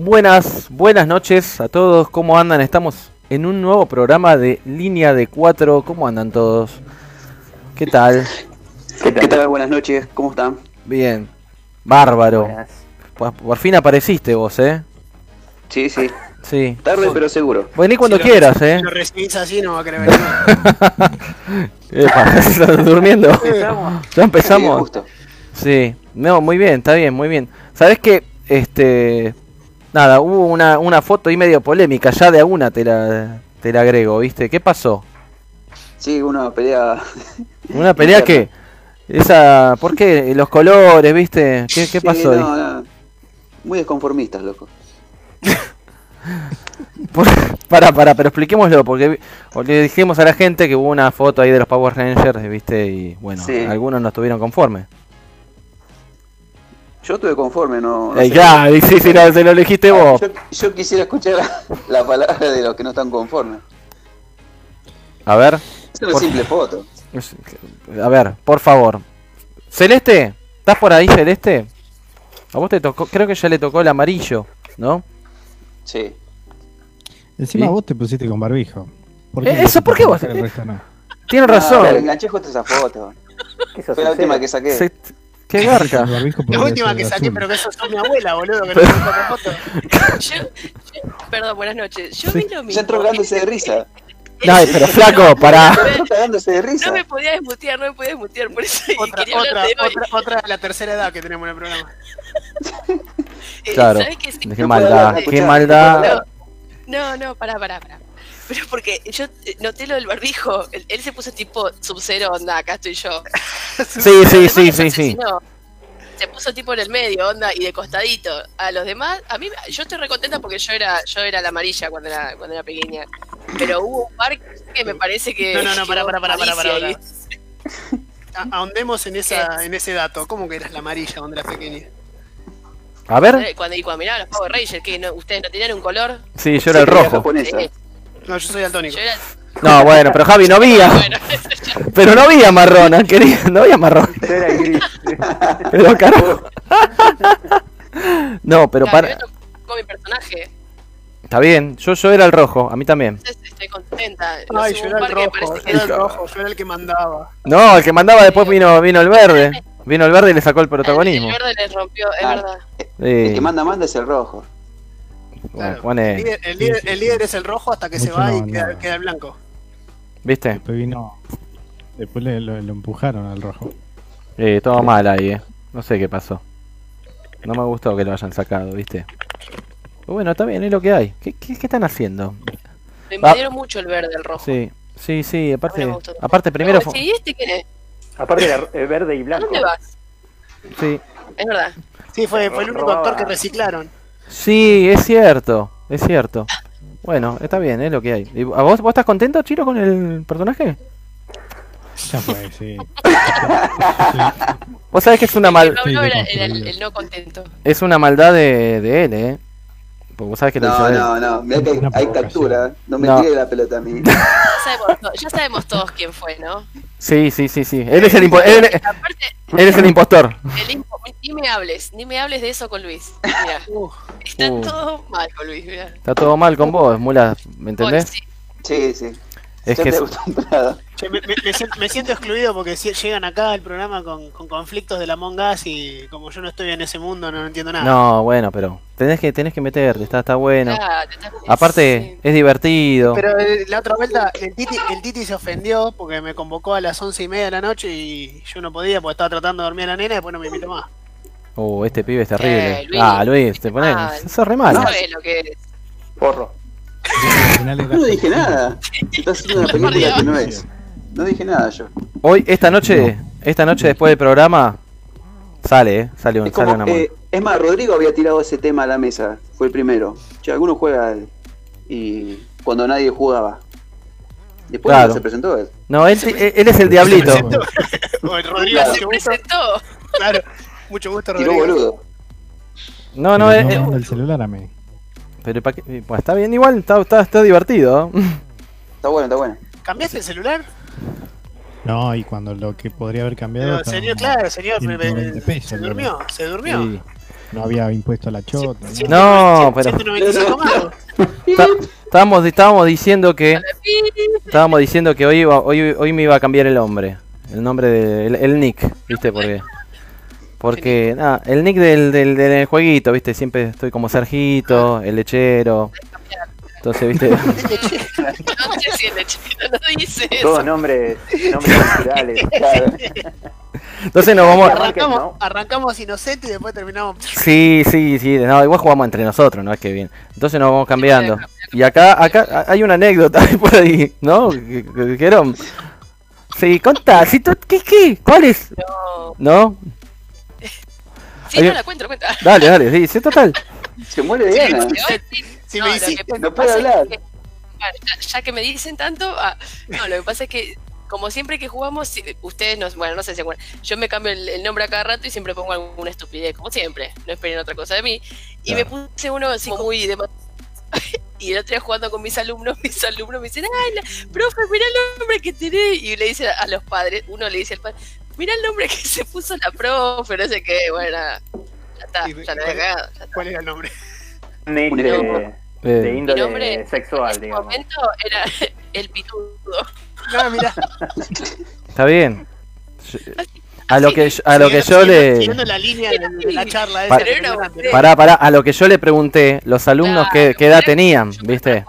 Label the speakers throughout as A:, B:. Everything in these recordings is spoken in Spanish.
A: Buenas, buenas noches a todos, ¿cómo andan? Estamos en un nuevo programa de Línea de 4, ¿cómo andan todos? ¿Qué tal?
B: ¿Qué tal? Buenas noches, ¿cómo están?
A: Bien, bárbaro. Por, por fin apareciste vos, ¿eh?
B: Sí, sí,
A: Sí.
B: tarde pero seguro.
A: Vení cuando
C: Si lo-
A: quieras, ¿eh?
C: Si lo recibís así, no va a querer venir.
A: Epa, ¿estás durmiendo? Ya
B: Sí,
A: empezamos.
B: justo.
A: Sí, no, muy bien, está bien, muy bien. ¿Sabes qué? Este. Nada, hubo una, una foto ahí medio polémica, ya de a una te la, te la agrego, ¿viste? ¿Qué pasó?
B: Sí, una pelea.
A: ¿Una pelea que Esa. ¿Por qué? Los colores, ¿viste? ¿Qué, pasó ahí?
B: no, no. Muy desconformistas, loco.
A: Pará, pará, pero expliquémoslo, porque, porque dijimos a la gente que hubo una foto ahí de los Power Rangers, ¿viste? Y bueno,
B: Sí.
A: algunos no estuvieron conformes.
B: Yo estuve conforme, no. no
A: Eh, ya, y sí, sí, no, se lo elegiste vos.
B: Yo, yo quisiera escuchar la palabra de los que no están conformes.
A: A ver.
B: Es una
A: Por-
B: simple foto.
A: A ver, por favor. Celeste, ¿estás por ahí, Celeste? A vos te tocó, creo que ya le tocó el amarillo, ¿no?
B: Sí.
D: Encima
A: ¿Sí?
D: vos te pusiste con barbijo. ¿Por
A: Eh, eso, ¿por qué vos?
D: El resto no.
A: Tienes
B: Ah,
A: razón.
B: enganché justo esa foto. Fue la última que saqué.
A: Se- Qué garca.
C: La última que saqué, pero que eso es mi abuela, boludo, que no me saca foto.
E: Yo, yo- perdón, buenas noches. Yo vi lo mismo.
B: Ya de risa.
A: Ay, pero flaco, pará.
B: De risa.
E: No me podía desmutear, no me podía desmutear, por eso
C: Otra,
E: quería hablar
C: otra,
E: de hoy.
C: otra, otra de la tercera edad que tenemos en el programa.
E: Eh,
A: Claro.
E: ¿sabés qué? Sí,
A: Qué
B: No
A: maldad, qué
B: escuchá,
A: maldad.
E: No, no, pará, pará, pará. Pero porque yo eh, noté lo del barbijo, él, él se puso tipo sub-zero, onda, acá estoy yo.
A: Sí, sí, sí, sí, sí.
E: Se puso tipo en el medio, onda, y de costadito. A los demás, a mí, yo estoy recontenta porque yo era, yo era la amarilla cuando era, cuando era pequeña. Pero hubo un par que me parece que.
C: No, no, no, pará, pará, pará, pará, pará,
E: Alicia
C: A- Ahondemos en, esa, en ese dato. ¿Cómo que eras la amarilla cuando eras pequeña?
A: A ver.
E: Cuando, y cuando miraba los Power Rangers, que no, ustedes no tenían un color.
A: Sí, yo era el rojo.
C: No, yo soy daltónico.
E: yo era.
A: No, bueno, pero Javi no había.
E: Bueno,
A: Pero no había marrón, ¿eh, querido. No había marrón.
F: Era gris.
A: Pero carajo. No, pero
E: Claro,
A: para.
E: tocó mi personaje.
A: Está bien, yo, yo era el rojo, a mí también.
E: Entonces estoy contenta. No
C: Ay, yo era
E: un
C: el rojo,
E: parece
C: yo
E: que
C: era el rojo, yo era el que mandaba.
A: No, el que mandaba después vino, vino el verde. Vino el verde y le sacó el protagonismo.
E: El verde le rompió, es
B: Ah.
E: verdad.
B: El
A: Sí.
B: que manda manda es el rojo.
A: Bueno,
C: El líder, el, líder, el líder es el rojo hasta que se va
D: no,
C: y queda,
D: no.
C: queda el blanco.
A: ¿Viste?
D: Después vino. Después le, lo, lo empujaron al rojo.
A: Eh, todo mal ahí, eh. No sé qué pasó. No me gustó que lo hayan sacado, ¿viste? Pero bueno, está bien, es lo que hay. ¿Qué, qué, qué están haciendo?
E: Me invadieron mucho el verde, el rojo.
A: Sí, sí, sí, aparte,
E: no
A: aparte primero fue...
E: ¿Y este quién es?
F: Aparte era verde y
E: ¿A
F: blanco.
E: dónde vas?
A: Sí,
E: Es verdad.
C: Sí, fue, fue el único actor que reciclaron.
A: Sí, es cierto, es cierto. Bueno, está bien, es lo que hay. ¿Y a vos, vos estás contento, Chiro, con el personaje?
D: Ya fue, sí.
A: Vos sabés que es una mal...
E: Pablo era, era el,
D: deconstruido.
E: el no contento.
A: Es una maldad de, de él, eh. Porque vos sabés que
B: No, no, no. Mirá que hay, captura. No me
A: No.
B: tire la pelota a mí.
E: Ya sabemos, ya sabemos todos quién fue, ¿no?
A: Sí, sí, sí, sí. Él es el, impo- él,
E: Aparte,
A: él es el impostor.
E: el impo- ni me hables, ni me hables de eso con Luis. Mira, está
A: Uh.
E: todo mal con Luis, mira.
A: Está todo mal con vos, mula, ¿me entendés?
E: Sí,
B: Sí, sí.
A: Es que es-
C: me, me- me siento, excluido porque si- llegan acá al programa con, con conflictos de la Among Us y como yo no estoy en ese mundo no entiendo nada.
A: No, bueno, pero tenés que, tenés que meterte, está, está bueno.
E: Claro,
A: Aparte,
E: sí.
A: es divertido.
C: Pero eh, la otra vuelta, el Titi, el Titi se ofendió porque me convocó a las once y media de la noche y yo no podía porque estaba tratando de dormir a la nena y después no me invitó más.
A: Uh, este pibe es terrible.
E: Eh, Luis.
A: ah, Luis, te pones.
E: Ah,
A: Sos re malo.
E: No sabes lo que es.
F: Porro.
B: No dije nada. Estás haciendo una película que no es. No dije nada yo.
A: Hoy, esta noche, esta noche después del programa, sale, eh. Sale, un,
B: Es,
A: sale
B: como,
A: una mano.
B: eh, es más, Rodrigo había tirado ese tema a la mesa. Fue el primero. Che, alguno juega y cuando nadie jugaba. Después
A: Claro.
B: se presentó él.
A: No, él, él- él es el diablito.
C: O el Rodrigo,
B: Claro.
E: Se
C: mucho gusto.
E: presentó.
C: Claro, mucho gusto,
B: Tiró
C: Rodrigo.
B: boludo.
A: No, no, eh, eh,
D: manda el celular a mí.
A: Pero ¿pa' qué? Pues está bien igual, está, está, está divertido.
B: Está bueno, está bueno.
C: ¿Cambiaste el celular?
D: No, y cuando lo que podría haber cambiado.
C: Pero, señor, claro, señor, me- me-
D: 120 pesos,
C: se
D: ¿no?
C: durmió, se durmió.
A: Sí.
D: No había impuesto a la chota.
C: Sí,
A: No,
C: cien-
A: pero-
C: 195 más.
A: Está- estábamos, estábamos diciendo que estábamos diciendo que hoy, iba- hoy, hoy me iba a cambiar el nombre. El nombre de el, el nick, ¿viste? Porque porque nada, el nick del, del, del jueguito, ¿viste? Siempre estoy como Sergito, el lechero. Entonces, ¿viste?
E: No sé si el lechero no dice
F: Todos
E: eso.
F: nombres, nombres naturales.
B: Claro.
A: Entonces nos vamos
C: Arrancamos,
F: ¿no?
C: arrancamos inocente y después terminamos.
A: Sí, sí, sí, no, igual jugamos entre nosotros, no es que bien. Entonces nos vamos cambiando. Y acá, acá hay una anécdota por ahí, ¿no? Dijeron. Sí, contá, si tú, ¿qué, qué? ¿Cuál es?
E: No.
A: ¿No?
E: Sí, no la cuento, la cuento.
A: Dale, dale, sí, sí, total.
B: Se muere de ganas.
C: Si
E: No,
C: me
E: que
B: no
E: es
B: hablar.
E: que- ya, ya que me dicen tanto, ah, no, lo que pasa es que como siempre que jugamos, ustedes no, bueno, no sé si se acuerdan, yo me cambio el, el nombre a cada rato y siempre pongo alguna estupidez, como siempre, no esperen otra cosa de mí. Y me puse uno así como muy de y el otro día jugando con mis alumnos, mis alumnos me dicen, ay, la, profe, mirá el nombre que tenés. Y le dice a los padres, uno le dice al padre, mirá el nombre que se puso la profe, no sé qué, bueno, ya está, ya la he cagado, ya está.
C: ¿Cuál era el nombre?
F: Nick de, de
A: Eh,
F: índole
E: nombre en
F: sexual,
E: ese
F: digamos.
E: momento era el pitudo.
C: No, mira.
A: está bien. A lo que, a lo que yo le.
C: Siguiendo la línea de, la charla.
A: Pará, pará, a lo que yo le pregunté, los alumnos qué,
E: Claro,
A: qué edad tenían, ¿viste?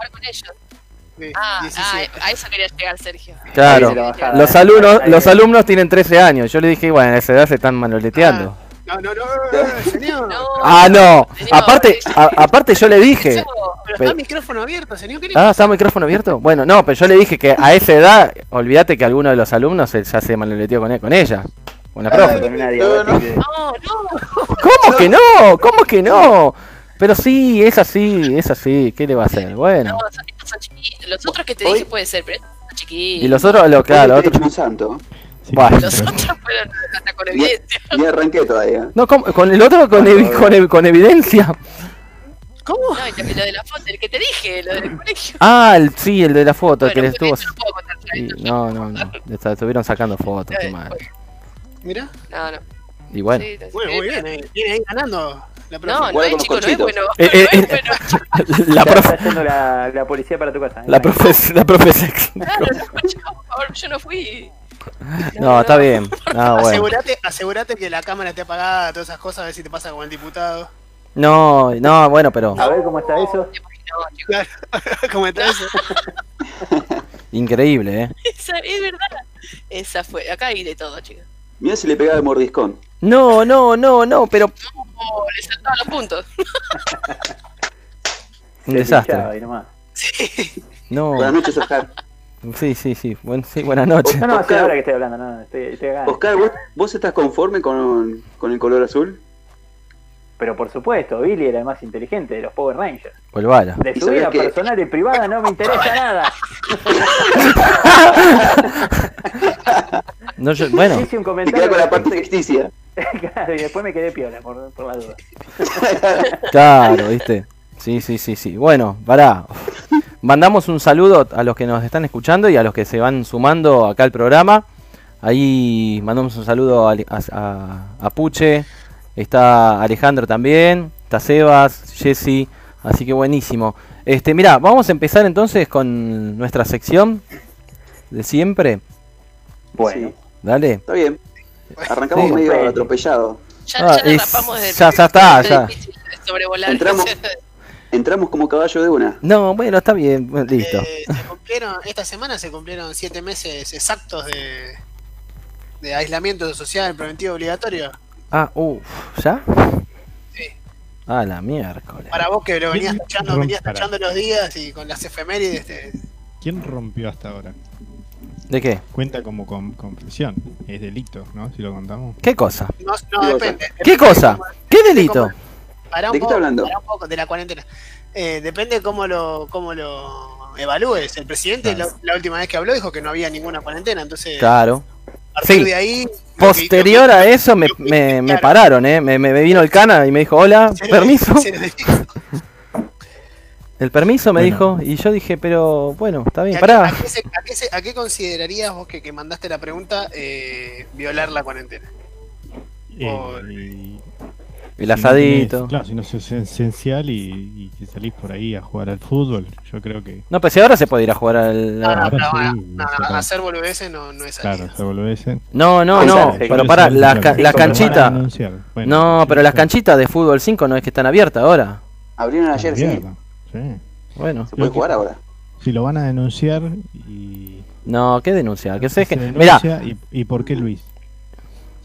E: Ah, ah,
C: 17.
E: a eso quería llegar, Sergio.
A: Claro. Los alumnos, los alumnos tienen 13 años. Yo le dije, bueno, a esa edad se están manoleteando.
C: No, no, no, eh, señor.
E: No,
A: Ah, no.
E: señor,
A: Aparte, a- aparte yo le dije.
E: eso-
C: Pero está el micrófono abierto, señor. ¿qué le
A: Ah, ¿está el micrófono abierto? Bueno, no, pero yo le dije que a esa edad, olvídate que alguno de los alumnos ya se manoleteó con, con ella. Con la profe.
B: No,
F: de-
E: No, no.
A: ¿Cómo que no? ¿Cómo que no? Pero sí, es así, es así. ¿Qué le va a hacer? Bueno.
E: No, Los otros que te
B: Hoy-
E: dije puede ser, pero estos son chiquitos.
A: Y los otros, lo, claro, los otros.
B: santo.
D: Sí,
A: Bueno.
E: Los otros fueron hasta con evidencia.
B: y arranqué todavía.
A: No, ¿cómo? con el otro con, evi- con, evi- con evidencia.
C: ¿Cómo?
E: No, y también lo de la foto, el que te dije, lo del colegio.
A: Ah, el, sí, el de la foto, el que le
E: Bueno,
A: estuvo.
E: no puedo contar,
A: Sí, no, no, no. está- Estuvieron sacando fotos, qué mal.
C: Mira.
E: No, no.
A: Y bueno.
E: Sí.
C: Bueno, muy bien. eh, Viene ahí ganando la profe.
E: No, no es chico, no es bueno.
A: Eh, eh,
E: no es
A: eh.
E: bueno.
A: La profe,
F: está la, la policía para tu casa. ¿eh?
A: la profe, la profe sex.
E: Claro, no, yo, por favor, yo no fui.
A: No, está bien. No, bueno.
C: Asegurate, asegurate que la cámara esté apagada, todas esas cosas, a ver si te pasa con el diputado.
A: No, no, bueno, pero
F: A ver cómo está eso.
C: Claro, ¿cómo está eso?
A: increíble, ¿eh?
E: Esa, es verdad. Esa fue. Acá hay de todo, chicos.
B: Mira si le pegaba el mordiscón.
A: No, no, no, no, pero
E: Oh, le saltaban los puntos.
A: un desastre. No,
B: Buenas noches, Oscar.
A: sí, sí, sí. Buen, sí, buenas noches.
F: No, no, sí,
B: Oscar.
F: ahora que estoy hablando, no, no, estoy, estoy acá.
B: Oscar, ¿vos, vos estás conforme con, con el color azul?
F: Pero por supuesto, Billy era el más inteligente de los Power Rangers.
A: Volvala.
F: De
B: ¿Y
F: su vida
B: que-
F: personal y privada no me interesa nada.
A: No, yo- bueno,
F: Hice un comentario.
B: con la parte ficticia.
F: claro, y después me quedé piola por, por la duda.
A: claro, ¿viste? Sí, sí, sí, sí. Bueno, pará. Mandamos un saludo a los que nos están escuchando y a los que se van sumando acá al programa. Ahí mandamos un saludo a, a, a- a Puche. Está Alejandro también. Está Sebas, Jesse. Así que buenísimo. Este, mira, vamos a empezar entonces con nuestra sección de siempre.
F: Bueno,
B: Sí,
A: Dale.
B: está bien. Arrancamos
A: Sí.
B: medio atropellado.
E: Ya,
A: Ah,
E: ya la
A: es-
E: desde
A: ya- ya está,
E: es
A: ya.
E: difícil sobrevolar.
B: Entramos. Entramos como caballo de una.
A: No, bueno, está bien, listo.
C: Eh, se cumplieron, esta semana se cumplieron siete meses exactos de, de aislamiento social preventivo obligatorio.
A: Ah, uff, ¿ya?
C: Sí.
A: Ah, la miércoles.
C: Para vos que lo venías
D: ¿Quién
C: tachando, venías tachando los días y con las efemérides. te-
D: ¿Quién rompió hasta ahora?
A: ¿De qué?
D: Cuenta como con confesión. Es delito, ¿no? Si lo contamos.
A: ¿Qué cosa?
C: No, no,
B: ¿Qué
C: depende.
A: ¿Qué
C: depende
A: cosa?
C: cómo-
A: ¿Qué delito?
C: cómo- pará un
B: ¿De qué
C: poco,
B: está hablando?
C: pará un poco de la cuarentena. Eh, depende cómo lo, cómo lo evalúes. El presidente
D: Claro.
C: la, la última vez que habló dijo que no había ninguna cuarentena, entonces
A: Claro.
C: a partir
A: Sí.
C: de ahí...
A: Posterior
C: que-
A: a eso me, me, me pararon, ¿eh? Me, me vino el cana y me dijo, hola, permiso. El permiso me
D: Bueno.
A: dijo y yo dije, pero bueno, está
C: ¿Y
A: bien,
C: ¿A,
A: pará.
C: a qué se- a qué se- a qué considerarías vos que, que mandaste la pregunta eh, violar la cuarentena?
D: Eh, y-
A: El
D: si no
A: asadito.
D: claro, si no es esencial y, y que salís por ahí a jugar al fútbol, yo creo que.
A: No, pues si ahora se puede ir a jugar al...
C: No, no,
D: ahora
C: pero
D: sí,
C: no, no, hacer boludeces no, no es
D: Claro,
C: salida.
D: se volvés.
A: No, no, no,
F: sí,
A: pero
F: sí,
A: las, canchitas...
D: Bueno,
A: No, pero las
D: claro.
A: canchitas de fútbol 5 no es que están abiertas ahora.
B: Abrieron ayer, sí.
D: Sí.
A: Bueno.
B: Se puede jugar ahora.
D: Si lo van a denunciar y.
A: No, ¿qué denuncia? Que
D: se
A: Mirá,
D: denuncia y, y por qué Luis.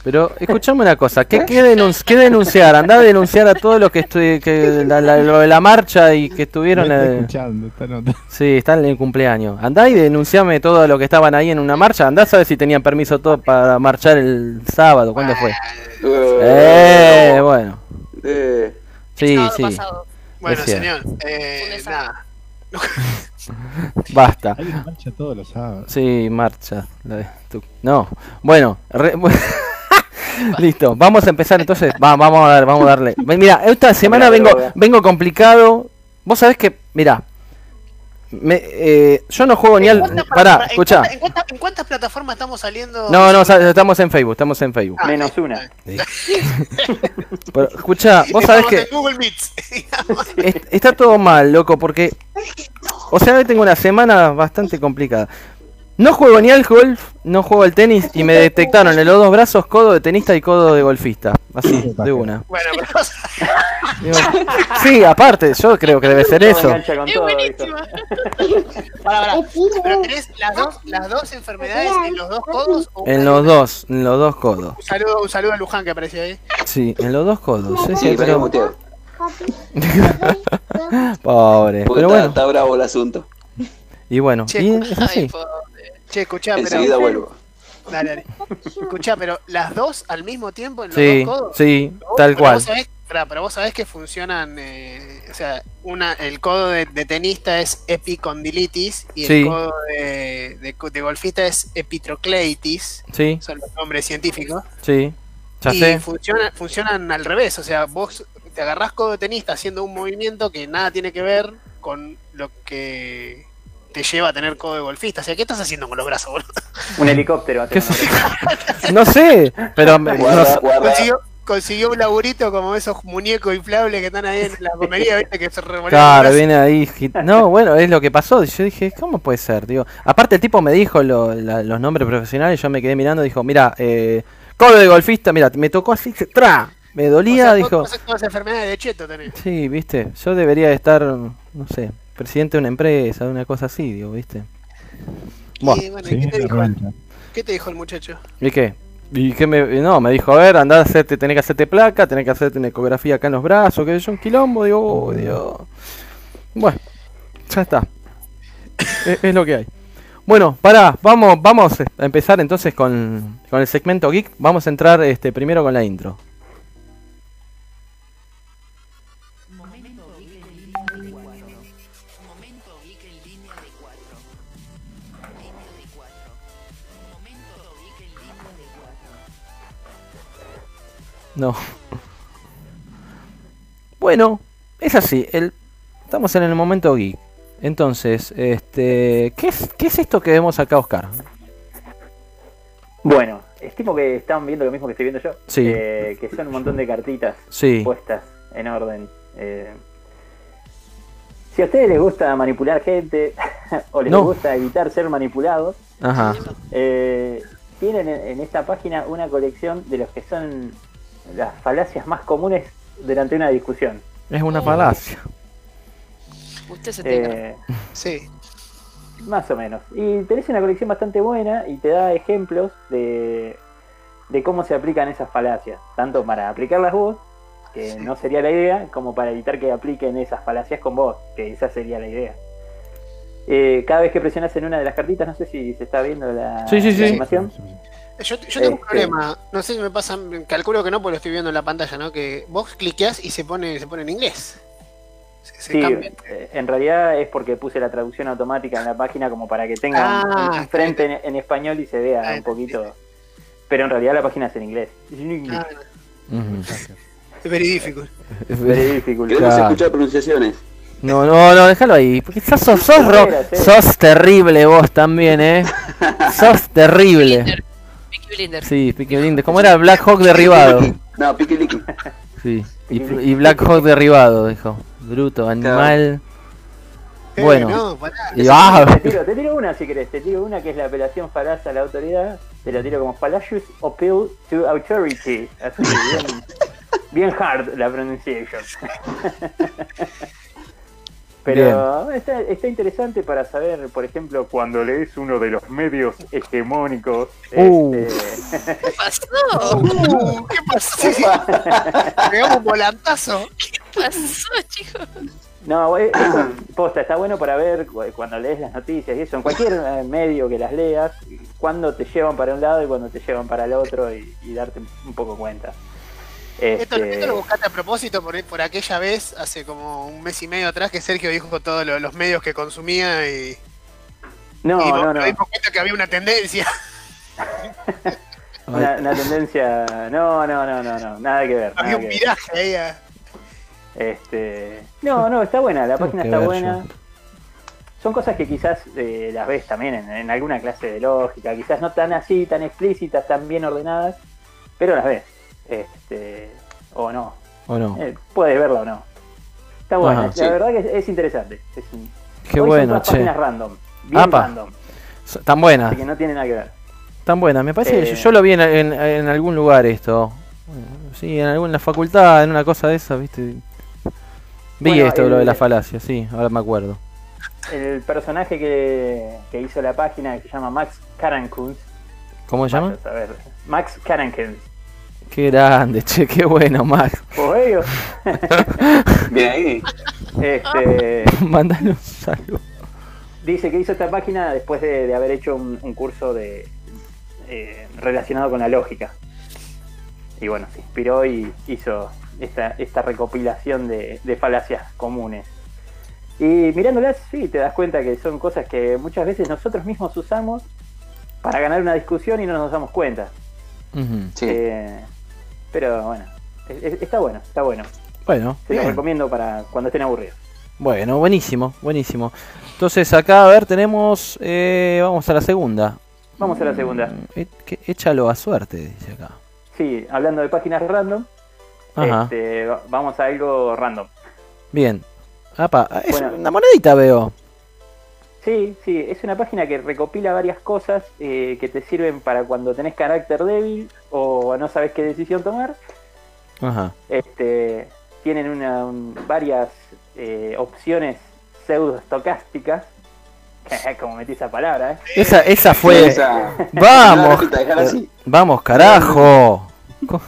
A: pero escuchame una cosa, ¿qué, qué, denun- qué denunciar? Andá a denunciar a todos los que estoy, que la, la- lo de la marcha y que estuvieron...
D: Está
A: eh,
D: escuchando, está notando.
A: Sí, están en el cumpleaños. Andá y denunciame todo lo que estaban ahí en una marcha. Andá a saber si tenían permiso todo para marchar el sábado. ¿Cuándo fue? Eh, bueno.
B: Eh,
A: Sí, sí.
E: pasado.
C: Bueno, señor, eh, nada.
A: Basta.
D: Hay marcha todos los sábados.
A: Sí, marcha. No. Bueno. re- Listo. Vamos a empezar entonces. Va, vamos a dar, vamos a darle. Mira, esta semana vengo, vengo complicado. Vos sabés que, mira, me, eh, yo no juego ni al.
C: ¿En cuántas
A: Pará,
C: plataformas- en
A: escuchá.
C: cuántas- ¿En cuántas, en cuántas plataformas estamos saliendo?
A: No, no, estamos en Facebook, estamos en Facebook.
C: Ah,
F: menos
C: sí.
F: una.
A: Pero, escuchá, vos sabés que
C: Google Meets.
A: está todo mal, loco, porque. O sea, hoy tengo una semana bastante complicada. No juego ni al golf, no juego al tenis y me detectaron en los dos brazos codo de tenista y codo de golfista. Así, de una.
C: bueno, pero
A: Digo, sí, aparte, yo creo que debe ser eso.
E: Es
F: todo,
E: buenísima.
C: pará, pará. Pero tenés las dos, las dos enfermedades en los dos codos. o
A: En los dos, en los dos codos.
C: Un saludo, un saludo a Luján que apareció ahí.
A: Sí, en los dos codos. Sí, sí,
B: sí, pero.
A: Pobre.
B: Porque
A: Pero
B: está,
A: bueno,
B: está bravo el asunto.
A: y bueno,
C: Che,
A: y es así.
E: Ay.
C: Che, escuchá, pero.
B: Enseguida vuelvo.
C: Dale, dale. Escuchá, pero las dos al mismo tiempo en los
A: Sí,
C: dos codos.
A: sí,
C: Pero vos-
A: tal
C: pero
A: cual.
C: Vos sabés, pará, pero vos sabés que funcionan, eh, o sea, una, el codo de, de tenista es epicondilitis y
A: Sí.
C: el codo de, de, de golfista es epitrocleitis,
A: Sí,
C: son los nombres científicos.
A: sí. Ya
C: y
A: sé.
C: funciona- funcionan al revés, o sea, vos te agarrás codo de tenista haciendo un movimiento que nada tiene que ver con lo que te lleva a tener codo de golfista. O sea, ¿qué estás haciendo con los brazos, boludo?
F: Un helicóptero.
A: ¿Qué? No sé, pero me- no
B: Guarda,
A: sé.
B: guarda.
C: Consiguió, consiguió un laburito como esos muñecos inflables que están ahí en la comería, viste, que se
A: Claro, viene ahí. No, bueno, es lo que pasó. Yo dije, ¿cómo puede ser? Digo, aparte el tipo me dijo lo- la- los nombres profesionales, yo me quedé mirando, dijo, mira, eh, codo de golfista, mira, me tocó así, se- tra, me
C: O
A: dolía,
C: sea,
A: dijo.
C: todas, enfermedades de cheto tenés.
A: Sí, viste, yo debería estar, no sé, presidente de una empresa, una cosa así, digo, viste. Bueno,
C: y bueno, ¿y
D: Sí,
C: ¿qué te dijo? ¿Qué te dijo el muchacho?
A: ¿y qué? ¿Y qué me.? No, me dijo, a ver, andá a hacerte, tenés que hacerte placa, tenés que hacerte una ecografía acá en los brazos, que yo un quilombo, digo, oh, Dios. Bueno, ya está. es, es lo que hay. Bueno, pará, vamos, vamos a empezar entonces con, con el segmento geek. Vamos a entrar este primero con la intro. No. Bueno, es así. El, estamos en el momento geek. Entonces, este, ¿qué es, qué es esto que vemos acá, Oscar?
F: Bueno, estimo que están viendo lo mismo que estoy viendo yo.
A: Sí.
F: eh, que son un montón de cartitas
A: Sí,
F: puestas en orden. eh. Si a ustedes les gusta manipular gente o les
A: No.
F: gusta evitar ser manipulados,
A: Ajá.
F: Eh, tienen en, en esta página una colección de los que son las falacias más comunes durante una discusión.
A: Es una falacia.
E: Usted se tenga.
F: Eh,
C: Sí.
F: Más o menos. Y tenés una colección bastante buena y te da ejemplos de, de cómo se aplican esas falacias. Tanto para aplicarlas vos, que
C: Sí.
F: no sería la idea, como para evitar que apliquen esas falacias con vos, que esa sería la idea. Eh, cada vez que presionas en una de las cartitas, no sé si se está viendo la,
A: Sí, sí,
F: la
A: sí.
F: animación.
C: Yo, yo tengo un
F: Este-
C: problema, no sé si me pasa, calculo que no, porque lo estoy viendo en la pantalla, ¿no? Que vos cliqueas y se pone, se pone en inglés. Se, se
F: Sí,
C: cambia.
F: eh, en realidad es porque puse la traducción automática en la página como para que tenga
C: Ah,
F: un frente en, en español y se vea
C: Ah,
F: un poquito. Pero en realidad la página es en inglés. Es.
C: Ah, es very difficult.
A: Es
F: Very
A: ver-
F: difficult.
B: Queremos
A: Claro.
B: escuchar pronunciaciones.
A: No, no, no, déjalo ahí. Porque sos, sos, sos terrible vos también, ¿eh? Sos terrible.
E: Peaky Blinders.
A: Sí, Peaky Blinders. ¿Cómo era? Black Hawk derribado.
B: No, Piqui Liqui.
A: Sí. Y, y Black Hawk derribado, dijo. Bruto, animal.
C: Eh,
A: Bueno.
C: no, pará.
A: Y ah,
F: Te tiro, te tiro una si querés, te tiro una que es la apelación falaz a la autoridad, te la tiro como fallacious appeal to authority, así bien, bien hard la pronunciation. Pero está, está interesante para saber, por ejemplo, cuando lees uno de los medios hegemónicos.
A: Uh.
F: este,
E: ¿Qué pasó?
C: Uh, ¿Qué pasó? Pegamos un volantazo.
E: ¿Qué pasó, chicos?
F: No, eh, eso, posta, está bueno para ver cu- cuando lees las noticias y eso, en cualquier eh, medio que las leas, cuando te llevan para un lado y cuando te llevan para el otro y, y darte un poco cuenta.
C: Esto,
F: Este,
C: esto lo buscaste a propósito por, por aquella vez, hace como un mes y medio atrás, que Sergio dijo todos lo- los medios que consumía y,
F: no,
C: y
F: no, no,
C: nos dimos cuenta que había una tendencia.
F: una, una tendencia, no, no, no, no, no, nada que ver.
C: había
F: nada
C: un
F: que ver.
C: viraje ahí. a-
F: Este, no, no, está buena, la
A: Tengo
F: página está
A: ver
F: buena.
A: yo.
F: Son cosas que quizás eh, las ves también en, en alguna clase de lógica, quizás no tan así, tan explícitas, tan bien ordenadas, pero las ves. Este, o no,
A: ¿O no?
F: Eh, puedes verla o no. Está buena,
A: Ajá.
F: la
B: Sí.
F: verdad que es, es interesante. Es un-
A: Qué
F: hoy son
A: bueno,
F: todas
A: che.
F: páginas random, bien
A: Apa.
F: random,
A: Tan buenas,
F: así que no tiene nada que ver.
A: tan buenas. Me parece que
F: Eh.
A: yo, yo lo vi en, en- en algún lugar esto. Sí, en alguna facultad, en una cosa de esas, ¿viste? Vi
F: Bueno,
A: esto, lo de la falacia, sí, ahora me acuerdo.
F: El personaje que, que hizo la página, que se llama Max Karankun,
A: ¿Cómo se llama?
F: a ver, Max Karankun,
A: Qué grande, che, qué bueno, Max.
F: ¿Vos ellos?
B: Bien ahí.
F: Este,
A: Mandale un saludo.
F: dice que hizo esta página después de, de haber hecho un, un curso de eh, relacionado con la lógica. Y bueno, se inspiró y hizo esta, esta recopilación de, de falacias comunes. Y mirándolas, sí, te das cuenta que son cosas que muchas veces nosotros mismos usamos para ganar una discusión y no nos damos cuenta.
A: Ujú.
B: Sí.
F: Eh, pero bueno, es- es- está bueno, está bueno.
A: Bueno,
F: Se lo
A: bien.
F: recomiendo para cuando estén aburridos.
A: Bueno, buenísimo, buenísimo. Entonces acá, a ver, tenemos... eh, vamos a la segunda.
F: Vamos a la segunda.
A: Mm, que- échalo a suerte, dice acá.
F: Sí, hablando de páginas random,
A: Ajá,
F: este, va- vamos a algo random.
A: bien. Apa, es
F: Bueno.
A: una monedita veo.
F: Sí, sí, es una página que recopila varias cosas eh, que te sirven para cuando tenés carácter débil o no sabes qué decisión tomar.
A: Ajá.
F: Este, tienen una, un- varias eh, opciones pseudo-estocásticas. Como metí esa palabra, ¿eh?
A: Esa, esa fue...
B: Esa-
A: Vamos,
B: así.
A: vamos, carajo.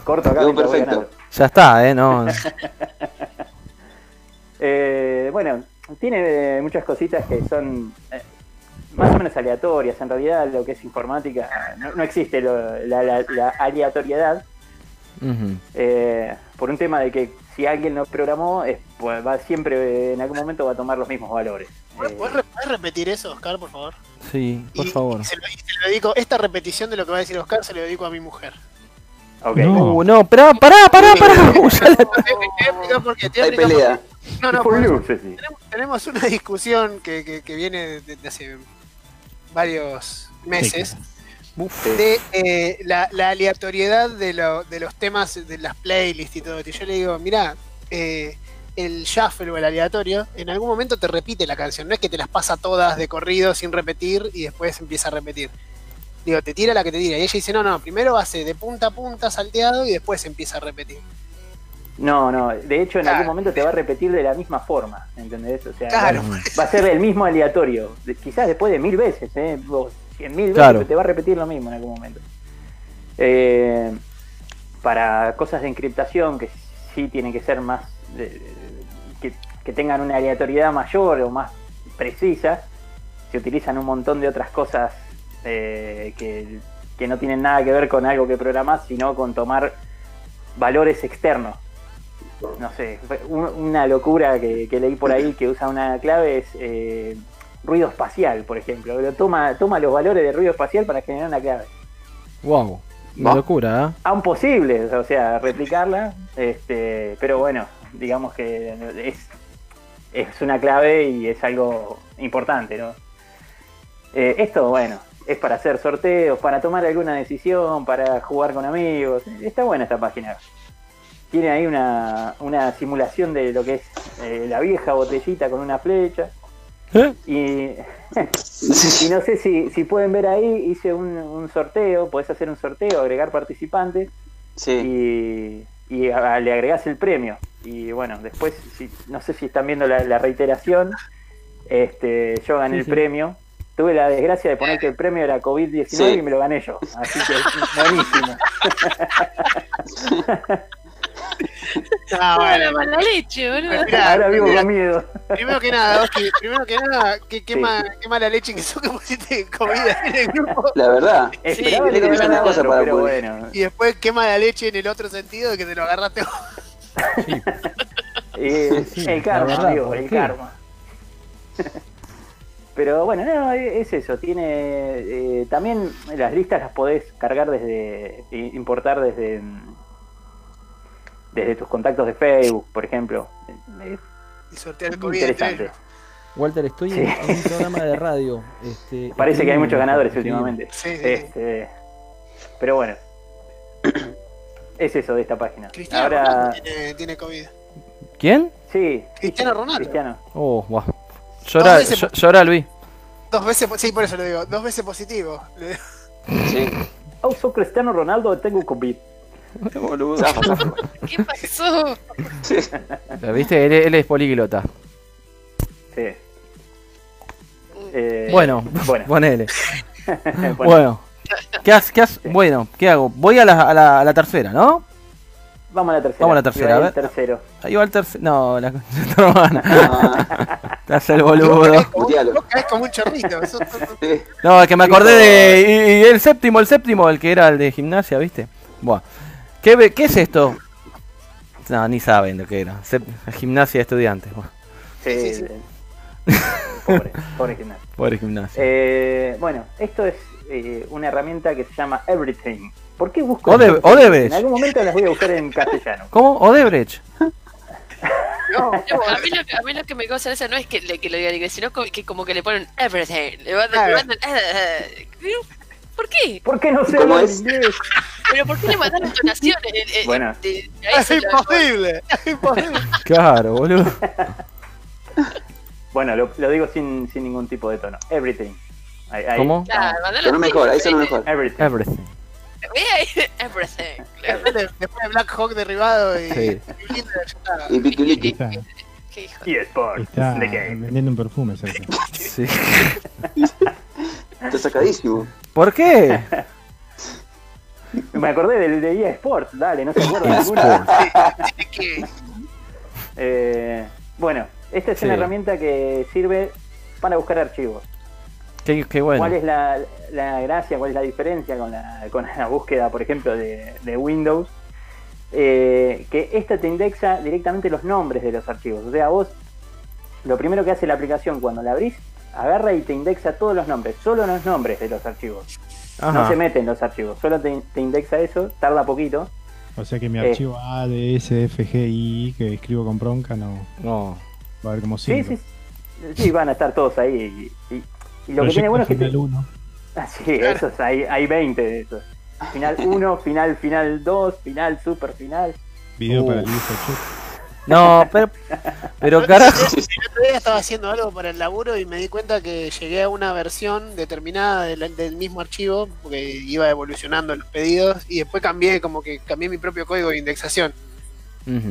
F: Corto acá.
B: Perfecto.
A: Ya está, eh, no.
F: Eh, bueno, tiene eh, muchas cositas que son eh, más o menos aleatorias. En realidad, lo que es informática, no, no existe lo- la, la- la aleatoriedad. Eh, por un tema de que si alguien lo programó, es- pues va siempre en algún momento va a tomar los mismos valores.
C: ¿Puedes,
F: Eh,
C: puedes re- puedes repetir eso, Oscar, por favor?
A: Sí, por
C: Y-
A: favor.
C: y se, lo, se lo dedico, esta repetición de lo que va a decir Oscar se lo dedico a mi mujer.
F: ok.
D: No.
A: Uh, no, pará, pará, pará, pará. Ya la-
C: Te voy a explicar por qué, te voy a
B: Hay
C: explicar por
B: pelea.
C: qué. No, no, por-
F: Ceci.
C: tenemos, tenemos una discusión que, que- que viene desde hace varios meses de eh, la, la aleatoriedad de, lo- de los temas de las playlists y todo. Y yo le digo, mira, el shuffle o el aleatorio, en algún momento te repite la canción. No es que te las pasa todas de corrido sin repetir y después empieza a repetir. Digo, te tira la que te tira. Y ella dice, no, no, primero hace de punta a punta salteado y después empieza a repetir.
F: No, no, de hecho en
C: Claro.
F: algún momento te va a repetir de la misma forma, ¿entendés? O sea,
C: Claro.
F: va a ser el mismo aleatorio, quizás después de mil veces, ¿eh? O cien mil veces,
A: Claro.
F: te va a repetir lo mismo en algún momento. Eh, para cosas de encriptación que sí tienen que ser más, de- de- que, que tengan una aleatoriedad mayor o más precisa, se utilizan un montón de otras cosas eh, que, que no tienen nada que ver con algo que programás, sino con tomar valores externos no sé, una locura que, que leí por ahí que usa una clave es eh, ruido espacial, por ejemplo. Toma, toma los valores de ruido espacial para generar una clave.
A: Wow. Una locura, ¿eh?
F: Aún posible, o sea, replicarla, este, pero bueno, digamos que es, es una clave y es algo importante, ¿no? Eh, esto, bueno, es para hacer sorteos, para tomar alguna decisión, para jugar con amigos. Está buena esta página. Tiene ahí una, una simulación de lo que es eh, la vieja botellita con una flecha.
A: ¿Eh?
F: Y, y no sé si, si pueden ver ahí, hice un, un sorteo, podés hacer un sorteo, agregar participantes
B: Sí.
F: y, y a- le agregás el premio. Y bueno, después, si, no sé si están viendo la, la reiteración, este, yo gané
A: Sí,
F: el
A: sí.
F: premio. Tuve la desgracia de poner que el premio era COVID-19
B: Sí.
F: y me lo gané yo. Así que buenísimo.
C: Ah,
E: la
C: bueno.
E: mala leche, boludo.
C: Mirá,
F: Ahora vivo
C: mirá,
F: con miedo.
C: Primero que nada, Oski, primero que nada, qué, qué,
F: Sí.
C: ma- qué mala leche que sos que pusiste comida en el grupo.
B: La verdad.
F: Esperaba
E: Sí,
F: que
B: ser una cosa para
F: pero
B: poder.
F: bueno.
C: Y después qué mala leche en el otro sentido de que te lo agarraste vos.
F: Eh, el karma,
A: verdad,
F: amigo,
A: ¿por
F: el
A: qué?
F: karma. Pero bueno, no, es eso. Tiene eh, también las listas las podés cargar desde, importar desde mm, desde tus contactos de Facebook, por ejemplo. Eh,
C: Y sortear el COVID
F: Interesante.
C: ellos.
A: Walter, estoy
F: Sí.
A: en, en un programa de radio. Este,
F: Parece que hay muchos ganadores últimamente.
C: Sí, sí, sí.
F: Este, pero bueno, es eso de esta página.
C: Cristiano
F: Ahora,
C: Ronaldo tiene, tiene COVID.
A: ¿Quién?
F: sí,
C: Cristiano Ronaldo.
F: Cristiano.
A: Oh, wow. Llora,
C: veces
A: Luis.
C: Dos veces, sí, por eso lo digo, dos veces positivo.
B: Sí.
F: Oh, soy Cristiano Ronaldo, tengo COVID.
B: Boludo.
E: ¿Qué pasó?
A: ¿Viste? Él, él es políglota.
F: Sí. Eh,
A: Bueno,
F: bueno.
A: ponele.
F: bueno.
A: Bueno. ¿Qué haces? ¿Qué haces? Bueno, ¿qué hago? Voy a la, a la, a la tercera, ¿no?
F: Vamos a la tercera.
A: Vamos a la tercera,
F: Iba
A: a ver.
F: tercero.
A: Ahí va el tercero. No, la hermana.
B: Ah,
A: Te hace el boludo.
C: vos caes como un chorrito.
A: No, es que me acordé de. Y, y el séptimo, el séptimo, el que era el de gimnasia, ¿viste? Buah. ¿Qué, ve- ¿Qué es esto? No, ni saben lo que era. Gimnasia de estudiantes.
F: Sí,
C: Sí, sí,
F: Pobre, pobre gimnasio.
A: pobre gimnasia.
F: Eh, bueno, esto es eh, una herramienta que se llama Everything. ¿Por qué busco?
A: Odebrecht.
F: En algún momento las voy a buscar en castellano.
A: ¿Cómo? Odebrecht.
C: no,
E: No, a, mí lo, que- a mí lo que me causa esa no es que, le- que lo diga en inglés, sino que como que le ponen everything. Le van,
C: Claro.
E: le mandan, eh, eh. ¿Por qué?
F: ¿Por qué no sé
B: ¿Cómo
F: hablar
B: es?
F: inglés?
E: ¿Pero por qué le mandan entonaciones? Eh, eh,
F: Bueno.
E: de- de ahí
C: es imposible. Es imposible.
A: Claro, boludo.
F: Bueno, lo, lo digo sin, sin ningún tipo de tono. Everything. Ahí- ahí
A: ¿Cómo?
E: Claro, así,
B: mejor, ahí
E: eh,
B: mejor.
F: Everything.
A: Everything.
E: Everything.
C: Después de, Black Hawk derribado y,
A: Sí.
C: y está.
B: Y Piquiliqui.
D: Está,
E: Qué hijo.
F: Y Sports.
D: está
F: The game.
D: vendiendo un perfume cerca.
A: Sí.
B: Está sacadísimo.
A: ¿Por qué?
F: Me acordé del de EA Sports, dale, no se.
C: Tiene que-
F: Eh, bueno, esta es
A: Sí.
F: una herramienta que sirve para buscar archivos.
A: Qué, qué bueno.
F: ¿Cuál es la, la gracia, cuál es la diferencia con la, con la búsqueda, por ejemplo, de, de Windows? Eh, que esta te indexa directamente los nombres de los archivos. O sea, vos, lo primero que hace la aplicación cuando la abrís, agarra y te indexa todos los nombres, solo los nombres de los archivos. No se mete en los archivos, solo te, te indexa eso, tarda poquito.
D: O sea que mi
F: Eh.
D: archivo A, D, S, F, G, I, que escribo con bronca, no
A: No.
D: va a haber como
F: Sí,
D: 5.
F: sí, sí, van a estar todos ahí. Y, y- y lo que tiene bueno es que te,
D: final 1.
F: Ah, sí, esos hay, hay 20 de esos. Final 1, final, final 2, final, super final.
D: Video
F: Uh.
D: para el 18.
A: No, pero, pero carajo.
C: El otro día estaba haciendo algo para el laburo y me di cuenta que llegué a una versión determinada del, del mismo archivo, porque iba evolucionando los pedidos, y después cambié como que cambié mi propio código de indexación.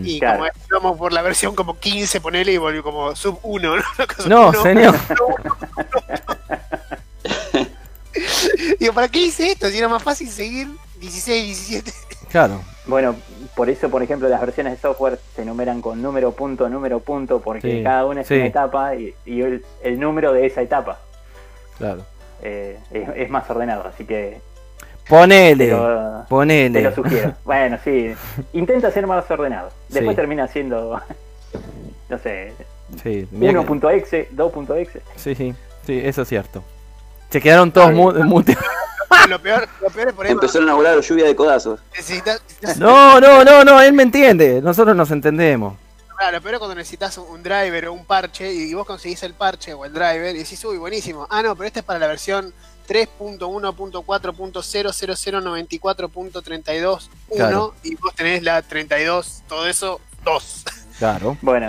C: Y
F: Claro.
C: como íbamos por la versión como 15, ponele y volvió como sub 1, ¿no?
A: No,
C: uno,
A: señor.
C: Digo, ¿para qué hice esto? Si era más fácil seguir 16, 17.
A: Claro.
F: Bueno, por eso, por ejemplo, las versiones de software se numeran con número, punto, número, punto, porque
A: Sí,
F: cada una es
A: sí.
F: una etapa y, y el, el número de esa etapa
A: Claro.
F: eh, es, es más ordenado, así que te
A: Ponele.
F: te
A: Ponele.
F: lo sugiero. bueno, sí, intenta ser más ordenado. Después
A: Sí.
F: termina siendo, no sé,
A: Sí, mirá que-
F: 1.exe, 2.exe.
A: sí, sí, sí, eso es cierto. Se quedaron todos mu-
C: Lo peor, lo peor es por ahí.
B: Empezaron a volar lluvia de codazos.
C: Necesitas-
A: No, no, no, no, él me entiende. Nosotros nos entendemos.
C: Claro, lo peor es cuando necesitas un, driver o un parche y vos conseguís el parche o el driver y decís, uy, buenísimo. Ah, no, pero este es para la versión 3.1.4.0094.32.1
A: Claro.
C: y vos tenés la 32, todo eso, 2.
A: Claro.
F: Bueno,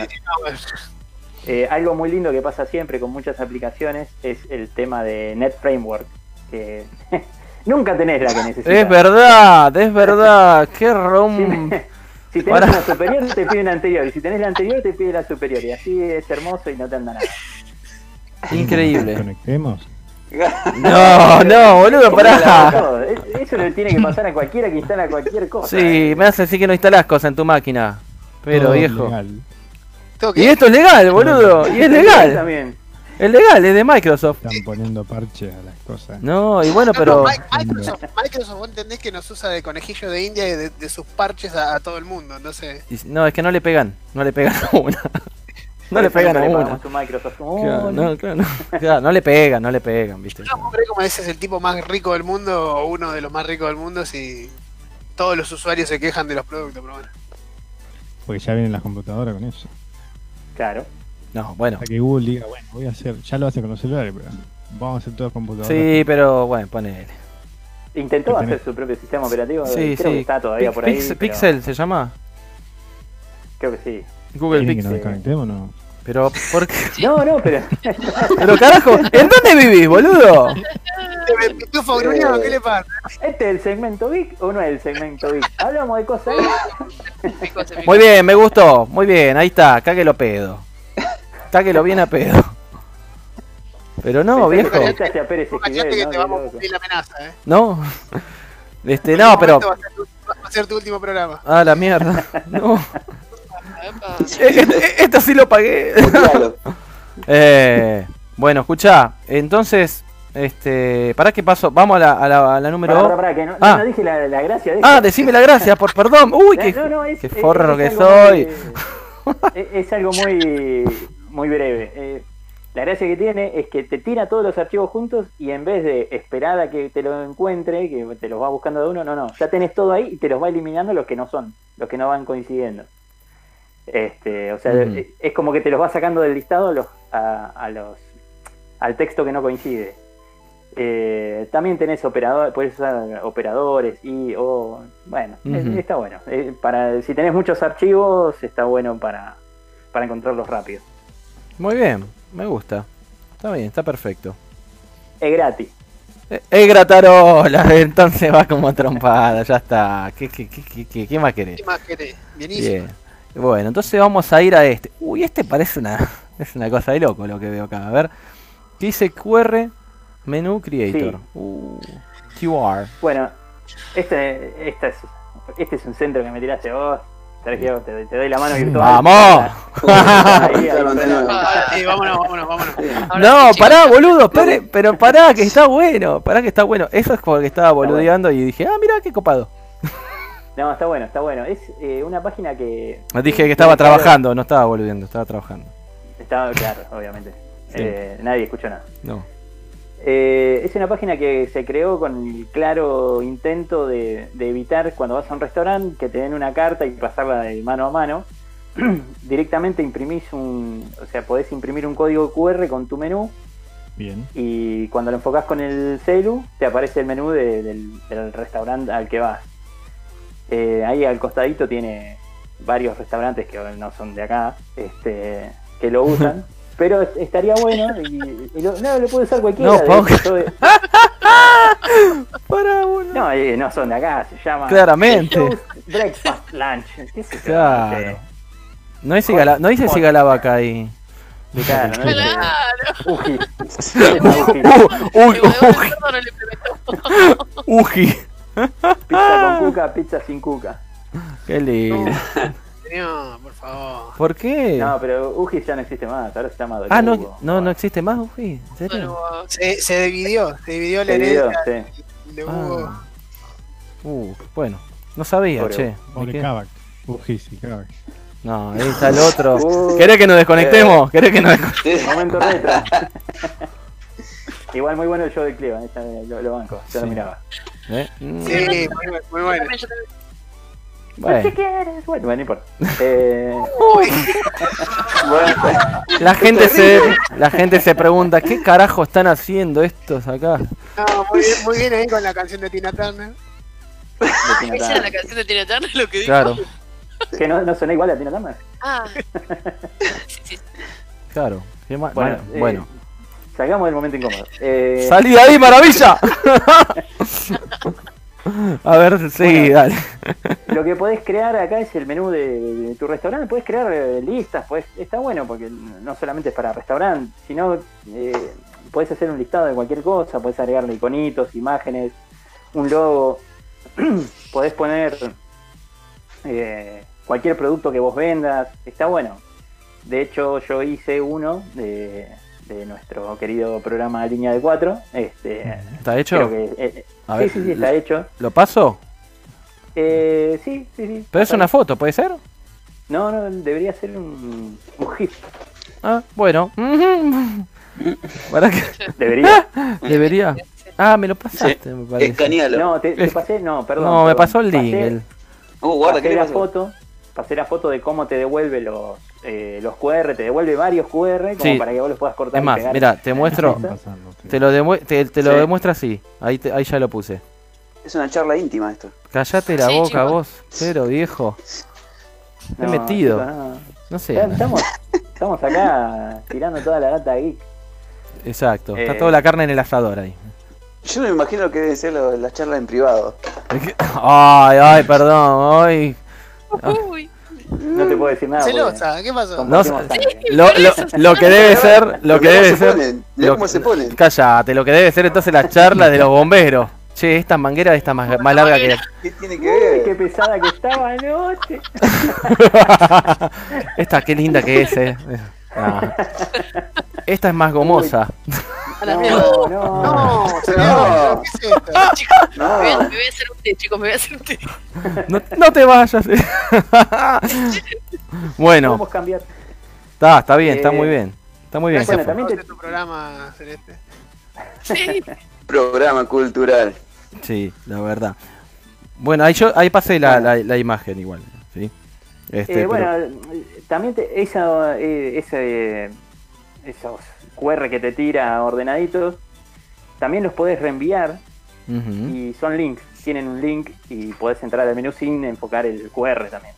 F: eh, algo muy lindo que pasa siempre con muchas aplicaciones es el tema de Net Framework, que nunca tenés la que necesitas.
A: Es verdad, es verdad. Qué rom.
F: Si tenés
A: Pará.
F: una superior, te pide una anterior. Y si tenés la anterior, te pide la superior. Y así es hermoso y no te anda nada.
A: Increíble.
D: Conectemos.
A: No, no, boludo, pará.
F: Eso le tiene que pasar a cualquiera que instala cualquier cosa.
A: Sí, me hace decir que no instalás cosas en tu máquina. Pero,
D: Todo
A: viejo.
D: legal.
A: Y esto es legal, boludo. Y es legal.
F: También.
A: Es legal, es de Microsoft.
D: Están poniendo parches a las cosas.
A: No, y bueno,
C: No,
A: pero.
C: no, Mi- Microsoft, Microsoft, vos entendés que nos usa de conejillo de India y de, de sus parches a, a todo el mundo, entonces...
A: No, es que no le pegan. No le pegan a una. No le pegan a
F: le
A: una. Claro,
F: no.
A: no, claro, no. Claro, no le pegan, no le pegan, viste.
C: No como ese es el tipo más rico del mundo o uno de los más ricos del mundo si todos los usuarios se quejan de los productos, pero bueno.
D: Porque ya vienen las computadoras con eso.
F: Claro.
A: No, bueno.
D: Hasta que Google diga, bueno, voy a hacer, ya lo hace con los celulares, pero vamos a hacer todas computadoras.
A: Sí, pero bueno, ponele.
F: Intentó
D: Que tenés-
F: hacer su propio sistema operativo.
A: Sí,
F: creo que
A: sí.
F: está todavía
A: Pix-
F: por ahí.
A: Pix-
F: pero
A: Pixel se llama.
F: Creo que sí.
A: Google
D: ¿Quieren que
A: Pixel.
D: nos no?
A: Pero, ¿por qué?
F: No, no, pero.
A: Pero carajo, ¿en dónde vivís, boludo?
C: ¿qué le pasa?
F: ¿Este es el segmento Vic o no es el segmento Vic? Hablamos de cosas.
A: Muy bien, me gustó. Muy bien, ahí está, cáguelo pedo. Cáguelo bien a pedo. Pero no, viejo.
C: Que
F: ¿no?
C: te vamos a cumplir la amenaza, ¿eh?
A: No. Este, no, pero.
C: momento Va a, ser tu, va a ser tu último programa.
A: Ah, la mierda. No. Eh, Esto sí lo pagué. Eh, bueno, escucha, entonces, este, ¿para qué paso? Vamos a la, a la, a la número
F: Pará,
A: 2.
F: pará, pará, que no,
A: Ah.
F: no dije la, la gracia de
A: Ah, decime la gracia, por perdón. Uy, qué,
F: No, no, es-
A: qué
F: es-
A: forro
F: es
A: que soy.
F: muy- es, es algo muy, muy breve. Eh, la gracia que tiene es que te tira todos los archivos juntos y en vez de esperar a que te lo encuentre, que te los va buscando de uno, no, no. Ya tenés todo ahí y te los va eliminando los que no son, los que no van coincidiendo. Este, o sea,
A: Ujú.
F: es- como que te los va sacando del listado los, a, a los, al texto que no coincide. Eh, también tenés operadores, puedes usar operadores y o bueno, es- está bueno. Eh, para si tenés muchos archivos está bueno para, para encontrarlos rápido.
A: Muy bien, me gusta. Está bien, está perfecto.
F: Es gratis.
A: Eh, Es gratarola, entonces va como trompada, ya está. ¿Qué, qué, qué, qué, qué- qué más querés?
C: ¿Qué más querés? Bienísimo.
A: Bien. Bueno, entonces vamos a ir a este. Uy, este parece una, es una cosa de loco lo que veo acá. A ver. ¿Qué dice QR Menú Creator?
F: Sí.
A: Uh, QR.
F: Bueno, este, esta es, este es un centro que me tiraste vos. Sergio, te, te doy la mano virtual.
A: ¡Vamos!
F: Ahí, ahí,
B: Claro,
F: ahí,
B: no, no.
C: Sí, vámonos, vámonos, vámonos.
E: Ahora
A: No,
E: sí,
A: pará, boludo, espere, pero pará, que está bueno, pará que está bueno. Eso es porque estaba boludeando y dije, ah, mira qué copado.
F: No, está bueno, está bueno. Es eh, una página que.
A: Dije que estaba trabajando, no estaba boludeando, estaba trabajando.
F: Estaba claro, obviamente.
A: Sí.
F: Eh, nadie escuchó nada.
A: No.
F: Eh, es una página que se creó con el claro intento de, de evitar cuando vas a un restaurante que te den una carta y pasarla de mano a mano. Directamente imprimís un. O sea, podés imprimir un código QR con tu menú
D: Bien.
F: y cuando lo enfocás con el celu te aparece el menú de- del, del restaurante al que vas. Eh, ahí al costadito tiene varios restaurantes que no son de acá, este, que lo usan. Pero es- estaría bueno y, y lo, no, lo puede usar cualquiera.
A: No,
F: de hecho, de-
A: Para uno.
F: no, eh, no son de acá, se llama
A: Claramente.
F: Breakfast Lunch. ¿Qué yo?
A: Claro.
F: No
A: dice, gala, no dice si Galavaca ahí.
F: Claro, no
E: Claro.
F: sé. Uji.
A: Uh,
E: implementó.
A: uji.
F: Pizza con cuca, pizza sin cuca.
A: Qué lindo.
C: Señor, por favor.
A: ¿Por qué?
F: No, pero Uji ya no existe más, ahora se llama
A: ah, no,
F: Dolugo.
A: no, no existe más uji. ¿En serio?
E: Bueno,
C: Se, se dividió, se dividió la
F: Se dividió,
C: herencia
F: sí.
C: de Hugo.
A: Ah. Uh, bueno, no sabía,
F: Pobre-
A: che. ¿De
D: Pobre? Kavak. Uji, sí, Kavak.
A: No, ahí está el otro.
F: Uh.
A: ¿Querés que nos desconectemos? ¿Querés que nos desconectemos?
F: Momento retro. Igual muy bueno el show de Cleveland, lo, lo banco, yo
A: Sí.
F: lo miraba.
A: ¿Eh? Mm,
C: Sí, muy, muy bueno.
A: Bueno,
F: Si quieres, bueno, bueno, no importa. Eh,
C: Uy,
A: la gente se la gente se pregunta, ¿qué carajo están haciendo estos acá?
C: no, muy, bien, muy bien ahí con la canción de Tina Turner.
F: de Tina
E: ¿Esa era la
F: Turner.
E: canción de Tina Turner lo que dijo?
A: Claro,
F: que no, no suena igual a Tina Turner.
E: Ah. Sí, sí.
A: claro. Qué ma-
F: Bueno,
A: bueno,
F: eh,
A: bueno.
F: Salgamos del momento incómodo. Eh,
A: ¡Salí de ahí, maravilla! A ver, sí,
F: Bueno.
A: dale.
F: Lo que podés crear acá es el menú de, de tu restaurante. Podés crear eh, listas, pues está bueno porque no solamente es para restaurante, sino eh, podés hacer un listado de cualquier cosa. Podés agregarle iconitos, imágenes, un logo. podés poner eh, cualquier producto que vos vendas. Está bueno. De hecho, yo hice uno de, de nuestro querido programa Línea de Cuatro. Este,
A: ¿Está hecho?
F: creo que, eh,
A: A
F: sí,
A: ver,
F: sí, sí, está hecho.
A: ¿Lo paso?
F: Eh, sí, sí, sí.
A: Pero es una foto, ¿puede ser?
F: No, no, debería ser un, un GIF.
A: Ah, bueno. ¿Para qué?
F: Debería.
A: Debería. Ah, me lo pasaste, me parece.
B: Escanealo.
F: No, te, te pasé, no, perdón.
A: No, me pasó el link.
F: Pasé,
A: el-
B: Uh, guarda, ¿qué
F: pasé
B: le
F: la
B: pasó?
F: foto, pasé la foto de cómo te devuelve los, eh, los QR, te devuelve varios QR como
A: Sí.
F: para que vos los puedas cortar.
A: Es más, mira, te muestro. Te lo, demue- te, te lo
B: Sí.
A: demuestra así. Ahí, te- ahí ya lo puse.
B: Es una charla íntima esto.
A: Callate la
E: Sí,
A: boca, vos. Cero, viejo.
F: No,
A: he metido.
F: no.
A: No sé.
F: Estamos, estamos acá tirando toda la data geek.
A: Exacto. Está
F: Eh.
A: toda la carne en el asador ahí.
B: Yo no me imagino que deben ser lo- las charlas en privado.
A: Ay, ay, perdón. Ay.
E: Uy.
F: No te puedo decir nada.
C: Celosa, ¿qué pasó?
A: No. Lo, lo, lo que debe ser, lo que debe ser.
B: ponen, mirá
A: lo-
B: cómo se ponen.
A: Cállate, lo que debe ser entonces la charla de los bomberos. Che, esta manguera está más, más larga que.
B: ¿Qué tiene que
F: Uy,
B: ver?
F: qué pesada que estaba anoche.
A: esta, qué linda que es, eh. Ah. Esta es más gomosa.
E: A la
F: No,
E: mierda.
F: no.
C: No, señor,
B: No.
C: ¿qué es esto?
E: Chicos,
B: No.
E: me, voy a, me voy a hacer un té, chicos, me voy a hacer un té.
A: No, no te vayas. eh. bueno,
F: Podemos cambiar.
A: está, está bien, está
F: Eh,
A: muy bien. Está muy bien.
F: bueno, también te-
C: de tu programa, Celeste.
E: Sí.
B: Programa cultural.
A: Sí, la verdad. Bueno, ahí yo ahí pasé la, la, la imagen igual, ¿sí? Este,
F: Eh,
A: pero-
F: bueno, también te- esa, eh, ese, esos QR que te tira ordenaditos, también los podés reenviar y son links. Tienen un link y podés entrar al menú sin enfocar el QR también.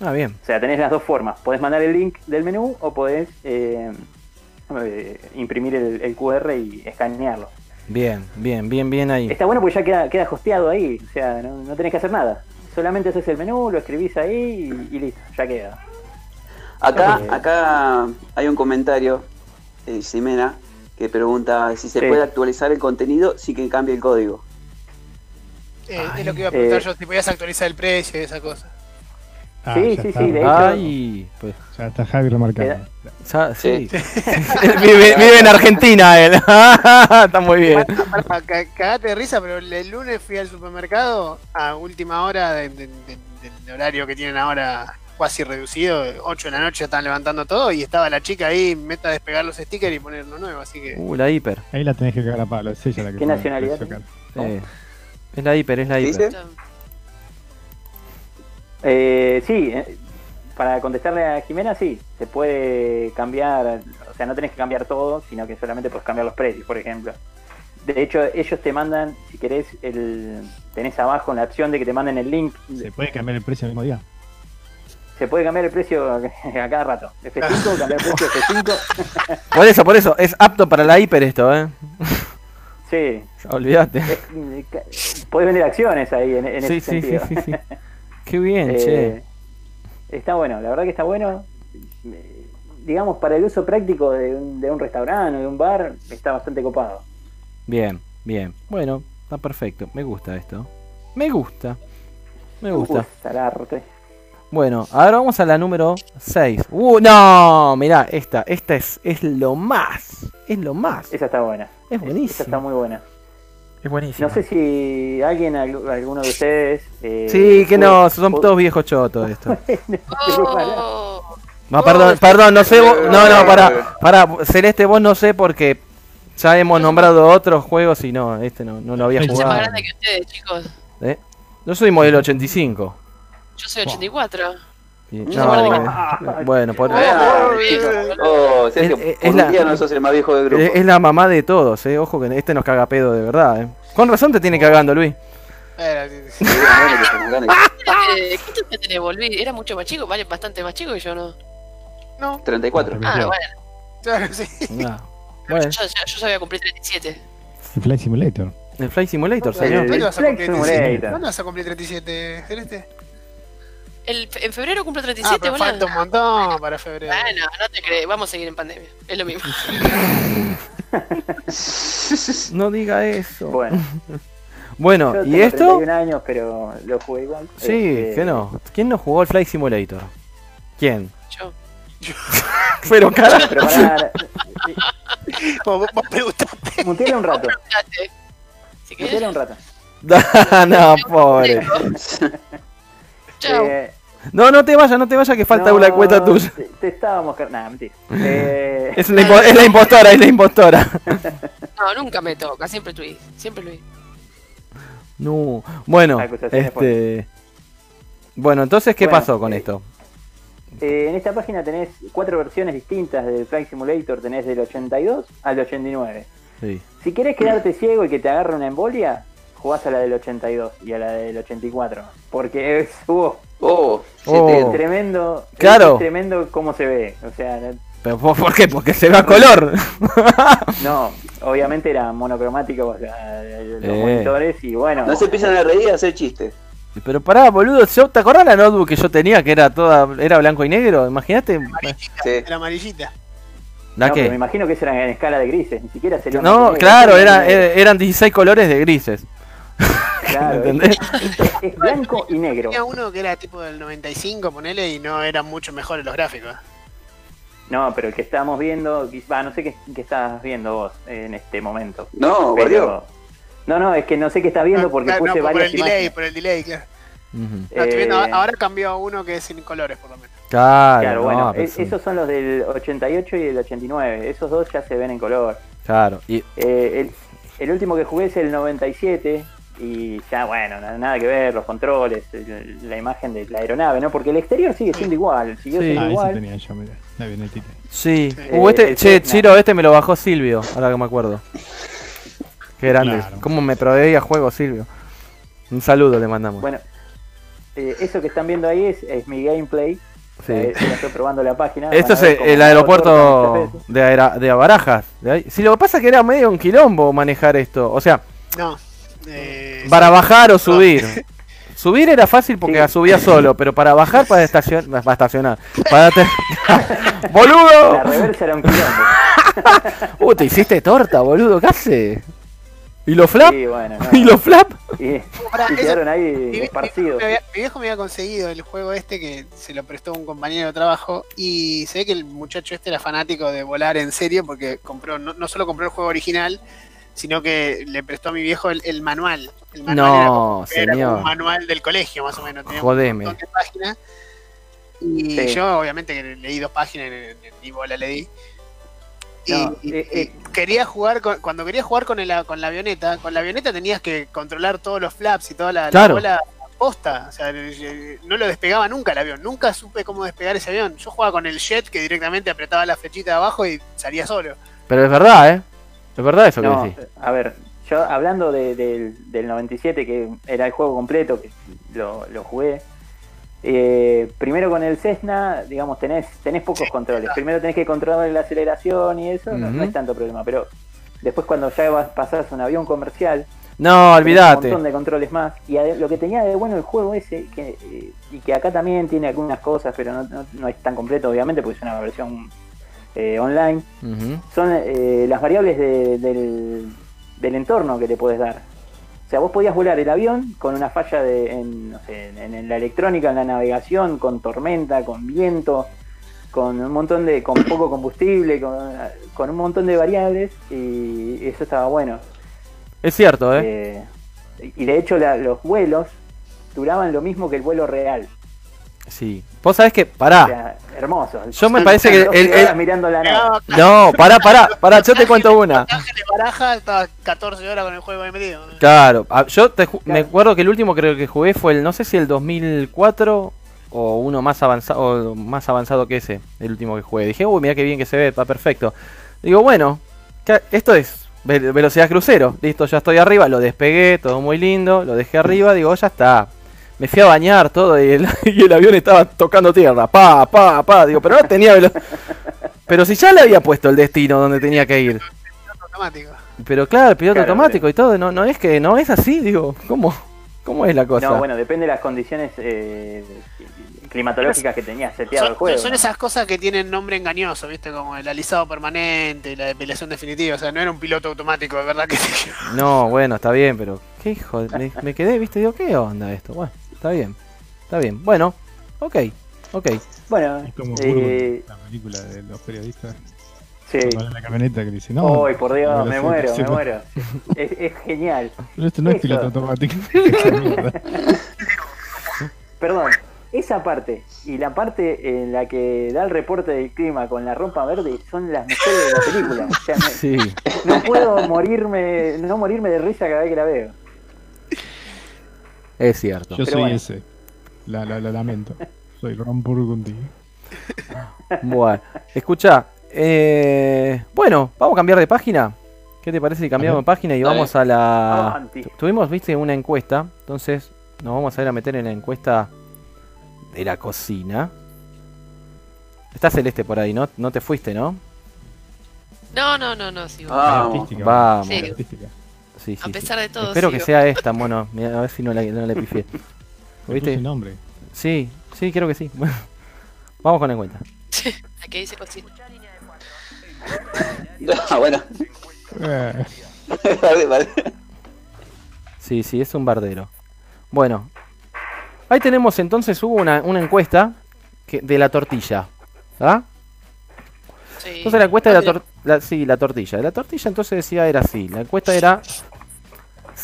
A: Ah, bien.
F: O sea, tenés las dos formas. Podés mandar el link del menú o podés eh, eh, imprimir el, el QR y escanearlo.
A: Bien, bien, bien, bien ahí.
F: Está bueno porque ya queda, queda hosteado ahí. O sea, no, no tenés que hacer nada. Solamente haces el menú, lo escribís ahí y, y listo, ya queda.
B: Acá, acá hay un comentario de Ximena que pregunta si se
F: Sí.
B: puede actualizar el contenido sin que cambie el código.
C: Eh, es lo que iba a preguntar
F: Eh.
C: yo, si podías actualizar el precio y esa cosa.
D: Ah,
F: Sí, sí,
D: está,
F: sí, de hecho-
A: Ay, pues.
D: Ya está Javi
A: ya- sí.
B: Sí.
A: vive, vive en Argentina él. Está muy bien.
C: Cagate de risa, pero el, el lunes fui al supermercado a última hora de- de- de- del horario que tienen ahora casi reducido, 8 de la noche están levantando todo y estaba la chica ahí, meta a despegar los stickers y poner uno nuevo, así que...
A: Uh, la hiper.
D: Ahí la tenés que cagar a palo, es ella la que
F: ¿Qué nacionalidad?
A: Sí. Es la hiper, es la
B: ¿Qué
A: hiper.
B: dice?
F: Eh, sí, eh, para contestarle a Jimena, sí, se puede cambiar, o sea, no tenés que cambiar todo, sino que solamente puedes cambiar los precios, por ejemplo. De hecho, ellos te mandan, si querés, el, tenés abajo en la opción de que te manden el link.
D: ¿Se puede cambiar el precio el mismo día?
F: Se puede cambiar el precio a cada rato. F5, cambiar el precio F5.
A: Por eso, por eso, es apto para la hiper esto, ¿eh?
F: Sí.
A: Olvídate.
F: Es- Podés vender acciones ahí en, en
A: Sí,
F: ese
A: sí, sí,
F: sentido.
A: sí, sí. Qué bien,
F: Eh,
A: che.
F: Está bueno, la verdad que está bueno. Eh, Digamos, para el uso práctico de un, de un restaurante o de un bar, está bastante copado.
A: Bien, bien. Bueno, está perfecto. Me gusta esto. Me gusta. Me gusta.
F: Uf, salarte.
A: Bueno, ahora vamos a la número 6. Uh, no, mirá, esta, esta es, es lo más. Es lo más.
F: Esa está buena.
A: Es
F: Esa está
A: buenísimo.
F: muy buena.
A: Es buenísimo.
F: No sé si alguien, al- alguno de ustedes. eh,
A: Sí, que no, son todos viejos chotos esto.
E: Oh,
A: No, perdón, perdón, no sé, vos- no, no, para, para, Celeste, vos no sé porque ya hemos nombrado otros juegos y no, este no, no lo había
E: yo soy más
A: jugado.
E: grande que ustedes, chicos.
A: ¿Eh? Yo soy modelo 85.
E: Yo soy 84.
A: Y-
E: Yo
A: no,
E: soy
A: bueno, bueno, por-
B: Ah,
E: Oh.
B: Oh, Sergio,
A: Es- la-
B: día no sos el más viejo del grupo.
A: es, la mamá de todos, eh. Ojo que este nos caga pedo de verdad, eh. Con razón te tiene cagando, Luis.
C: Era-.
E: Eh, ¿Qué te? Volví. Era mucho más chico, vale, bastante más chico que yo, ¿no?
C: No,
B: 34.
E: Ah, bueno.
C: claro, sí.
A: Ah, bueno,
E: Yo, yo, yo sabía cumplir 37.
D: El Flight Simulator.
A: el Flight Simulator, señor.
C: ¿Cuándo vas a cumplir
F: Simulator.
C: 37? ¿Cuándo vas
E: El, en febrero cumplo
C: Ah,
E: 37,
C: pero
E: boludo.
C: falta un montón para febrero.
E: Bueno, no te crees, vamos a seguir en pandemia. Es lo mismo.
A: No diga eso.
F: Bueno,
A: Bueno,
F: yo
A: ¿y esto?
F: 31 años, pero lo jugué igual.
A: Sí,
F: Este,
A: que no. ¿Quién no jugó el Flight Simulator? ¿Quién?
E: Yo.
A: Pero cara.
F: Pero pará,
C: Vos, vos- vos preguntaste.
F: muteale un rato.
E: Si
F: un rato.
A: no, pobre.
E: Chao.
F: Eh,
A: No, no te vayas, no te vayas que falta
F: no,
A: una cuenta tuya.
F: Te, te estábamos. Nah, mentira. Eh,
A: Es la, impo- es la impostora, es la impostora.
E: No, nunca me toca, siempre Luis. Siempre Luis.
A: No. Bueno, este. Bueno, entonces, ¿qué
F: Bueno,
A: pasó con
F: eh,
A: esto?
F: Eh, en esta página tenés cuatro versiones distintas del Flight Simulator. Tenés del 82 al 89.
A: Sí.
F: Si querés quedarte ciego y que te agarre una embolia, jugás a la del 82 y a la del 84. Porque es, hubo
B: Oh,
A: Oh.
F: tremendo.
A: Claro.
F: es tremendo cómo se ve. O sea,
A: ¿Pero por, por qué? Porque se ve a color.
F: no, obviamente era monocromático o sea, los
A: Eh.
F: monitores y bueno.
B: No se empiezan a reír a hacer chistes.
A: Pero pará, boludo, ¿te acordás la notebook que yo tenía que era toda era blanco y negro? Imagínate.
C: Amarillita,
B: Sí.
C: Era amarillita.
A: ¿La
F: No, pero me
A: qué?
F: imagino que eso era en escala de grises, ni siquiera una
A: No, claro, era, er- eran 16 colores de grises.
F: Claro,
A: ¿entendés?
F: es, es- es blanco y negro.
C: Tenía uno que era tipo del 95, ponele, y no eran mucho mejores los gráficos.
F: No, pero el que estábamos viendo, va, no sé qué, qué estás viendo vos en este momento.
B: No,
F: Pero-. No, no, es que no sé qué estás viendo porque
C: Claro,
F: puse
C: no, por
F: varias
C: el delay, por el delay, claro.
A: Ujú.
C: No, estoy viendo,
F: Eh,
C: ahora cambió a uno que es sin colores, por lo menos.
A: Claro,
F: Claro,
A: no,
F: bueno,
A: pero
F: es-
A: sí.
F: esos son los del 88 y el 89. Esos dos ya se ven en color.
A: Claro, y
F: Eh, el, el último que jugué es el 97 y ya, bueno, na- nada que ver, los controles, el- la imagen de la aeronave, ¿no? Porque el exterior sigue siendo igual, siguió
A: Sí.
F: siendo
D: Ah, ese
F: igual.
D: tenía yo, mira. La avionetita.
A: sí.
C: Sí.
A: Uh, este,
F: Eh,
A: che, Chiro, este me lo bajó Silvio, ahora que me acuerdo. Qué grande.
D: Claro.
A: ¿Cómo me proveía juego Silvio? Un saludo le mandamos.
F: Bueno, eh, eso que están viendo ahí es, es mi gameplay.
A: Sí.
F: Eh, estoy probando la página.
A: Esto es el, aeropuerto de, Aera- de Barajas. de ahí. Sí, lo que pasa es que era medio un quilombo manejar esto. O sea,
C: No. Eh,
A: para bajar o subir. Subir era fácil porque
F: Sí.
A: subía solo, pero para bajar para estacionar, para estacionar, para te-
F: La
A: boludo.
F: reversa era un.
A: Uh, te hiciste torta, boludo, ¿qué hace? ¿Y los flap?
F: Sí, bueno, no.
A: ¿Y los flap?
F: Y,
C: eso-
F: quedaron ahí
C: mi-
F: esparcidos.
C: mi había- mi viejo me había conseguido el juego este que se lo prestó un compañero de trabajo y se ve que el muchacho este era fanático de volar en serio porque compró no, no solo compró el juego original sino que le prestó a mi viejo el, el manual. El manual era como,
A: No,
C: era como
A: señor.
C: un manual del colegio más o menos. Tenía
A: Jodeme.
C: un de páginas. Y
F: Sí.
C: yo obviamente que leí dos páginas ni- ni bola le di. Y,
F: No,
C: y-
F: eh, eh.
C: y quería jugar con- cuando quería jugar con, el, con la avioneta, con la avioneta tenías que controlar todos los flaps y toda la, la bola posta. O sea, eh, no lo despegaba nunca el avión. Nunca supe cómo despegar ese avión. Yo jugaba con el jet que directamente apretaba la flechita de abajo y salía solo.
A: Pero es verdad, ¿eh? Es verdad eso que
F: No,
A: decís.
F: a ver, yo hablando de- del, del 97, que era el juego completo, que lo, lo jugué, eh, primero con el Cessna, digamos, tenés, tenés pocos controles. Primero tenés que controlar la aceleración y eso, no, no es tanto problema. Pero después cuando ya vas, pasás a un avión comercial,
A: No,
F: tenés un
A: olvídate.
F: montón de controles más. Y lo que tenía de bueno el juego ese, que, eh, y que acá también tiene algunas cosas, pero no, no- no es tan completo, obviamente, porque es una versión eh, online, son eh, las variables de- del, del entorno que le puedes dar. O sea, vos podías volar el avión con una falla de, en, no sé, en, en la electrónica, en la navegación, con tormenta, con viento, con un montón de, con poco combustible, con, con un montón de variables y eso estaba bueno.
A: Es cierto, ¿eh?
F: Eh, y de hecho la- los vuelos duraban lo mismo que el vuelo real.
A: Sí. Vos sabés que,
F: O
A: pará.
F: sea, hermoso.
A: Yo me parece que
F: 12
A: el-
F: mirando la
A: No, pará, pará, pará, yo te cuento una.
C: Baraja, estaba 14 horas con el juego ahí metido.
A: Claro, ah, yo te ju- me acuerdo que el último creo que jugué fue el, no sé si el 2004 o uno más avanzado, más avanzado que ese, el último que jugué. Dije, uy, mira qué bien que se ve, está perfecto. Digo, bueno, esto es ve- velocidad crucero, listo, ya estoy arriba, lo despegué, todo muy lindo, lo dejé arriba, digo, ya está. Me fui a bañar todo y el, y el avión estaba tocando tierra, pa, pa, pa, digo, pero no tenía velo- Pero si ya le había puesto el destino donde tenía que ir.
C: Automático.
A: Pero claro, el piloto
F: Claro,
A: automático y todo, no, no es que no es así, digo, ¿cómo, cómo es la cosa?
F: No, bueno, depende de las condiciones eh, climatológicas que tenías seteado el
C: Son,
F: juego.
C: son
F: ¿no?
C: esas cosas que tienen nombre engañoso, ¿viste? Como el alisado permanente, la depilación definitiva. O sea, no era un piloto automático, de verdad que
A: No, bueno, está bien, pero qué hijo, de- me, me quedé, viste, digo, ¿qué onda esto? Bueno, está bien, está bien, bueno, ok, ok.
F: Bueno,
D: Es como
F: eh,
D: la película de los periodistas.
F: sí.
D: La camioneta que dice, no.
F: Ay, por Dios, me muero, me muero. Es, es genial.
D: Pero esto no es piloto automático.
F: Perdón, esa parte y la parte en la que da el reporte del clima con la ropa verde son las mejores de la película. O sea, me-
A: Sí,
F: no puedo morirme, no morirme de risa cada vez que la veo.
A: Es cierto.
D: Yo
F: Pero
D: soy
F: bueno.
D: ese. La, la, la lamento. Soy Ron Burgundy.
A: Bueno, escucha, eh, bueno, vamos a cambiar de página. ¿Qué te parece si cambiamos de página y vamos a la...
F: Avanti.
A: Tu- Tuvimos, viste, una encuesta, entonces nos vamos a ir a meter en la encuesta de la cocina. Está Celeste por ahí, ¿no? No te fuiste, ¿no?
E: No, no, no, no, sigo.
B: Vamos.
D: Artística.
A: Vamos.
E: Sí.
D: Artística.
A: Sí, sí,
E: A
A: sí.
E: pesar de todo,
A: Espero que
E: sigo.
A: sea esta, mono. Mira, a ver si no, la, no le pifié. ¿Viste?
D: puse nombre.
A: Sí, sí, creo que sí. Vamos con la encuesta.
E: Aquí dice cocina.
B: Ah, bueno.
D: Eh,
B: vale, vale.
A: Sí, sí, es un bardero. Bueno, ahí tenemos entonces, hubo una, una encuesta que, de la tortilla. ¿Ah?
E: Sí.
A: Entonces la encuesta de la, tor- la- sí, la tortilla. La tortilla entonces decía era así. La encuesta era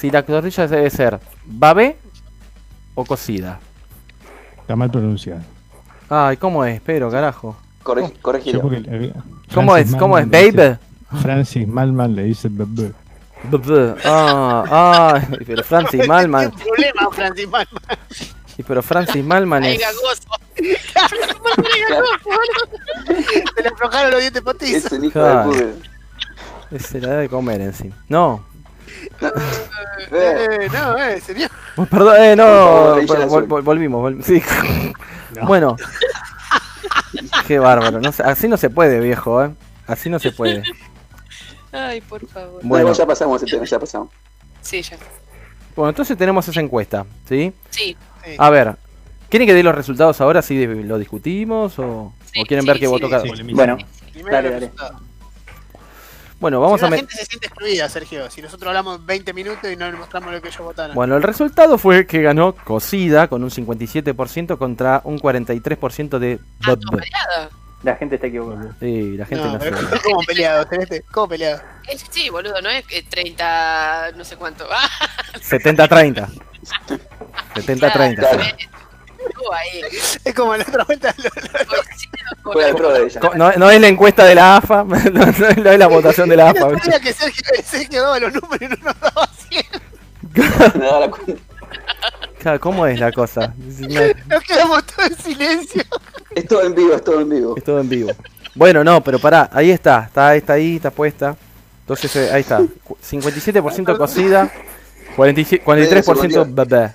A: si la tortilla debe ser babé o cocida.
D: está mal pronunciado.
A: Ay, ¿cómo es? Pero, carajo.
B: Corre-
D: Yo
B: corregilo.
D: eh,
A: ¿Cómo es? ¿Cómo es? ¿Babe?
D: Francis Malman le dice bebé.
A: Ah, ay, pero Francis Malman.
C: ¿Qué problema, Francis Malman?
A: Y pero Francis Malman es.
E: es.
C: Se le aflojaron los dientes postizos.
B: Es un hijo
A: Claro.
B: de.
A: Se la da de comer encima. No.
B: Eh,
C: Eh, no, eh.
A: Oh, Perdón, eh, no. Vol- vol- volvimos, vol- sí. Bueno. Qué bárbaro. No se- así no se puede, viejo, ¿eh? Así no se puede.
E: Ay, por favor.
A: Bueno.
B: Bueno, ya pasamos el tema, ya pasamos.
E: Sí, ya.
A: Bueno, entonces tenemos esa encuesta, ¿sí?
E: Sí.
C: Sí.
A: A ver, ¿quieren que dé los resultados ahora si lo discutimos o,
E: Sí,
A: o quieren
E: sí,
A: ver qué
E: sí,
A: votó
E: sí,
A: cada
D: sí.
F: Bueno,
C: Primero
F: Dale, dale.
A: Bueno, vamos
C: Si
A: a
C: la gente se siente excluida, Sergio. Si nosotros hablamos 20 minutos y no le mostramos lo que ellos votaron.
A: Bueno, el resultado fue que ganó Cocida con un 57% contra un 43% de
E: Ah,
A: Bob.
F: la gente está equivocada.
A: Sí, la gente
C: no,
A: no,
C: pero
A: sé.
C: ¿cómo peleado, Celeste? ¿Cómo peleado?
E: Es- Sí, boludo, no es eh, 30, no sé cuánto. Ah,
A: 70-30. 70-30.
B: Claro.
E: estuvo ahí.
C: Es como la otra vuelta. lo- lo-.
A: Co- No, no es la encuesta de la AFA, no, no es- no es la votación de la AFA.
C: No sabía que Sergio, Sergio daba los números y no nos daba 100.
B: Me daba la cuenta.
A: Claro, ¿Cómo es la cosa? No,
C: Nos quedamos todos en silencio.
B: Es todo en vivo, es todo en vivo.
A: es todo en vivo. Bueno, no, pero pará, ahí está, está, está ahí, está puesta. Entonces, eh, ahí está. Cu- 57% cocida, 47 43% bebé.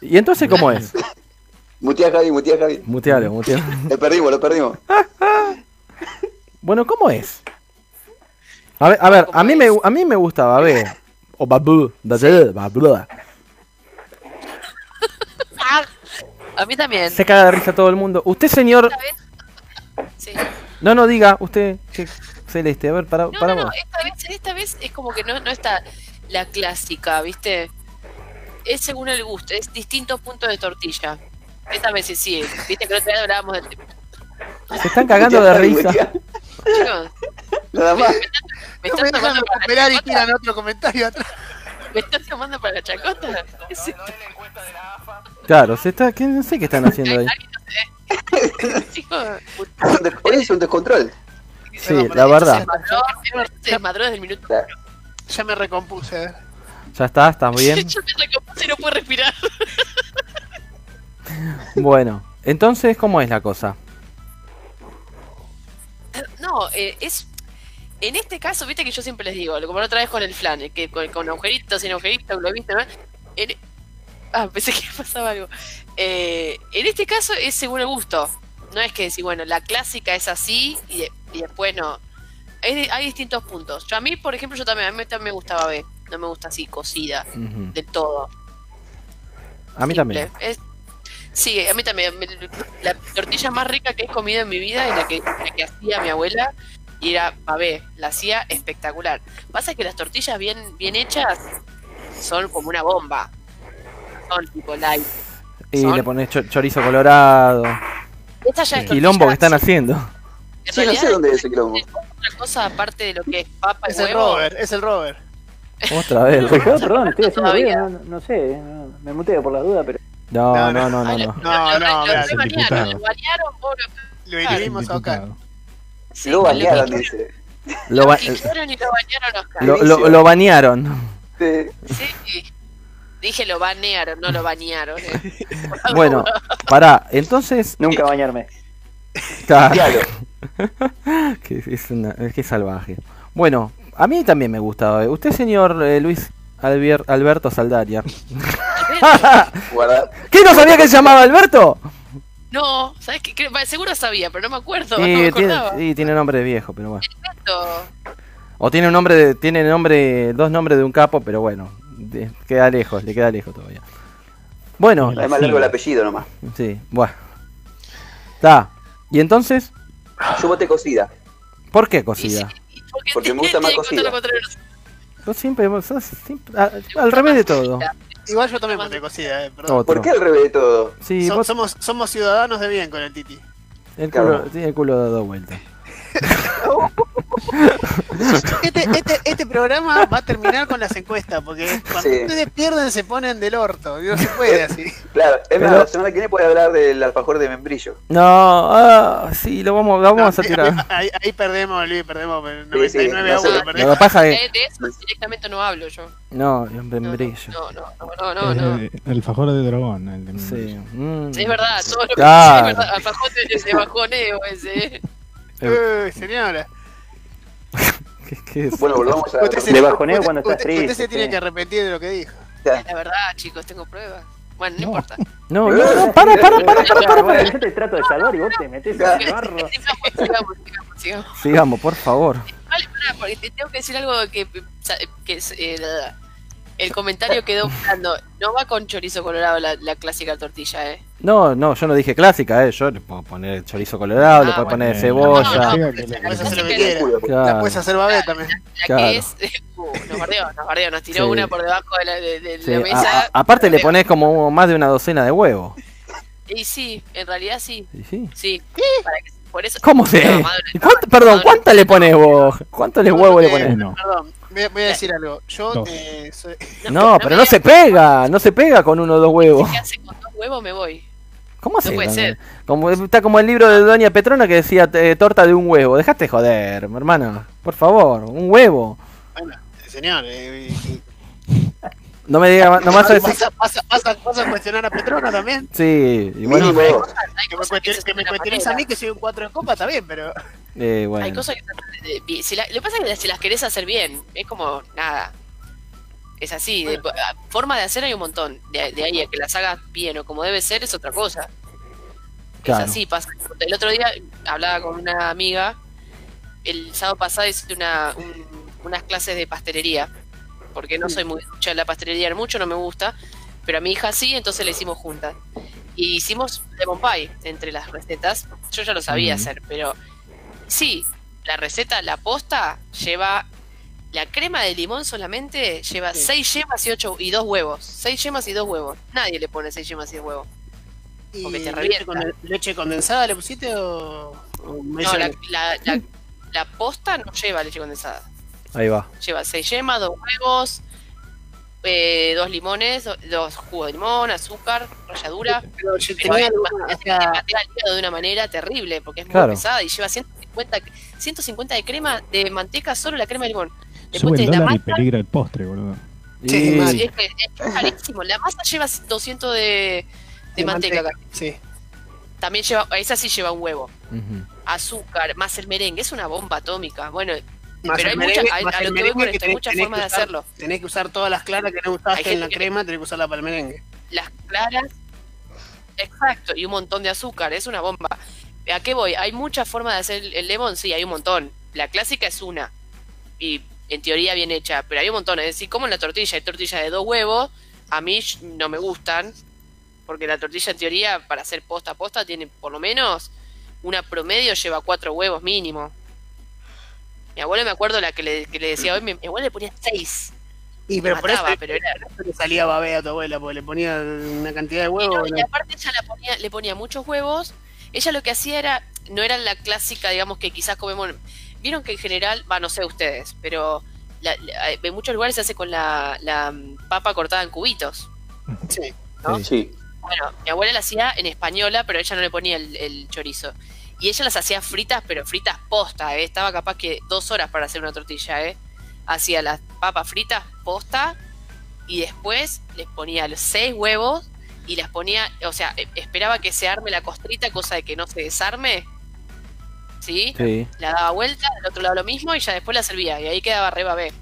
A: ¿Y entonces cómo es?
B: Mutea Javi, mutea Javi.
A: Mutealo, mutealo.
B: Lo perdimos, lo perdimos.
A: Bueno, ¿cómo es? A ver, a ver, a mí me, a mí me gustaba, a ver. O babu, babu, babu.
E: A mí también.
A: Se caga de risa todo el mundo. Usted, señor.
E: Sí.
A: No, no diga, usted. che, Celeste, a ver, para,
E: No,
A: para
E: no, no, esta vez, esta vez es como que no, no está la clásica, ¿viste? Es según el gusto, es distintos puntos de tortilla. Esta vez sí, sí, viste que el otro día hablábamos del
A: Se están cagando de risa.
E: Chicos,
B: Nada más.
E: ¿me
C: me dejan
E: tomando para la
C: y
E: chacota?
C: tiran otro comentario atrás.
E: ¿Me estás tomando para la chacota?
A: Claro, se está, ¿qué, no sé qué están haciendo ahí.
E: Chicos,
B: Es un descontrol.
A: Sí, la verdad.
E: se desmadró desde el minuto.
C: Ya me recompuse. eh.
A: Ya está, ¿estás bien?
E: Yo me recompuse y no puedo respirar.
A: Bueno, entonces, ¿cómo es la cosa?
E: No, eh, es. En este caso, viste que yo siempre les digo, como la otra vez con el flan, eh, que con, con agujeritos, sin agujeritos, lo viste, ¿no? En- ah, pensé que pasaba algo. Eh, en este caso es según el gusto. No es que decir, bueno, la clásica es así y, de- y después no. Hay, di- hay distintos puntos. Yo a mí, por ejemplo, yo también, a mí también me gustaba B. No me gusta así, cocida,
A: Ujú.
E: del todo.
A: A mí
E: Simple.
A: también.
E: Es- sí, a mí también. Me- La tortilla más rica que he comido en mi vida es la que, la que hacía mi abuela. Y era babé, la hacía espectacular. Pasa que las tortillas bien, bien hechas son como una bomba. Son tipo light.
A: Y
E: Son-
A: le pones cho- chorizo colorado.
E: Esta ya es
A: Quilombo
E: tortilla,
A: que están
E: sí.
A: haciendo.
E: En
B: Sí, no sé dónde es ese quilombo.
E: es otra cosa aparte de lo que es papa y
C: Es el
E: huevo.
C: Robert, es el Robert.
A: Otra vez.
F: Perdón, estoy haciendo ruido, no, no sé, no- me muteo por la duda, pero
A: No, no, no, no, no.
E: lo-
C: No,
E: lo-
C: no,
E: lo-
C: mirá,
E: lo picaron,
B: dice.
A: Lo, ba-
E: y lo bañaron a Oscar.
A: lo, lo- lo bañaron.
B: Sí.
E: Sí. Dije lo banearon, no lo bañaron. eh.
A: Bueno, pará, entonces.
F: nunca bañarme.
A: Claro, que es, una, es que es salvaje. Bueno, a mí también me gustaba. Usted, señor eh, Luis Albier- Alberto Saldaria. ¿Qué no sabía que se llamaba Alberto?
E: No, ¿sabes qué? Bueno, Seguro sabía, pero no me acuerdo.
A: Sí,
E: no me
A: tiene, sí, tiene nombre de viejo, pero bueno.
E: Esto.
A: O tiene un nombre, de, tiene nombre, dos nombres de un capo, pero bueno, de- queda lejos, le queda lejos todavía. Bueno,
B: Es más largo el apellido nomás.
A: sí, bueno. Está. ¿Y entonces?
B: Yo voté cocida.
A: ¿Por qué
E: sí,
A: cocida?
E: porque
B: Porque me gusta más
E: que
B: cocida.
A: Vos siempre, vos sos siempre- a- al revés de todo.
C: Igual yo también voté cocida, eh, perdón.
A: Otro.
B: ¿Por qué al revés de todo?
A: Sí,
C: So-
A: vos
C: somos, somos ciudadanos de bien con el Titi.
A: el culo,
B: Claro.
A: tiene el culo dado vuelta.
C: Este, este, este programa va a terminar con las encuestas, porque cuando
B: Sí.
C: ustedes pierden se ponen del orto. No se puede así.
B: Claro, es más,
A: Pero-
B: la semana que viene puede hablar del alfajor de membrillo.
A: No, ah, sí, lo vamos, lo vamos a
C: No,
A: tirar.
C: ahí, ahí perdemos, Luis, perdemos. pero
B: Sí, sí,
C: 99 a
B: no sé.
C: 1
A: Lo que pasa es
E: De, de eso directamente no hablo yo.
A: No,
E: No,
A: membrillo.
E: No, no, no, no, no. no.
D: El fajor de dragón. El de
A: Sí. mm.
E: Es verdad, todo lo que
A: Claro.
E: es verdad. Alfajor de ese bajoneo ese.
C: Uy, señora.
A: ¿Qué, qué es?
B: Bueno, volvamos a.
C: Usted se,
F: Le bajoneo
C: usted-
F: cuando estás
C: usted- usted
F: triste,
C: se tiene
F: sí.
C: que arrepentir de lo que dijo.
E: La verdad, chicos, tengo pruebas. Bueno, no,
D: No.
E: importa.
A: No, no, no, para, para, para, para, para,
F: Bueno,
A: para.
F: yo te trato de salvar y vos te metes en el barro.
E: Sigamos, sigamos, sigamos, sigamos.
A: Sigamos, por favor.
E: Vale, pará, porque te tengo que decir algo que, que es, eh, el comentario quedó volando. No va con chorizo colorado la, la clásica tortilla, eh.
A: No, no, yo no dije clásica, eh. Yo le puedo poner chorizo colorado, le
E: Ah,
A: puedo
E: bueno.
A: poner
D: Eh,
A: cebolla.
E: no,
D: le-
C: Puedes
E: no
C: hacer lo que
E: qué-.
C: La puedes hacer también.
E: La
A: Claro.
E: que es. Uh, nos bardeó, nos bardeó, nos tiró
A: Sí.
E: una por debajo de la, de, de
A: Sí,
E: la
A: a-
E: mesa.
A: a- aparte le pones como más de una docena de huevos.
E: Y sí, en realidad sí.
A: Sí, sí.
E: Sí. Para que, por eso.
A: ¿Cómo se?
E: No, madre-
A: ¿Y cuánto- perdón, ¿cuánta le pones vos? ¿Cuánto le huevo le
C: Eh,
A: pones?
C: Perdón, voy a, voy a decir algo. Yo eh, soy-
A: No, pero no se pega, no se pega con uno o dos huevos.
E: ¿Qué hace con dos huevos? Me voy.
A: ¿Cómo hace?
E: puede ser.
A: Como, está como el libro de Doña Petrona que decía eh, torta de un huevo. Dejaste joder, mi hermano. Por favor, un huevo.
C: Bueno, señor, eh, eh,
A: No me diga, no vas a decir.
C: ¿vas, a, vas, a, vas cuestionar a Petrona también?
A: Sí, y bueno,
B: Mínimo dos.
E: Hay
C: Que me,
E: cosas que
C: me cuestiones a mí que soy un 4 de copa, está bien, pero
A: eh,
E: Hay
A: bueno.
E: cosas que si la- lo que pasa es que si las querés hacer bien, es como nada. Es así, de- forma de hacer hay un montón. De, de ahí a que las hagas bien o como debe ser es otra cosa.
A: Claro.
E: Es así, pasa. El otro día hablaba con una amiga, el sábado pasado hice una, un- unas clases de pastelería, porque no soy muy ducha de la pastelería mucho, no me gusta, pero a mi hija sí, entonces la hicimos juntas. Y hicimos lemon pie entre las recetas. Yo ya lo sabía hacer, pero sí, la receta, la posta, lleva la crema de limón solamente lleva
C: Sí.
E: seis yemas y ocho y dos huevos. Seis yemas y dos huevos. Nadie le pone seis yemas y dos huevos.
C: ¿Y
E: Porque te revienta.
C: conden- leche condensada le pusiste o.? o
E: No, la,
C: mayonesa?
E: la, la, la posta no lleva leche condensada.
A: Ahí va.
E: Lleva seis yemas, dos huevos, eh, dos limones, do- dos jugos de limón, azúcar, ralladura.
C: Pero yo
E: Pero
C: tenía o sea,
E: te hígado de una manera terrible porque es muy
A: Claro.
E: pesada y lleva 150, 150 de crema de manteca, solo la crema de limón. Después
D: Sube el
E: tenés la
D: dólar y
E: masa,
D: peligra el postre, boludo.
C: Sí, mal.
E: es, es carísimo. La masa lleva 200 de, de manteca.
C: Sí.
E: También lleva, esa sí lleva un huevo.
A: Ujú.
E: Azúcar, más el merengue, es una bomba atómica. Bueno,
C: Más
E: pero hay
C: merengue-
E: a,
C: más
E: a lo que voy con esto, hay muchas formas de
C: usar-
E: hacerlo.
C: Tenés que usar todas las claras que no usaste en la
E: que-
C: crema, tenés que usarla para el merengue.
E: Las claras, exacto, y un montón de azúcar, es una bomba. ¿A qué voy? Hay muchas formas de hacer el lemon, sí, hay un montón. La clásica es una, y en teoría bien hecha, pero hay un montón. Es decir, como en la tortilla, hay tortilla de dos huevos, a mí no me gustan, porque la tortilla en teoría, para hacer posta a posta, tiene por lo menos una promedio, lleva cuatro huevos mínimo. Mi abuela me acuerdo la que le, que le decía hoy, mi, mi abuela le ponía seis.
C: Y pero por eso,
E: pero era-
C: por eso le salía babé a tu abuela, porque le ponía una cantidad de
E: Y, no,
C: huevos.
E: y aparte ella la ponía, le ponía muchos huevos. Ella lo que hacía era, no era la clásica, digamos, que quizás comemos. Vieron que en general, va, no sé ustedes, pero la- la- en muchos lugares se hace con la, la mm, papa cortada en cubitos.
C: Sí.
E: ¿no?
A: Sí.
B: Sí.
E: Bueno, mi abuela la hacía en española, pero ella no le ponía el, el chorizo. Y ella las hacía fritas, pero fritas posta, ¿eh? Estaba capaz que dos horas para hacer una tortilla, ¿eh? Hacía las papas fritas posta y después les ponía los seis huevos y las ponía, o sea, e- esperaba que se arme la costrita, cosa de que no se desarme. ¿Sí?
A: Sí.
E: La daba vuelta, del otro lado lo mismo y ya después la servía. Y ahí quedaba re babé.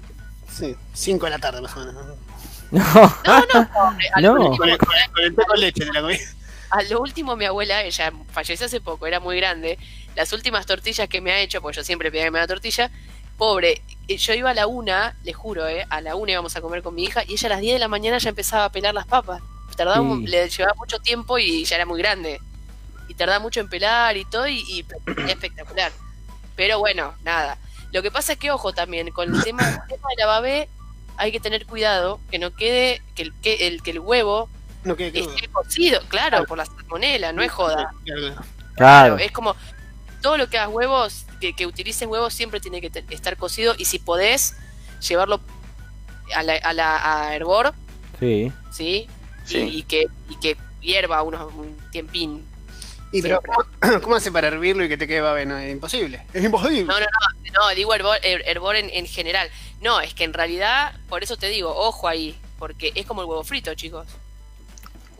C: Sí, 5 de la tarde más o menos. ¿no?
A: No.
E: Pobre,
A: No.
C: Con el, con el- con el té con leche te la comí.
E: A lo último, mi abuela, ella falleció hace poco, era muy grande. Las últimas tortillas que me ha hecho, porque yo siempre pedía que me haga tortilla, pobre, eh, yo iba a la una, le juro, eh, a la una íbamos a comer con mi hija, y ella a las 10 de la mañana ya empezaba a pelar las papas. Tardaba, un- le llevaba mucho tiempo y ya era muy grande. Y tardaba mucho en pelar y todo, y, y espectacular. Pero bueno, nada. Lo que pasa es que, ojo también, con el tema, el tema de la babé, hay que tener cuidado que no quede, que el, que el, que el huevo
C: No, que,
E: esté cocido, claro, por la salmonela, no es joda.
C: Claro.
A: Claro.
E: Es como todo lo que hagas huevos, que, que utilices huevos siempre tiene que estar cocido y si podés llevarlo a la, a la a hervor,
A: Sí.
E: ¿sí?
B: Sí.
E: Y, y que, y que hierva unos, un tiempín.
C: Y pero. ¿cómo, cómo hace para hervirlo y que te quede babé? No, es imposible. Es imposible.
E: No, no, no, no, digo hervor, her- hervor en, en general. No, es que en realidad, por eso te digo, ojo ahí, porque es como el huevo frito, chicos.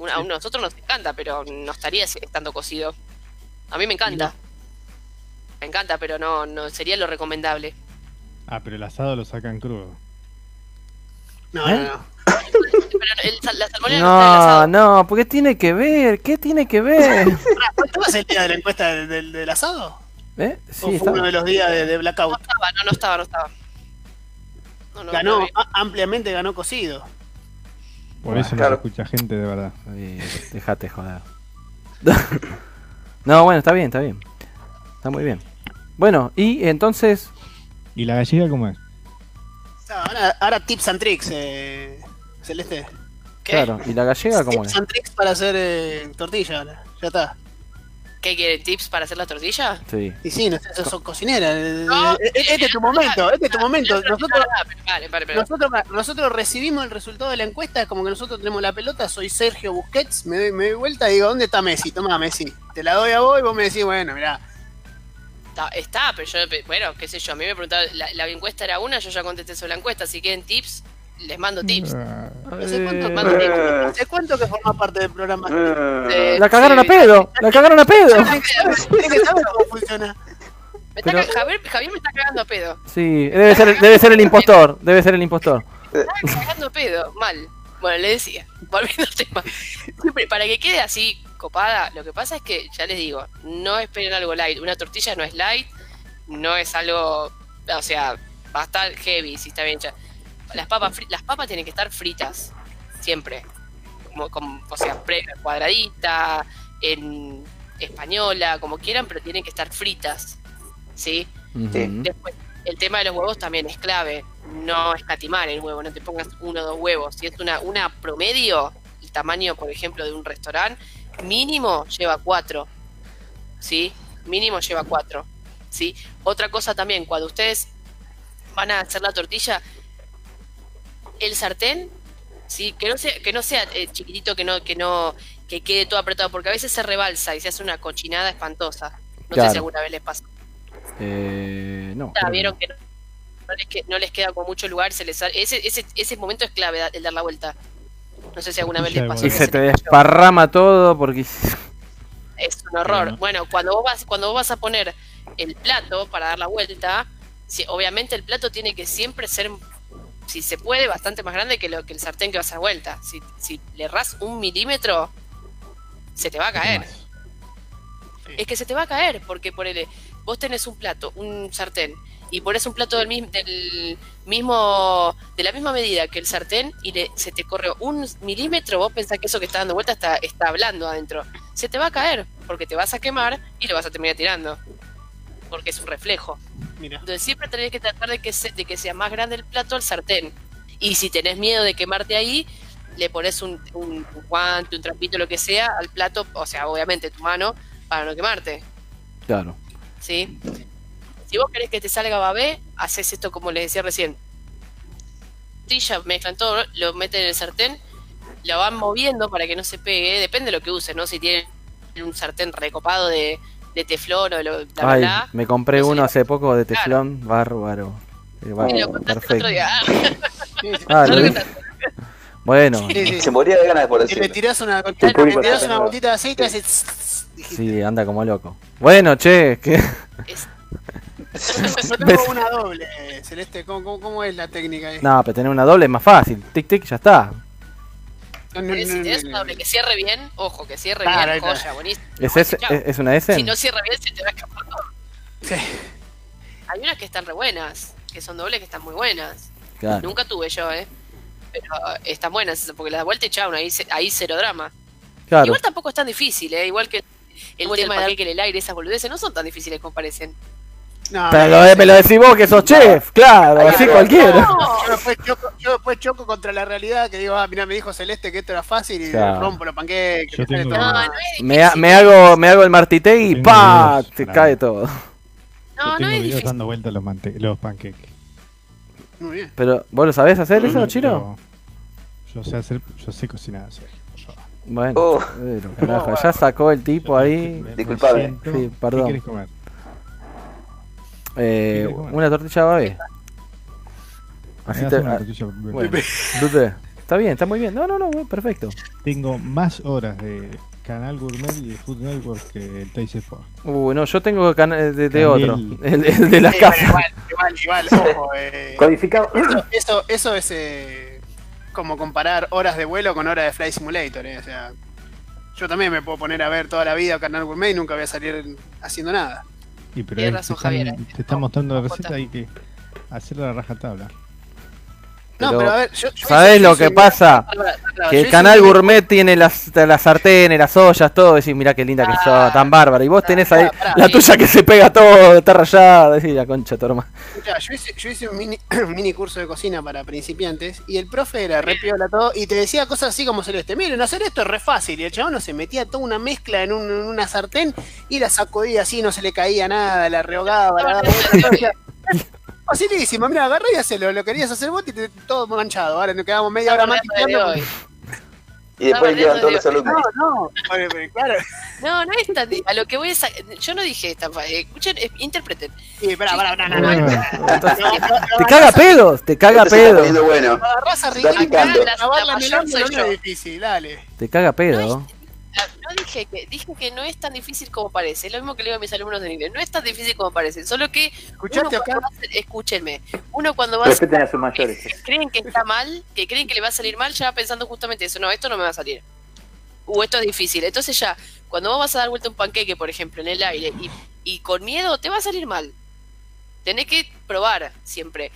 E: Una- A nosotros nos encanta, pero no estaría estando cocido. A mí me encanta. Me encanta, pero no, no sería lo recomendable.
D: Ah, pero el asado lo sacan crudo.
C: No,
A: ¿Eh?
C: no, no.
E: Pero el sal- la no, el
A: No, no, porque tiene que ver, ¿qué tiene que ver?
C: ¿Cuánto vas el día de la encuesta del, del- del asado?
A: ¿Eh?
C: ¿O
A: Sí,
C: fue
A: está.
C: uno de los días de, de
E: No
C: blackout?
E: estaba, no, no estaba, no estaba. No, no,
C: ganó, ampliamente ganó cocido.
D: Por eso no se escucha gente de verdad.
A: Ay, Déjate joder. no, bueno, está bien, está bien. Está muy bien. Bueno, y entonces,
D: ¿Y la gallega cómo es?
C: Ahora, ahora tips and tricks, eh, Celeste.
E: ¿Qué?
A: claro, ¿y la gallega cómo
C: tips
A: es?
C: and tricks para hacer eh, tortilla. ahora. Ya está.
E: ¿Qué quiere? ¿Tips para hacer la tortilla?
A: Sí.
C: Y sí, no sé, sos, sos cocinera. eh,
E: No,
C: este es tu momento, este es tu momento.
E: No, no,
C: Nosotros,
E: Vale, vale,
C: nosotros, nosotros recibimos el resultado de la encuesta, es como que nosotros tenemos la pelota, soy Sergio Busquets, me doy, me doy vuelta y digo, ¿dónde está Messi? Toma Messi. Te la doy a vos y vos me decís, bueno, mirá.
E: Está, está, pero yo, bueno, qué sé yo, a mí me preguntaban, la, la encuesta era una, yo ya contesté sobre la encuesta, si quieren tips, les mando tips.
D: Ah,
C: ¿Hace cuánto,
A: Eh,
E: mando tips.
C: ¿Hace cuánto que formás parte del programa?
E: Eh,
A: La cagaron a pedo, la cagaron a pedo.
C: Tienes que saber cómo funciona.
E: Me está
A: Pero-
E: ca- Javier, Javier me está cagando a pedo.
A: Sí, debe ser, debe ser el impostor, debe ser el impostor.
E: Me está cagando a pedo, mal. Bueno, le decía, volviendo al tema. Siempre, para que quede así copada. Lo que pasa es que, ya les digo, no esperen algo light. Una tortilla no es light, no es algo, o sea, va a estar heavy si está bien hecha. Las papas, las papas tienen que estar fritas, siempre. Como, como, o sea, cuadradita, en española, como quieran, pero tienen que estar fritas. ¿Sí? Después, el tema de los huevos también es clave. No escatimar el huevo, no te pongas uno o dos huevos. Si es una, una promedio, el tamaño, por ejemplo, de un restaurante, mínimo lleva cuatro. ¿Sí? Mínimo lleva cuatro. ¿Sí? Otra cosa también, cuando ustedes van a hacer la tortilla, el sartén, ¿sí? Que no sea, que no sea eh, chiquitito, que no, que no, que quede todo apretado, porque a veces se rebalsa y se hace una cochinada espantosa. No sé si alguna vez les pasó.
A: Eh, no.
E: Ya vieron
A: no.
E: que no, no les, que- no les queda con mucho lugar, se les sale- ese, ese, ese momento es clave, el dar la vuelta. No sé si alguna vez les pasó.
A: Y
E: que
A: se te desparrama todo porque.
E: Es un horror.
D: Bueno.
E: Bueno, cuando vos vas, cuando vos vas a poner el plato para dar la vuelta, obviamente el plato tiene que siempre ser, si se puede, bastante más grande que lo que el sartén que vas a dar vuelta. Si, si le errás un milímetro, se te va a caer. Es que se te va a caer, porque por vos tenés un plato, un sartén, y pones un plato del, mis- del mismo, de la misma medida que el sartén, y le- se te corre un milímetro, vos pensás que eso que está dando vuelta está, está hablando adentro. Se te va a caer, porque te vas a quemar y lo vas a terminar tirando. Porque es un reflejo.
C: Mira.
E: Entonces siempre tenés que tratar de que, se- de que sea más grande el plato al sartén. Y si tenés miedo de quemarte ahí, le pones un, un- un guante, un trapito, lo que sea, al plato, o sea, obviamente tu mano, para no quemarte.
A: Claro.
E: ¿Sí? Si vos querés que te salga babé, haces esto como les decía recién. Tortilla, mezclan todo, lo meten en el sartén, lo van moviendo para que no se pegue, depende de lo que usen, ¿no? Si tienen un sartén recopado de, de teflón o de lo bla,
A: Ay,
E: bla,
A: me compré
E: no sé.
A: uno hace poco de
E: Claro.
A: teflón, bárbaro. Eh,
E: y
A: bárbaro,
E: lo contaste el
A: perfecto.
E: otro día. Ah,
C: Sí, sí.
A: Ah, lo. Bueno,
C: Sí, sí.
B: Se moría de ganas por
C: Y le
B: decirlo.
C: tirás una, le tirás una gotita de aceite y hace tss, tss, dijiste.
A: sí, anda como loco. Bueno, che, que
E: Es-
C: Yo tengo una doble, Celeste. ¿Cómo, cómo, cómo es la técnica ahí?
A: no, pero tener una doble es más fácil. Tic tic, ya está.
C: No, no,
E: si
C: no, no,
E: tenés
C: no,
E: una doble que cierre bien, ojo, que cierre
C: Claro,
E: bien,
C: claro.
E: joya, buenísimo.
A: ¿Es, es, es una S?
E: Si no cierra bien, se te va a escapar todo.
C: Sí.
E: Hay unas que están re buenas, que son dobles que están muy buenas.
A: Claro.
E: Nunca tuve yo, ¿eh? Pero están buenas, porque la da vuelta y chao, ahí, ahí cero drama.
A: Claro.
E: Igual tampoco es tan difícil, ¿eh? Igual que el tema de dar que el aire, esas boludeces, no son tan difíciles como parecen.
C: No,
A: Pero me lo decís vos que sos chef, claro, así cualquiera.
C: Yo después, choco, yo después choco contra la realidad que digo, ah, mira, me dijo Celeste que esto era fácil y
A: Claro.
C: rompo los panqueques.
D: Yo
C: me sale
D: tengo-
C: todo
E: No,
C: mal.
E: no es
A: Me, ha-
E: difícil.
A: me hago me hago el martitegui y pa,
D: videos,
A: te
D: claro.
A: cae todo.
E: No,
D: Yo
E: no
D: tengo
E: es
D: videos dando vueltas los, mante- los panqueques.
C: Muy bien.
A: Pero, ¿vos lo sabés hacer eso, Chiro?
D: Yo sé hacer, yo sé cocinar. Sergio.
A: Bueno,
B: Oh.
A: pero, carajo, ya sacó el tipo ahí.
D: Me- me
B: Disculpame.
A: Sí, perdón.
D: ¿Qué querés comer?
A: Eh, una tortilla babé. Así te.
D: una
A: ah,
D: tortilla-
A: bueno, Está bien, está muy bien. No, no, no, perfecto.
D: Tengo más horas de Canal Gourmet y de Food Network que el Taste Sport.
A: Uh, no, yo tengo de, de
D: También.
A: otro. El, el de las
C: Sí,
A: casas.
C: Igual, igual, igual, ojo. eh,
F: Codificado.
C: eso, eso, eso es eh, como comparar horas de vuelo con horas de Flight Simulator. eh, O sea, yo también me puedo poner a ver toda la vida Canal Gourmet y nunca voy a salir haciendo nada.
D: Y pero
E: Tienes razón,
D: te, están,
E: Javier, eh.
D: te están mostrando la receta
E: ojo,
D: y que hacerla a rajatabla.
C: No,
A: Pero,
C: pero a ver, yo, yo
A: ¿Sabés
C: hice- yo
A: lo que pasa?
C: Claro,
A: Que el canal
C: un-
A: gourmet tiene las, las sartenes, las ollas, todo. Decís, mirá qué linda que
E: Ah,
A: sos, tan bárbara. Y vos tenés ahí la tuya que se pega todo, está rayada. Decís, la concha, tu hermano.
C: Yo hice, yo hice un mini, un mini curso de cocina para principiantes y el profe era re piola todo y te decía cosas así como Celeste, miren, hacer esto es re fácil y el chabón no se metía toda una mezcla en, un- en una sartén y la sacudía así, no se le caía nada, la rehogaba, la daba Facilísimo, mira, agarré y hacelo, lo querías hacer vos y te, todo manchado, ahora nos quedamos media hora más
E: hoy.
B: Y después quedan todos los alumnos.
C: No, no, pero claro,
E: No, no es tan. A lo que voy es. a- Yo no dije esta. eh, Escuchen, eh, interpreten.
C: sí, pará, pará, no, no, no,
A: Te caga pedos, te caga pedos.
B: bueno.
C: Lo agarrás a
B: Está
C: Ricardo,
B: picando.
E: La-
C: lavar
E: la
C: la difícil, dale.
A: Te caga
E: No,
A: pedo.
E: Dije que dije que no es tan difícil como parece. Es lo mismo que le digo a mis alumnos de inglés. No es tan difícil como parece. Solo que.
C: ¿Escuchaste
E: uno
C: acá?
E: cuando va a hacer- escúchenme. Uno cuando va a
F: Respeten a sus mayores.
E: creen que está mal, que creen que le va a salir mal, ya va pensando justamente eso. No, esto no me va a salir. uh, esto es difícil. Entonces ya, cuando vos vas a dar vuelta un panqueque, por ejemplo, en el aire, y, y con miedo, te va a salir mal. Tenés que probar siempre.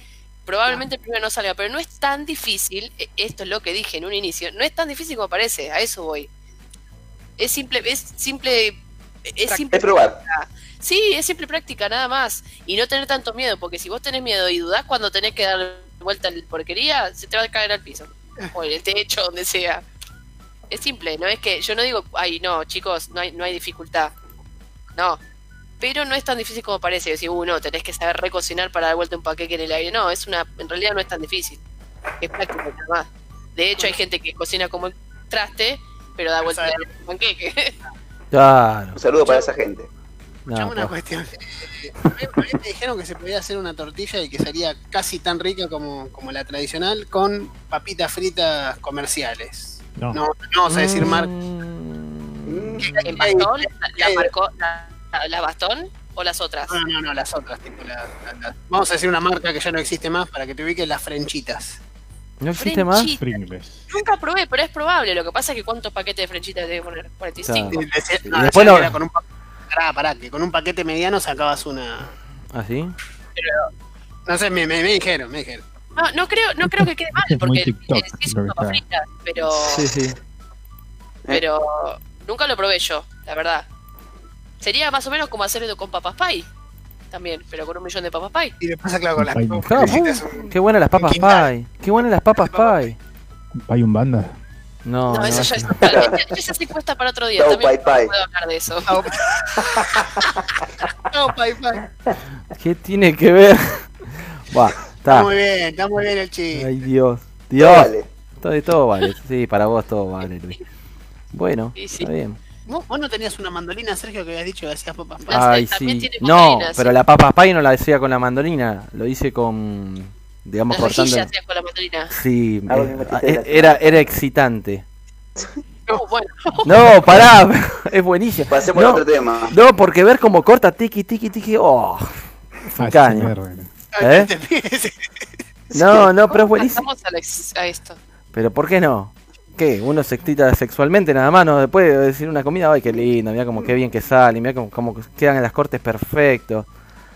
E: Probablemente el primero no salga, pero no es tan difícil, e- esto es lo que dije en un inicio, no es tan difícil como parece, a eso voy. Es simple, es simple, es simple
B: Es probar.
E: Sí, es simple práctica, nada más. Y no tener tanto miedo, porque si vos tenés miedo y dudás cuando tenés que dar vuelta la porquería, se te va a caer al piso. O en el techo, donde sea. Es simple, no es que yo no digo, ay, no, chicos, no hay, no hay dificultad. No. Pero no es tan difícil como parece. Decir, uh, no, tenés que saber recocinar para dar vuelta un paquete en el aire. No, es una, en realidad no es tan difícil. Es práctica nada más. De hecho, hay gente que cocina como el traste, pero da vuelta un panqueque.
A: Claro.
B: Un saludo para esa gente.
A: No,
C: una
A: po-
C: cuestión. A mí- a mí me dijeron que se podía hacer una tortilla y que sería casi tan rica como, como la tradicional con papitas fritas comerciales.
D: No.
C: No, no vamos a decir marca.
A: Mm,
E: ¿En bastón? ¿La, la marcó, la, la- la bastón o las otras?
C: No, no, no, las otras. Tipo la- la- la- vamos a decir una marca que ya no existe más para que te ubiques las frenchitas.
A: ¿No existe más?
D: Pringles.
E: Nunca probé, pero es probable. Lo que pasa es que cuántos paquetes de frenchitas te debe poner. 45.
A: Claro.
C: Y decía-
A: Y
C: no,
A: después
C: decía
A: lo-
C: con un pa- pará, pará, que con un paquete mediano sacabas una.
A: ¿Así?
C: No sé, me, me, me dijeron, me dijeron.
E: No, no creo, no creo que quede mal, porque
D: TikTok,
E: sí pero,
A: Sí, sí.
E: pero nunca lo probé yo, la verdad. Sería más o menos como hacerlo con papas pie, también, pero con un millón de papas pie.
C: Y después, claro, con las
D: Ay,
C: papas un-
A: qué buenas las papas pie. Qué buenas las papas pie.
D: ¿Hay un banda?
A: No,
E: No,
A: no,
E: eso ya
A: sí.
E: es ya- ya se cuesta para otro día.
B: Chau,
E: También
B: pie, pie.
E: puedo hablar de eso.
C: Chao, pai, pai.
A: ¿Qué tiene que ver? Buah,
C: Está
A: está.
C: muy bien, está muy bien el chiste.
A: Ay, Dios. Dios.
B: Vale.
A: Todo, de todo vale. Sí, para vos todo vale, Luis. Bueno,
E: Sí, sí.
A: está bien.
C: ¿Vos, vos no tenías una mandolina, Sergio, que habías dicho que hacías papas?
E: Las-
A: Ay,
E: también
A: sí.
E: tiene
A: No, pero la papa pie no la decía con la mandolina. Lo hice con, digamos,
E: Las
A: cortando.
E: hacías con la mandolina.
A: Sí,
F: Algo
A: eh, era, era excitante.
E: No, bueno,
A: No, pará, es buenísimo.
B: Pasemos
A: no,
B: a otro tema.
A: no, porque ver cómo corta tiki, tiki, tiki, oh, es un
D: Ah,
A: caño. ¿Eh? No, no, pero es buenísimo.
E: pasamos a, la ex- a esto.
A: Pero ¿por qué no? ¿Qué? Uno se excita sexualmente nada más, no después de decir una comida, ay, qué lindo, mira como qué bien que sale, mira como, como quedan las cortes perfectos.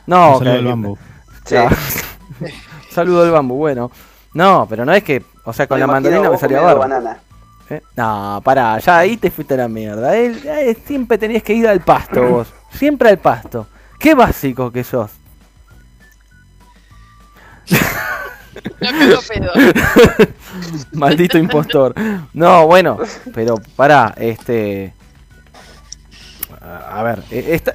A: No,
D: Un saludo al bambú.
B: Sí.
A: Saludo al bambú, bueno. No, pero no es que, o sea, con
B: Me
A: la mandolina me salía barba.
B: banana.
A: ¿Eh? No, pará, ya ahí te fuiste a la mierda. Él- eh, siempre tenías que ir al pasto vos. Siempre al pasto. Qué básico que sos.
E: No quedó pedo.
A: Maldito impostor. No, bueno, pero pará, este. A ver, eh, esta-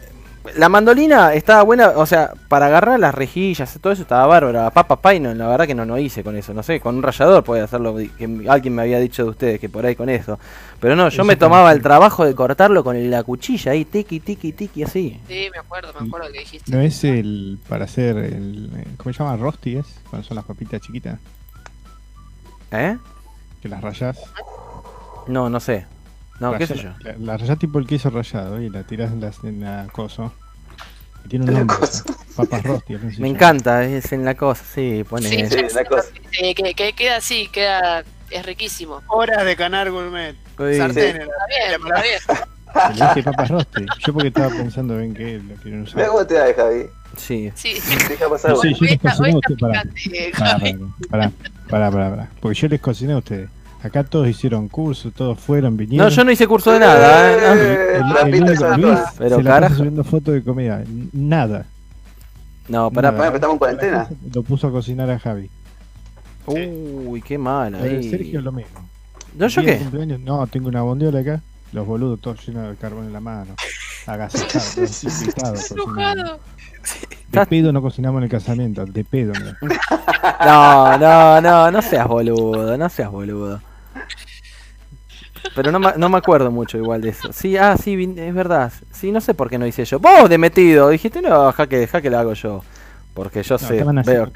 A: la mandolina estaba buena, o sea, para agarrar las rejillas, todo eso estaba bárbaro. Papa Pie, no, la verdad que no, no hice con eso, no sé, con un rallador puede hacerlo, que alguien me había dicho de ustedes que por ahí con eso. Pero no, yo me tomaba el trabajo de cortarlo con la cuchilla ahí, tiki, tiki, tiki, así.
E: Sí, me acuerdo, me acuerdo que dijiste.
D: ¿No es el para hacer el. eh, ¿Cómo se llama? Rosti es? Cuando son las papitas chiquitas.
A: ¿Eh?
D: Que las rayas.
A: No, no sé. No, qué sé yo.
D: La, la rayas tipo el queso rayado y la tiras en la, en la coso. Y tiene un nombre. Papas Rosti. así se
A: Me
D: llama.
A: encanta, es en la cosa, sí, pone.
E: Sí,
B: Sí, la cosa.
E: Sí, que, que queda así, queda. Es riquísimo.
C: Horas de canar gourmet.
A: Uy.
C: Sartenes.
E: Está bien, está bien.
D: Le dije papas Rosti. Yo porque estaba pensando en que lo quieren usar.
B: cómo te da, Javi.
A: Sí.
E: Sí.
B: Deja pasar.
D: No, sí, yo
E: Hoy
D: les
E: está-
D: cociné
E: hoy
D: a
E: está
D: ustedes. Pará, pará, pará, pará, pará, pará. Porque yo les cociné a ustedes. Acá todos hicieron curso, todos fueron, vinieron.
A: No, yo no hice curso de nada, ¿eh?
B: Eh,
D: El, el Luis.
A: Pero
D: se la pasa
A: carajo.
D: subiendo fotos de comida. Nada.
A: No, pará,
D: nada.
B: Pero estamos en cuarentena.
D: Lo puso a cocinar a Javi.
A: Uy, qué mal
D: Eh,
A: ahí.
D: Sergio lo mismo.
A: ¿No yo qué?
D: cumpleaños, No, tengo una bondiola acá. Los boludos todos llenos de carbón en la mano. Agasajados, De pedo no cocinamos en el casamiento, de pedo.
A: No, no, no, no seas boludo, no seas boludo. Pero no, me- no me acuerdo mucho igual de eso. Sí, ah, sí, es verdad. Sí, no sé por qué no hice yo. Vos de metido, dijiste, no, deja que, deja que lo hago yo. Porque yo
D: No,
A: sé, veo,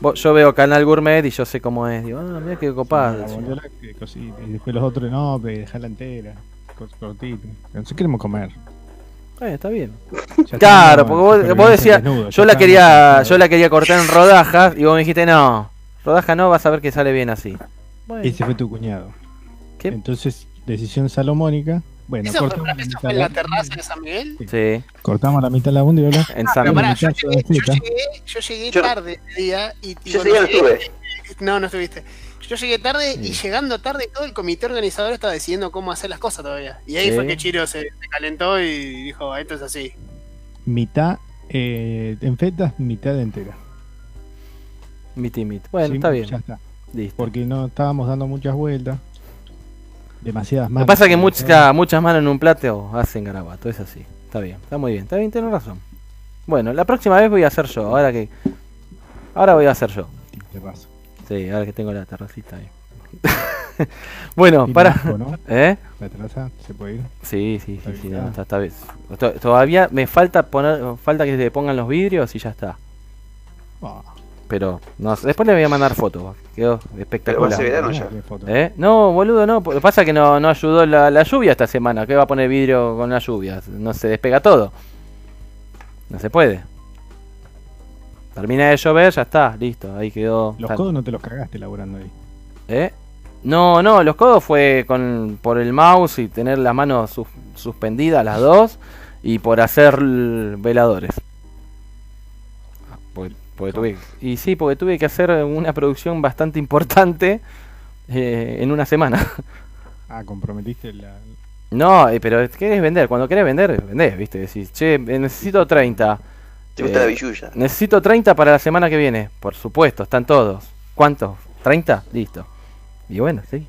A: vos- yo veo Canal Gourmet y yo sé cómo es. Digo, ah, mira qué copado.
D: Y después los otros, no, pero dejala entera. cort- Cortito. Nosotros queremos comer.
A: Eh, está bien.
D: Ya
A: Claro, porque vos, vos decías,
D: desnudo,
A: yo la quería, yo la quería cortar en rodajas y vos me dijiste, no, rodaja no, vas a ver que sale bien así. Bueno,
D: Ese fue tu cuñado.
A: ¿qué?
D: Entonces decisión salomónica. Bueno,
C: ¿Eso fue,
D: cortamos la,
C: eso
D: mitad
C: fue en
D: de
C: la
D: la,
C: terraza de San Miguel?
A: Sí,
D: cortamos la mitad de la bondiola.
A: en
C: Ah,
A: San
C: pero pará, yo llegué, yo llegué, yo llegué
B: Yo-
C: tarde ese día y,
B: Yo estuve.
C: No, no estuviste. Yo llegué tarde y llegando tarde todo el comité organizador estaba decidiendo cómo hacer las cosas todavía. Y ahí
A: Sí.
C: fue que Chiro se, se calentó y dijo, esto es así.
D: Mitad eh, en fetas, mitad entera.
A: mit y mit. Bueno,
D: Sí,
A: está bien.
D: Ya está.
A: Listo.
D: Porque no estábamos dando muchas vueltas. Demasiadas
A: Lo
D: más.
A: que pasa es que mucha- muchas manos en un plato hacen garabato, es así. Está bien, está muy bien, está bien, tienes razón. Bueno, la próxima vez voy a hacer yo, ahora que... Ahora voy a hacer yo.
D: Te paso.
A: Sí, ahora que tengo la terracita ahí. bueno, para...
D: ¿no?
A: ¿Eh?
D: La terraza se puede ir.
A: Sí, sí, sí, sí, no,
D: Ah.
A: está, está. To- Todavía me falta poner, falta que se pongan los vidrios y ya está.
D: Ah,
A: Pero no, después le voy a mandar fotos. Quedó
B: Pero
A: espectacular.
B: verano
D: mirá
B: ya.
D: foto.
A: ¿Eh? No, boludo, no. Lo que pasa es que no, no ayudó la, la lluvia esta semana. ¿Qué va a poner vidrio con la lluvia? No se despega todo. No se puede. Termina de llover, ya está, listo. Ahí quedó.
D: Los codos no te los cagaste laburando ahí.
A: ¿Eh? No, no, los codos fue con por el mouse y tener las manos sus- suspendidas las dos y por hacer veladores. Porque, porque tuve, y sí, porque tuve que hacer una producción bastante importante eh, en una semana.
D: Ah, comprometiste la.
A: No, eh, pero querés vender, cuando querés vender, vendés, viste, decís, che, necesito 30.
B: Te gusta
A: Eh,
B: la billulla.
A: Necesito 30 para la semana que viene. Por supuesto, están todos. ¿Cuántos? ¿30? Listo. Y bueno, sí.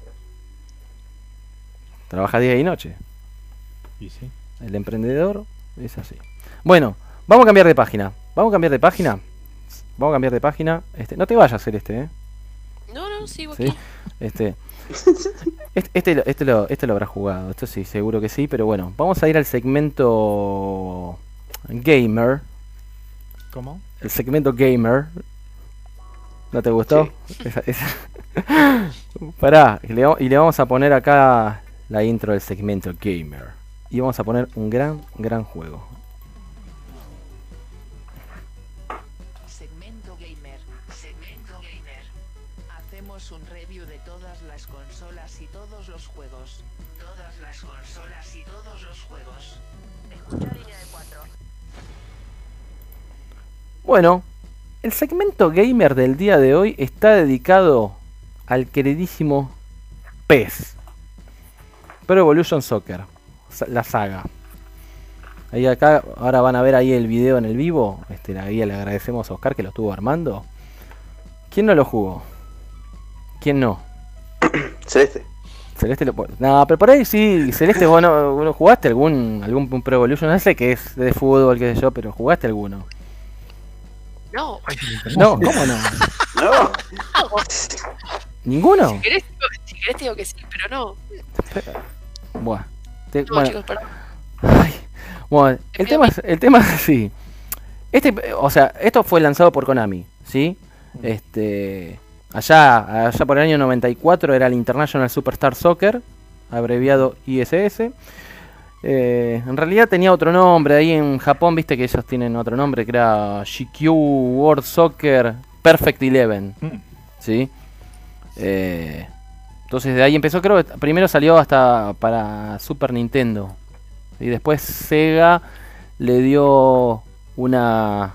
A: Trabaja día y noche.
D: Y sí.
A: El emprendedor es así. Bueno, vamos a cambiar de página. Vamos a cambiar de página. Vamos a cambiar de página. Este, no te vayas a hacer este, ¿eh?
E: No, no, sigo
A: ¿Sí?
E: aquí.
A: Este, este, este, lo- este lo, este lo habrá jugado. Esto sí, seguro que sí. Pero bueno, vamos a ir al segmento gamer.
D: ¿Cómo?
A: El segmento gamer. ¿No te gustó? Esa- esa- Pará, y le, va- y le vamos a poner acá la intro del segmento gamer. Y vamos a poner un gran, gran juego. Bueno, el segmento gamer del día de hoy está dedicado al queridísimo PES. Pro Evolution Soccer. La saga. Ahí acá, ahora van a ver ahí el video en el vivo. Este, ahí le agradecemos a Oscar que lo estuvo armando. ¿Quién no lo jugó? ¿Quién no?
B: Celeste.
A: Celeste lo No, pero por ahí sí, Celeste, vos no, vos no jugaste algún, algún Pro Evolution. No sé que es de fútbol, qué sé yo, pero jugaste alguno.
E: No,
A: No, ¿cómo no?
B: No.
A: ¿Ninguno?
E: si querés, si querés te digo que sí, pero no.
A: Buah. Te-
E: No,
A: bueno,
E: chicos, perdón.
A: ay, bueno, el tema es, el tema es así. Este, o sea, esto fue lanzado por Konami, ¿sí? Este, allá, allá por el año 94 era el International Superstar Soccer, abreviado ISS. Eh, en realidad tenía otro nombre ahí en Japón, viste que ellos tienen otro nombre que era GQ World Soccer Perfect Eleven,
D: Mm.
A: ¿sí? Eh, entonces de ahí empezó, creo que primero salió hasta para Super Nintendo. Y después Sega le dio una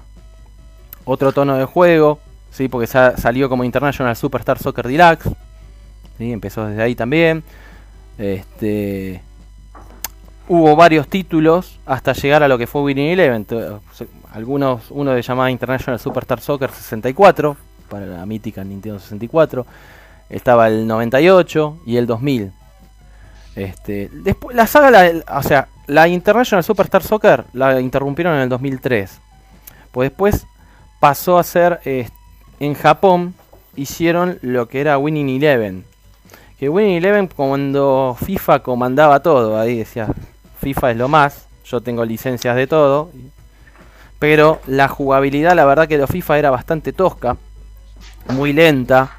A: otro tono de juego, sí, porque sa- salió como International Superstar Soccer Deluxe. ¿sí? Empezó desde ahí también. Este hubo varios títulos hasta llegar a lo que fue Winning Eleven. Algunos, uno se llamaba International Superstar Soccer 64 para la mítica Nintendo 64. Estaba el 98 y el 2000. Este, después la saga, la- o sea, la International Superstar Soccer la interrumpieron en el 2003. Pues después pasó a ser en Japón hicieron lo que era Winning Eleven. Que Winning Eleven cuando FIFA comandaba todo, ahí decía FIFA es lo más, yo tengo licencias de todo. Pero la jugabilidad, la verdad que de FIFA era bastante tosca, muy lenta.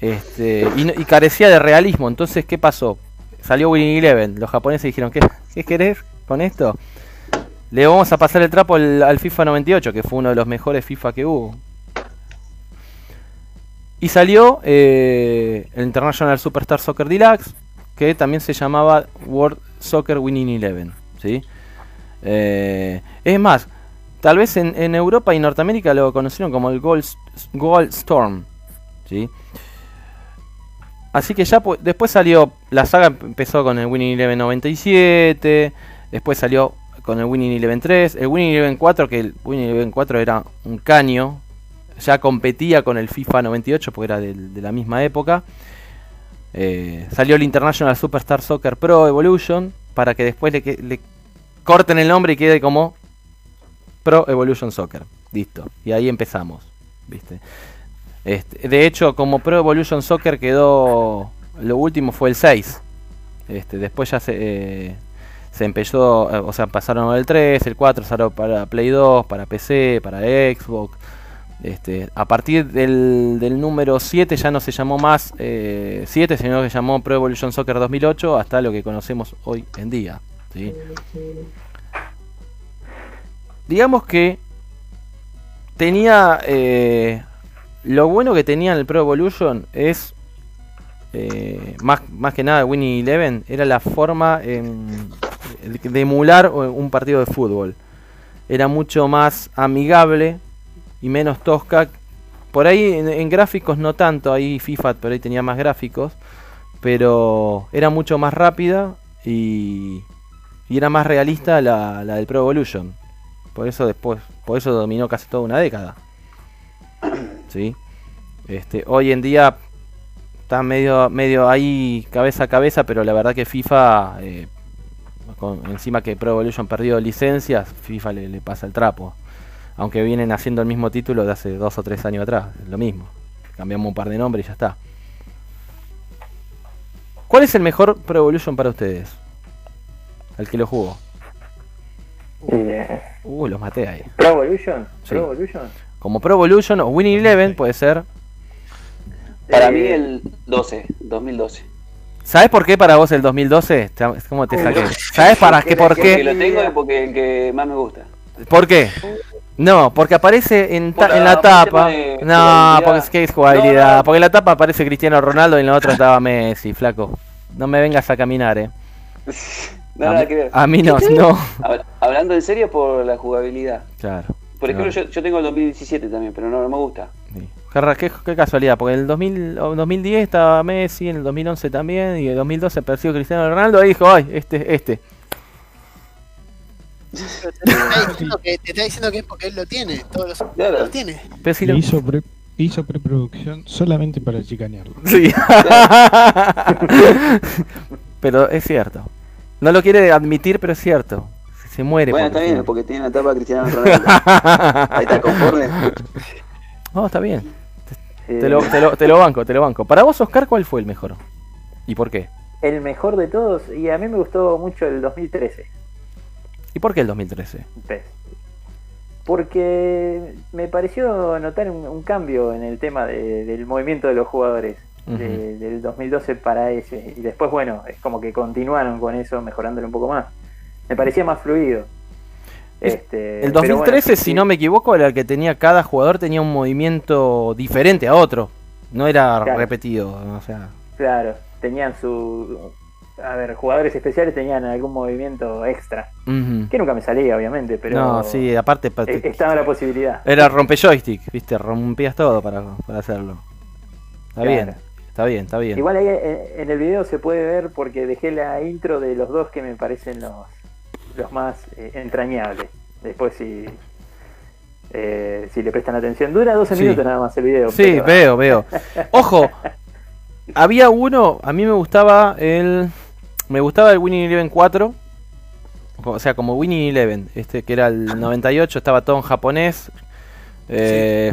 A: Este, y, carecía de realismo. Entonces, ¿qué pasó? Salió Winning Eleven. Los japoneses dijeron, ¿qué, ¿qué querés con esto? Le vamos a pasar el trapo al, FIFA 98, que fue uno de los mejores FIFA que hubo. Y salió eh, el International Superstar Soccer Deluxe, que también se llamaba World Soccer Winning Eleven, ¿sí? Eh, es más, tal vez en, Europa y Norteamérica lo conocieron como el Gold, Gold Storm, ¿sí? Así que ya pu- después salió, la saga empezó con el Winning Eleven 97, después salió con el Winning Eleven 3, el Winning Eleven 4, que el Winning Eleven 4 era un caño, ya competía con el FIFA 98 porque era de, la misma época. Eh, salió el International Superstar Soccer Pro Evolution para que después le, corten el nombre y quede como Pro Evolution Soccer. Listo. Y ahí empezamos. ¿Viste? Este, de hecho, como Pro Evolution Soccer quedó. Lo último fue el 6. Este, después ya se, eh, se empezó. eh, o sea, pasaron el 3, el 4 salió para Play 2, para PC, para Xbox. Este, a partir del, número 7 ya no se llamó más eh, 7, sino que se llamó Pro Evolution Soccer 2008 hasta lo que conocemos hoy en día. ¿sí? Digamos que tenía eh, lo bueno que tenía el Pro Evolution es eh, más, más que nada Winnie Eleven era la forma em, de- de emular un partido de fútbol era mucho más amigable y menos tosca por ahí en, gráficos no tanto ahí FIFA por ahí tenía más gráficos pero era mucho más rápida y, y era más realista la, la del Pro Evolution por eso después por eso dominó casi toda una década ¿sí? Este, hoy en día está medio, medio ahí cabeza a cabeza, pero la verdad que FIFA, eh, encima que Pro Evolution perdió licencias, FIFA le pasa el trapo. Aunque vienen haciendo el mismo título de hace dos o tres años atrás, es lo mismo. Cambiamos un par de nombres y ya está. ¿Cuál es el mejor Pro Evolution para ustedes? El que lo jugó.
F: Eh,
A: Uh, los maté ahí.
F: Pro Evolution.
A: Sí.
F: Pro Evolution.
A: Como Pro Evolution o Winning Eleven puede ser.
B: Para
F: Eh,
B: mí el 12, 2012.
A: ¿Sabes por qué para vos el 2012? Te- ¿Cómo te saqué? ¿Sabes para qué? ¿Por
B: Porque
A: qué?
B: lo tengo y porque el que más me gusta.
A: ¿Por qué? No, porque aparece en, ta-
B: Por
A: en
B: la-
A: tapa.
B: de
A: No, porque es que es jugabilidad.
B: No, no.
A: Porque en la tapa aparece Cristiano Ronaldo y en la otra estaba Messi, flaco. No me vengas a caminar, eh.
B: No,
A: a,
B: nada que ver.
A: a mí no, no.
B: Hab- Hablando en serio por la jugabilidad.
A: Claro.
B: Por ejemplo,
A: claro.
B: yo, yo tengo el 2017 también, pero no, no me gusta.
A: Sí. Qué, qué- casualidad, porque en el 2000, o 2010 estaba Messi, en el 2011 también, y en el 2012 apareció Cristiano Ronaldo y dijo, ay, este, este.
C: Pero te, está diciendo que, te está diciendo que es porque él lo tiene. Todos los
B: Claro.
C: los tiene.
A: Pero si
D: Le
A: lo-
D: hizo, pre- hizo preproducción solamente para chicanearlo.
A: Sí. pero es cierto. No lo quiere admitir, pero es cierto. Se muere.
B: Bueno, está bien, porque tiene la tapa Cristiano Ronaldo. Ahí está, conforme.
A: No, está bien.
F: eh,
A: Te lo, te, lo, te lo banco, te lo banco. Para vos, Oscar, ¿cuál fue el mejor? ¿Y por qué?
F: El mejor de todos, y a mí me gustó mucho el 2013.
A: ¿Y por qué el 2013?
F: PES. Porque me pareció notar un, un cambio en el tema de- del movimiento de los jugadores de- del 2012 para ese. Y después, bueno, es como que continuaron con eso, mejorándolo un poco más. Me parecía más fluido.
A: Es-
F: Este,
A: El
F: pero
A: 2013,
F: bueno, sí,
A: si no me equivoco, era el que tenía cada jugador tenía un movimiento diferente a otro. No era
F: Claro.
A: repetido, o sea.
F: Claro, tenían su. A ver, jugadores especiales tenían algún movimiento extra. Que nunca me salía, obviamente, pero.
A: No, sí, aparte pa-
F: eh, Estaba la posibilidad.
A: era rompe joystick, viste, rompías todo para, para hacerlo. Está
F: Claro.
A: bien, está bien, está bien.
F: Igual ahí eh, en el video se puede ver porque dejé la intro de los dos que me parecen los, los más eh, entrañables. Después si, eh, si le prestan atención. Dura 12
A: Sí.
F: minutos nada más el video.
A: Sí,
F: pero-
A: veo, veo. Ojo, había uno, a mí me gustaba el. Me gustaba el Winning Eleven 4. O sea, como Winning Eleven, este que era el 98, estaba todo en japonés. Eh,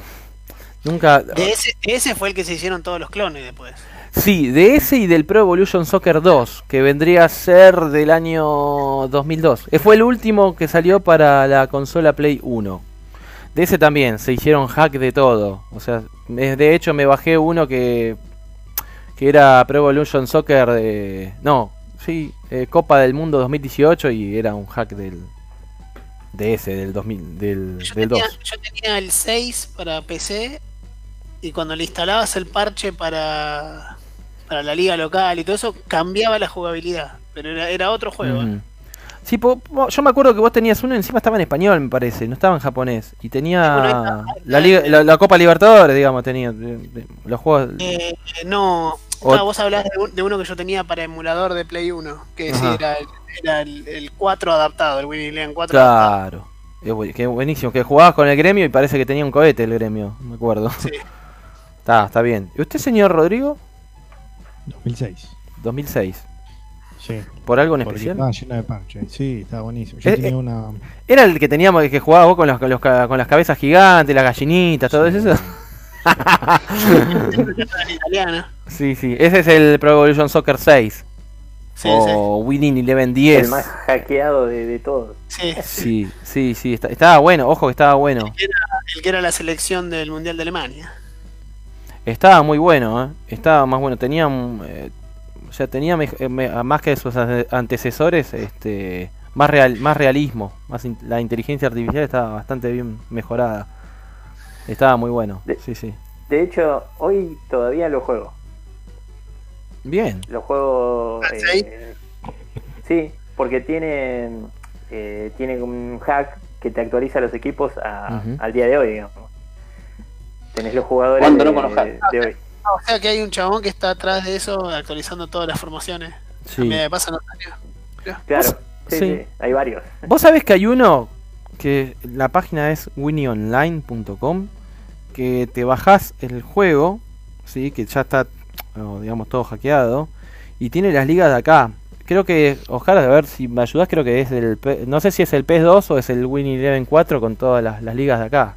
A: Nunca.
C: De ese, de ese fue el que se hicieron todos los clones después.
A: Sí, de ese y del Pro Evolution Soccer 2, que vendría a ser del año 2002. Eh, Fue el último que salió para la consola Play 1. De ese también, se hicieron hack de todo. O sea, de hecho me bajé uno que, que era Pro Evolution Soccer de... No, sí, eh, Copa del Mundo 2018 y era un hack del... De ese, del 2000, del,
C: Yo
A: del 2.
C: tenía, yo tenía el 6 para PC y cuando le instalabas el parche para, para la liga local y todo eso, cambiaba la jugabilidad. Pero era, era otro juego. ¿eh?
A: Ujú. Sí, po- po- yo me acuerdo que vos tenías uno, encima estaba en español, me parece, no estaba en japonés. Y tenía
C: Bueno,
A: la. Liga- la, la Copa Libertadores, digamos, tenía. los juegos.
C: Eh, no, ah, vos hablás de, un- de uno que yo tenía para emulador de Play 1, que sí era, el- era el, el 4 adaptado, el Winning Eleven 4 adaptado.
A: Claro. Que buenísimo, que jugabas con el gremio y parece que tenía un cohete el gremio, me acuerdo.
C: Sí.
A: Está, está bien. ¿Y usted, señor Rodrigo?
D: 2006.
A: 2006.
D: Sí.
A: ¿Por algo en
D: Porque
A: especial?
D: estaba lleno de parches. Sí, estaba buenísimo. Yo
A: Eh,
D: tenía
A: eh,
D: una.
A: ¿Era el que teníamos que jugabas vos con, los, con, los ca- con las cabezas gigantes, las gallinitas, todo
D: Sí.
A: eso?
C: en italiano.
A: Sí, sí. Ese es el Pro Evolution Soccer 6.
C: Sí,
A: o Winning Eleven
F: El
A: 10.
F: más hackeado de, de todos.
C: sí, sí.
A: Sí, sí, sí. está- estaba bueno, ojo que estaba bueno.
C: El que era la selección del Mundial de Alemania.
A: Estaba muy bueno, ¿eh? Estaba más bueno. Tenía, un, eh, o sea, tenía mej- eh, me- más que sus ante- antecesores, este, más real, más realismo. Más in- la inteligencia artificial estaba bastante bien mejorada. Estaba muy bueno.
F: De-
A: Sí, sí.
F: De hecho, hoy todavía lo juego.
A: Bien.
F: Lo juego.
C: ¿Ah, sí?
F: eh, sí, porque tiene, eh, tiene un hack que te actualiza los equipos a- al día de hoy, digamos. Tenés los jugadores
B: ¿Cuándo
F: de,
B: no los
F: de hoy.
C: Ah, o sea que hay un chabón que está atrás de eso actualizando todas las formaciones. A
A: Sí.
C: pasan los años.
F: Claro, sí,
A: sí.
F: sí, hay varios.
A: Vos sabés que hay uno que la página es winionline.com que te bajás el juego, sí, que ya está, o digamos, todo hackeado y tiene las ligas de acá. Creo que, ojalá a ver si me ayudás, creo que es el, no sé si es el PS2 o es el Winning Eleven 4 con todas las, las ligas de acá.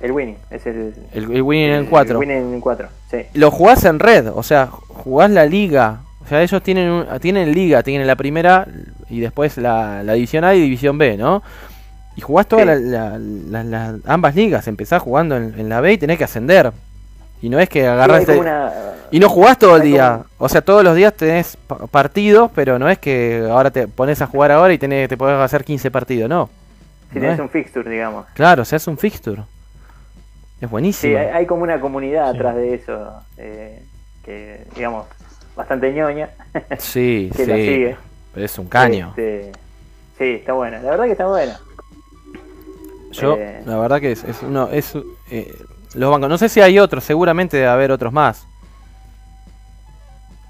F: El winning, es el,
A: El, el Winning Eleven
F: el
A: 4.
F: winning 4, sí.
A: Lo jugás en red, o sea, jugás la liga. O sea, ellos tienen un- tienen liga, tienen la primera y después la, la división A y división B, ¿no? Y jugás todas
F: Sí.
A: la- la- la- la- ambas ligas, empezás jugando en, en la B y tenés que ascender. Y no es que
F: Sí,
A: agarraste...
F: una-
A: Y no jugás todo el día.
F: como-
A: O sea, todos los días tenés pa- partidos, pero no es que ahora te pones a jugar ahora y tenés, te podés hacer 15 partidos, no.
F: si
A: No
F: tenés
A: es-
F: un fixture, digamos.
A: Claro, se hace un fixture. Es
F: Sí,
A: buenísimo.
F: hay, hay como una comunidad
D: Sí.
F: atrás de eso, eh, que, digamos, bastante ñoña,
A: Sí,
F: que
A: sí.
F: la sigue.
A: Pero es un caño.
F: Este, sí, está buena, la verdad que está buena.
A: Yo,
F: Eh.
A: la verdad que es, es uno, es eh, los bancos. No sé si hay otros, seguramente debe haber otros más.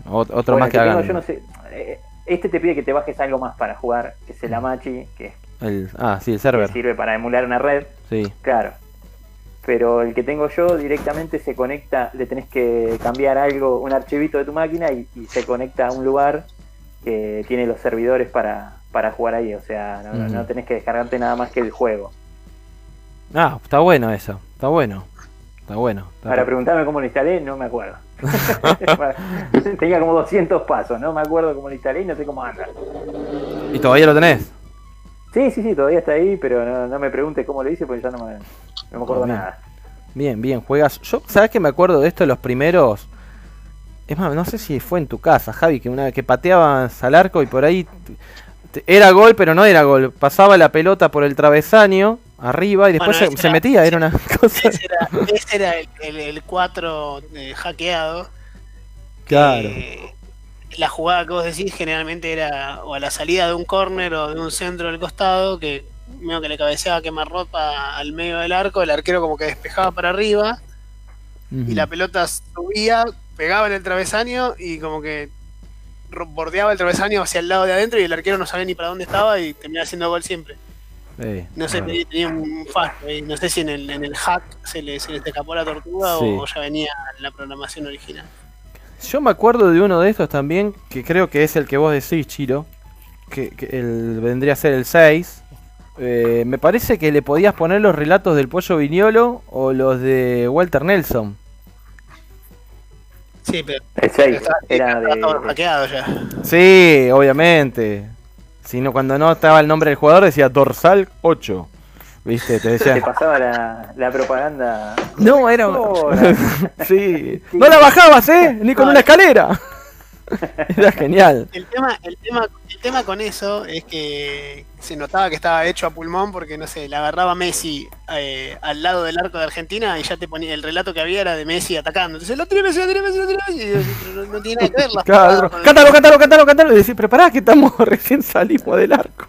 A: Otro
F: Bueno,
A: más que
F: tengo,
A: hagan.
F: yo no sé, eh, este te pide que te bajes algo más para jugar, que es el Amachi, que,
A: el, ah, sí, el
F: que
A: server.
F: sirve para emular una red,
A: Sí.
F: claro. Pero el que tengo yo directamente se conecta, le tenés que cambiar algo, un archivito de tu máquina y, y se conecta a un lugar que tiene los servidores para, para jugar ahí. O sea, no, no- no tenés que descargarte nada más que el juego.
A: Ah, está bueno eso. Está bueno. Está bueno. está
F: Para preguntarme cómo lo instalé, no me acuerdo. Tenía como 200 pasos, no me acuerdo cómo lo instalé y no sé cómo anda.
A: ¿Y todavía lo tenés?
F: Sí, sí, sí, todavía está ahí, pero no, no me pregunte cómo lo hice porque ya no me, no me acuerdo
A: bien.
F: nada.
A: Bien, bien, juegas. Yo, ¿sabes que me acuerdo de esto de los primeros? Es más, no sé si fue en tu casa, Javi, que una vez que pateabas al arco y por ahí era gol, pero no era gol. Pasaba la pelota por el travesaño arriba y después
C: Bueno,
A: se,
C: ese
A: se
C: era-
A: metía, era una cosa.
C: Ese era, ese era el, el, el 4 eh, hackeado.
A: Claro.
C: que la jugada que vos decís generalmente era o a la salida de un córner o de un centro del costado que medio que le cabeceaba quemarropa al medio del arco, el arquero como que despejaba para arriba y la pelota subía, pegaba en el travesaño y como que bordeaba el travesaño hacia el lado de adentro y el arquero no sabía ni para dónde estaba y terminaba haciendo gol siempre.
A: Eh,
C: No sé,
A: ah.
C: tenía, un fallo ahí. No sé si en el, en el hack se le, se le escapó la tortuga
A: Sí.
C: o, ya venía en la programación original.
A: Yo me acuerdo de uno de estos también, que creo que es el que vos decís, Chiro, que, que el, vendría a ser el 6. Eh, me parece que le podías poner los relatos del Pollo Viñolo o los de Walter Nelson.
C: Sí, pero
F: El 6
C: estaba,
F: era de,
C: todo ya.
A: Sí, obviamente. Si no, cuando no estaba el nombre del jugador decía dorsal 8. ¿Viste? Te
F: te
A: decía.
F: pasaba la, la propaganda.
A: No, era. Sí. No la bajabas, ¿eh? Ni con una escalera. Era genial.
C: El tema, el, tema, el tema con eso es que se notaba que estaba hecho a pulmón porque, no sé, le agarraba Messi eh, al lado del arco de Argentina y ya te ponía el relato que había era de Messi atacando. Entonces, lo tiene Messi, lo tiene Messi, lo tiene Messi. Y no, no tiene nada que ver. las
A: Claro, cántalo, cántalo, cántalo, cántalo. Y decís, pero pará, que estamos recién salimos del arco.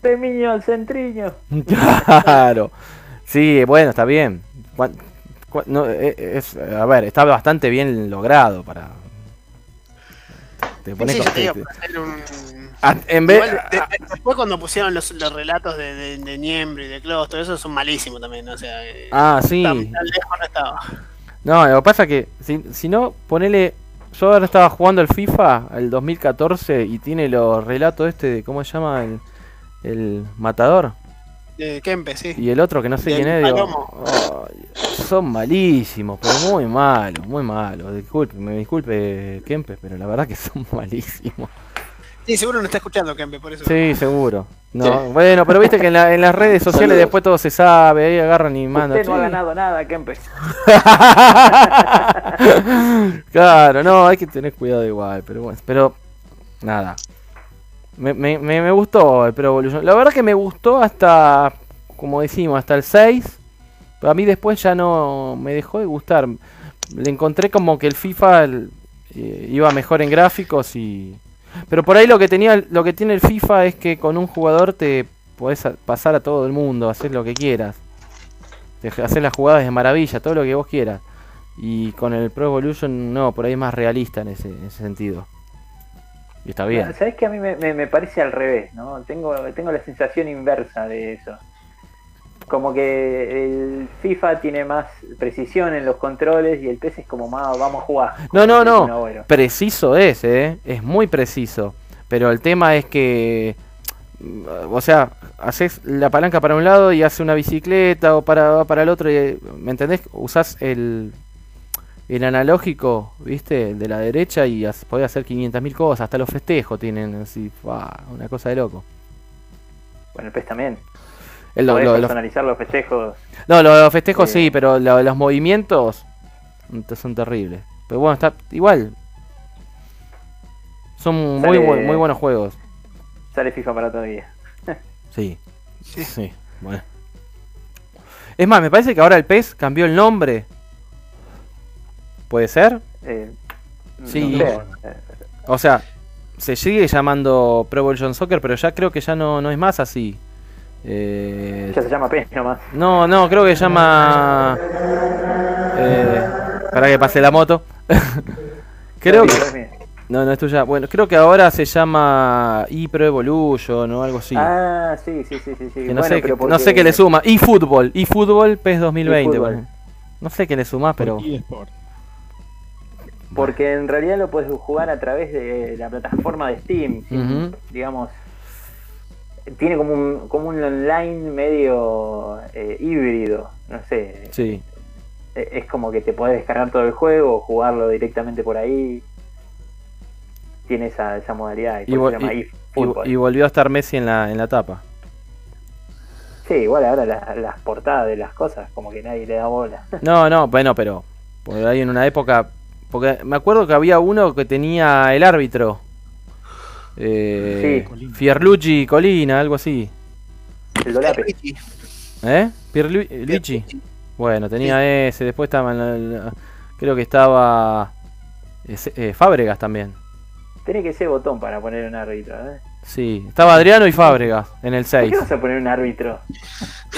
F: Tremiño, centriño.
A: Claro. Sí, bueno, está bien. No, eh, es, a ver, está bastante bien logrado para. Te pones
C: Sí, hacer un...
A: Ah, en vez,
C: Igual, de- de- después cuando pusieron los, los relatos de, de, de Niembro y de Klaus, todo eso son malísimos también, o sea, eh,
A: ah, sí.
C: tan, tan lejos no estaba.
A: No, lo que pasa es que si, si no, ponele. Yo ahora estaba jugando el FIFA, el 2014, y tiene los relatos este de. ¿Cómo se llama? El, el matador.
C: De Kempe, sí.
A: Y el otro que no sé quién es. digo,
C: Palomo.
A: "Ay, son malísimos, pero muy malos, muy malos. Disculpe, me disculpe Kempe, pero la verdad que son malísimos.
C: Sí, seguro no está escuchando Kempe, por eso.
A: Sí, seguro. No,
B: Sí.
A: Bueno, pero viste que en, la- en las redes sociales
B: Saludos.
A: después todo se sabe, ahí agarran y mandan.
F: Usted no ha ganado nada, Kempe.
A: claro, no, hay que tener cuidado igual, pero bueno, pero nada. Me, me, me, gustó el Pro Evolution. La verdad que me gustó hasta, como decimos, hasta el 6. Pero a mí después ya no me dejó de gustar. Le encontré como que el FIFA eh, iba mejor en gráficos y... Pero por ahí lo que tenía lo que tiene el FIFA es que con un jugador te podés a- pasar a todo el mundo, hacer lo que quieras. Te- Hacer las jugadas de maravilla, todo lo que vos quieras. Y con el Pro Evolution no, por ahí es más realista en ese, en ese sentido. Y está bien.
F: Sabes que a mí me, me- me parece al revés, ¿no? Tengo, tengo la sensación inversa de eso. Como que el FIFA tiene más precisión en los controles y el PES es como más, vamos a jugar.
A: No, no, no. Preciso es, ¿eh? Es muy preciso. Pero el tema es que... mm, O sea, haces la palanca para un lado y hace una bicicleta o para, para el otro. Y, ¿Me entendés? Usás el, el analógico, ¿viste? El de la derecha y podés hacer 500.000 cosas. Hasta los festejos tienen así. ¡fua! una cosa de loco.
F: Bueno, el PES también.
A: El- lo-
F: Podés
A: lo- los-
F: personalizar los festejos.
A: no, lo- los festejos
F: Eh.
A: sí, pero lo- los movimientos son terribles. Pero bueno, está igual. Son muy, buen- muy buenos juegos.
F: Sale FIFA para todavía.
A: Sí. Sí. bueno. Es más, me parece que ahora el PES cambió el nombre. ¿Puede ser?
F: Eh,
A: Sí.
F: no sé.
A: O sea, se sigue llamando Pro Evolution Soccer, pero ya creo que ya no, no es más así. Eh,
F: Ya se llama PES nomás.
A: no, no, creo que se llama... Eh, para que pase la moto. creo que... No, no es tuya. Bueno, creo que ahora se llama ePro Evolution o algo así.
F: Ah, sí, sí, sí, sí. sí.
A: Que no,
F: Bueno,
A: sé,
F: pero
A: qué- no
F: porque-
A: sé qué le suma. eFootball, eFootball PES 2020.
F: eFootball.
A: bueno. No sé qué le suma, pero.
D: Por eSport.
F: Porque en realidad lo puedes jugar a través de la plataforma de Steam.
A: Ujú.
F: Digamos, tiene como un, como un online medio eh, híbrido. No sé.
A: Sí.
F: Eh, Es como que te podés descargar todo el juego o jugarlo directamente por ahí. Tiene esa, esa modalidad. Y,
A: vol-
F: eso se llama
A: y- y- volvió a estar Messi en la, en la tapa.
F: Sí, igual ahora la- las portadas de las cosas, como que nadie le da bola.
A: No, no, bueno, pero. Por ahí en una época. Porque me acuerdo que había uno que tenía el árbitro. Eh,
F: Sí.
A: Fierluigi Colina, algo así.
F: El dolape.
A: ¿Eh? Pierluigi. Bueno, tenía ese. Después estaba. en la- la- creo que estaba. ese- eh, Fábregas también.
F: Tiene que ser botón para poner un árbitro. ¿eh?
A: Sí, estaba Adriano y Fábregas en el
F: ¿Por
A: 6.
F: qué vas a poner un árbitro?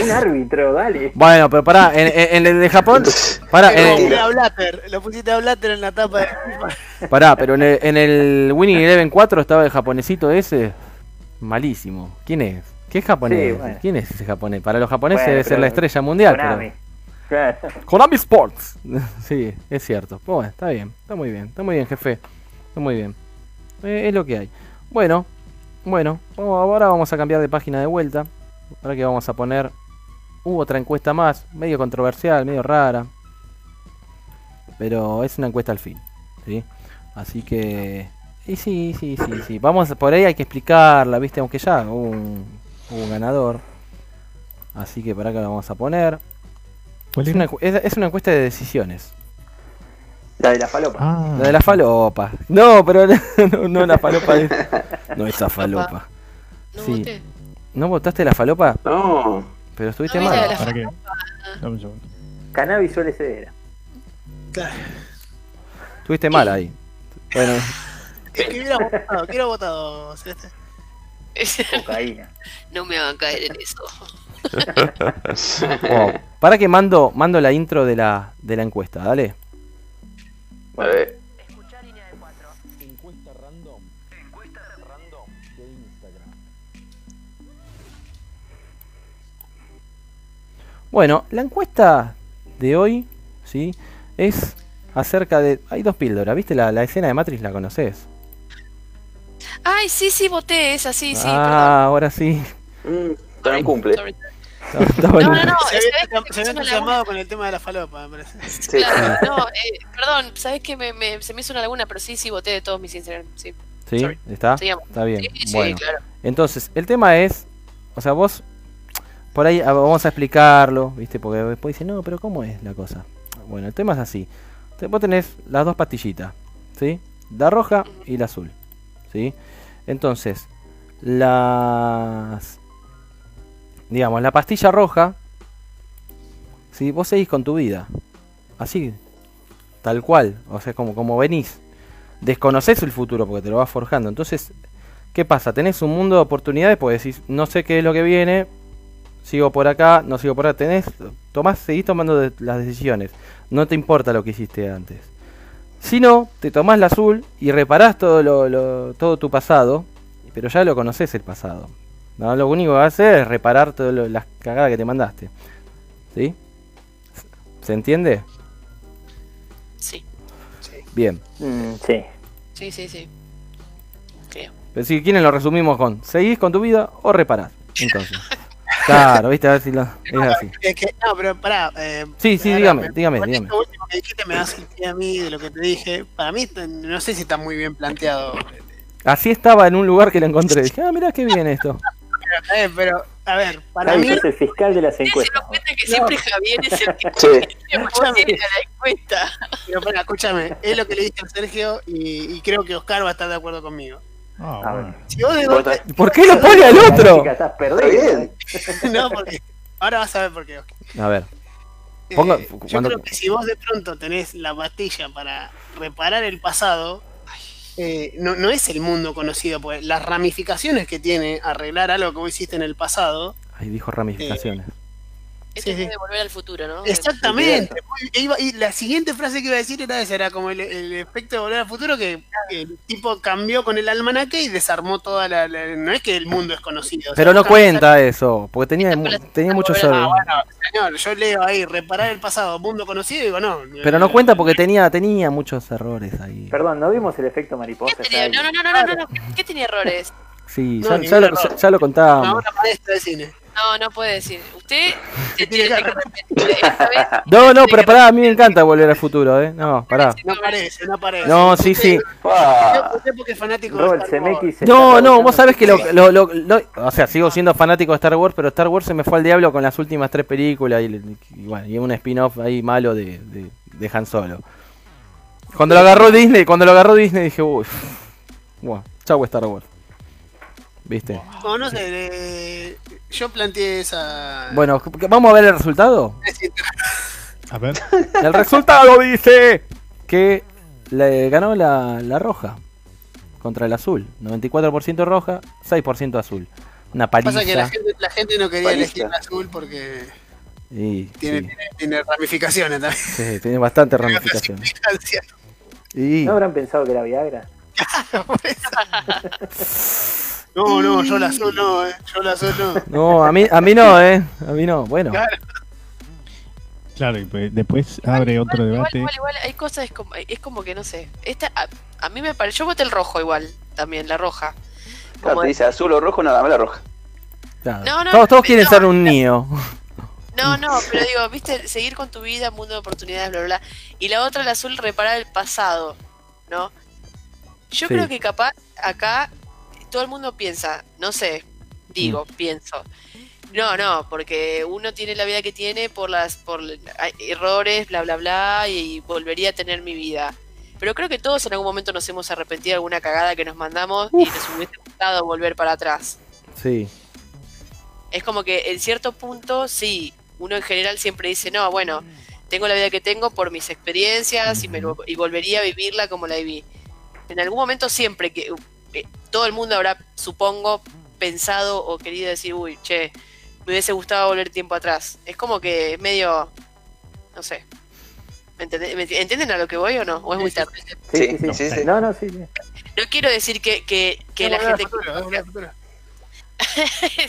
F: Un árbitro, dale.
A: Bueno, pero pará, en, en- en el de Japón. Pará,
C: Lo
A: en
C: pusiste
A: el,
C: a Blatter, lo pusiste a Blatter en la tapa de
A: pará, pero en el, en el Winning Eleven 4 estaba el japonesito ese. Malísimo. ¿Quién es? ¿Qué es japonés?
F: Sí, bueno.
A: ¿Quién es ese japonés? Para los japoneses
F: Bueno,
A: debe ser
F: pero
A: la estrella mundial. pero-
F: Konami.
A: Konami Sports. sí, es cierto. Pues bueno, está bien, está muy bien, está muy bien, jefe. Está muy bien. Eh, es lo que hay. Bueno, bueno, ahora vamos a cambiar de página de vuelta. Ahora que vamos a poner. Hubo otra encuesta más, medio controversial, medio rara. Pero es una encuesta al fin. ¿sí? Así que. Y sí, sí, sí, sí. Vamos, por ahí hay que explicarla, ¿viste? Aunque ya hubo un, hubo un ganador. Así que para acá la vamos a poner.
D: ¿Cuál
A: Es una, es una encuesta de decisiones.
F: La de la falopa.
D: Ah,
A: La de la falopa. No, pero no, no la falopa. es- No esa falopa.
E: No
A: Sí.
E: voté.
A: ¿No votaste la falopa?
B: No.
A: Pero estuviste
E: No,
A: mal.
E: la-
D: ¿Para qué? Dame un segundo.
F: Cannabis suele ser.
C: Claro.
A: Estuviste mal ahí. Bueno,
C: Es que hubiera votado, quiero votado, Celeste.
F: Cocaína.
E: no me hagan caer en eso.
A: oh, para que mando, mando la intro de la, de la encuesta, dale.
B: A ver.
G: Escuchar línea de 4.
A: Encuesta random. Encuesta random de Instagram. Bueno, la encuesta de hoy, ¿sí? Es acerca de... Hay dos píldoras, ¿viste? La, la escena de Matrix la conoces.
E: Ay, sí, sí, voté esa, sí, sí.
A: ah, ahora sí.
B: Mm, también cumple.
E: Sorry. No,
A: bueno.
E: no, no,
C: Se había,
E: laguna.
C: con el tema de la falopa, me parece.
B: Sí.
E: Claro, no, eh, perdón, ¿sabes qué? Me, me- se me hizo una laguna, pero sí, sí, voté de todos mis Instagram, sí.
A: ¿Sí? ¿Está?
E: Sigamos.
A: Está bien.
E: Sí, sí,
A: bueno.
E: claro.
A: Entonces, el tema es, o sea, vos, por ahí ah, vamos a explicarlo, ¿viste? Porque después dicen, no, pero ¿cómo es la cosa? Bueno, el tema es así. Te- Vos tenés las dos pastillitas, ¿sí? La roja y la azul, ¿sí? Entonces, las... Digamos, la pastilla roja, ¿sí? Vos seguís con tu vida, así, tal cual, o sea, como, como venís. Desconoces el futuro porque te lo vas forjando. Entonces, ¿Qué pasa? Tenés un mundo de oportunidades, pues decís, no sé qué es lo que viene, sigo por acá, no sigo por acá, tenés, tomás, seguís tomando de- las decisiones, no te importa lo que hiciste antes. Si no, te tomás la azul y reparás todo, lo- todo tu pasado, pero ya lo conoces el pasado. No, lo único que vas a hacer es reparar todas lo- las cagadas que te mandaste. ¿Sí? ¿Se entiende?
E: Sí,
A: Bien.
F: Mm, sí.
E: sí, sí, sí. Creo.
A: Pero si quieren lo resumimos con, ¿seguís con tu vida o reparás? Entonces. Claro, viste, a ver si lo... Es así.
C: Es que, no, pero pará. Eh,
A: Sí, sí, dígame,
C: me-
A: dígame,
C: con
A: dígame.
C: Esto último que dijiste me a mí de lo que te dije. Para mí, no sé si está muy bien planteado.
A: Así estaba en un lugar que lo encontré. Dije, ah, mirá qué bien esto.
C: Eh, pero, a ver, para
F: Javi
C: mí.
F: es el fiscal de las
E: ¿Ustedes se
F: encuestas.
E: dan cuenta que siempre Javier es el que
B: Sí.
E: a la encuesta?
C: Pero, pará, escúchame, es lo que le dije a Sergio y, y creo que Oscar va a estar de acuerdo conmigo.
F: A
D: bueno.
F: ver.
C: Si vos de
B: Vos
C: golpe-
B: estás-
A: ¿Por qué lo pone al otro?
F: Estás
B: Está
F: perdido.
B: bien.
C: no, porque. Ahora vas a ver por qué, Oscar.
A: A ver, Ponga-
C: Eh, yo creo que si vos de pronto tenés la pastilla para reparar el pasado, eh, no, no es el mundo conocido, pues las ramificaciones que tiene arreglar algo que vos hiciste en el pasado.
A: ahí dijo ramificaciones.
E: Este
C: Sí, sí.
E: es de volver al futuro, ¿no?
C: Exactamente. Iba- y la siguiente frase que iba a decir era esa, era como el, el efecto de volver al futuro que, que el tipo cambió con el almanaque y desarmó toda la, la- No es que el mundo es conocido. o sea,
A: Pero no cuenta eso, porque tenía, mu- tenía muchos
C: Ah,
A: errores.
C: bueno, señor, yo leo ahí, reparar el pasado, mundo conocido, y digo, no.
A: Pero no cuenta porque tenía, tenía muchos errores ahí.
F: Perdón, ¿no vimos el efecto
E: ¿Qué
F: mariposa?
E: tenía?
F: Javi?
E: No, no, no, no, no, no, no. ¿Qué tenía errores?
A: Sí,
C: No,
A: ya, ya lo, ya- ya lo
C: Una
A: contábamos.
C: obra maestra de cine.
E: No, no puede decir. Usted se
C: tiene que
A: No, no, pero pará, a mí me encanta volver al futuro, ¿eh? No, pará.
C: No parece, no parece.
A: No, sí, sí.
C: Usted porque es fanático de
F: Robert
C: Star Wars.
F: Zemeckis se
A: No, no, vos sabés que lo,
F: su-
A: lo, lo- lo- O sea, sigo siendo fanático de Star Wars, pero Star Wars se me fue al diablo con las últimas tres películas y, y bueno, y un spin-off ahí malo de, de, de Han Solo. Cuando lo agarró Disney, cuando lo agarró Disney dije, uy, bueno, chau Star Wars. ¿Viste?
C: No, no sé, eh, yo planteé esa...
A: Bueno, vamos a ver el resultado.
D: A ver.
A: El resultado dice que le ganó la, la roja contra el azul. 94% roja, 6% azul. Una paliza.
C: Pasa que la gente, la gente no quería
B: Paliza.
C: elegir el azul porque
A: Y,
C: tiene,
A: sí,
C: tiene, tiene ramificaciones también.
A: sí, tiene bastante ramificaciones. Y,
F: ¿No habrán pensado que era Viagra?
C: No, no, yo la azul no, eh, yo la azul no.
A: no, a mí, a mí no, eh. A mí no. Bueno,
C: Claro.
D: Claro, y pues después abre otro
E: igual,
D: debate.
E: igual, igual, hay cosas, es como, es como que no sé. Esta, a, a mí me parece. Yo voté el rojo igual, también, la roja.
B: claro,
E: Como-
B: te dice azul o rojo, nada más la roja.
A: claro.
E: No, no,
A: todos, quieren
E: no.
A: ser un niño.
E: No, no, pero digo, viste, seguir con tu vida, mundo de oportunidades, bla, bla, bla. Y la otra, el azul, reparar el pasado, ¿no? Yo
A: Sí.
E: creo que capaz acá todo el mundo piensa, no sé, digo, pienso, No, no, porque uno tiene la vida que tiene por las por errores, bla bla bla, y volvería a tener mi vida. Pero creo que todos en algún momento nos hemos arrepentido de alguna cagada que nos mandamos y nos hubiese gustado volver para atrás.
A: Sí.
E: Es como que en cierto punto, sí, uno en general siempre dice, no, bueno, tengo la vida que tengo por mis experiencias y, me, y volvería a vivirla como la viví. En algún momento siempre que eh, todo el mundo habrá, supongo, pensado o querido decir, uy, che, me hubiese gustado volver tiempo atrás. Es como que es medio, no sé. ¿Me entendé- me enti- ¿Entienden a lo que voy o no? ¿O es muy tarde?
B: Sí, sí, sí.
F: No, no, sí.
E: No quiero decir que, que, que
C: Es
E: la gente...
C: al futuro.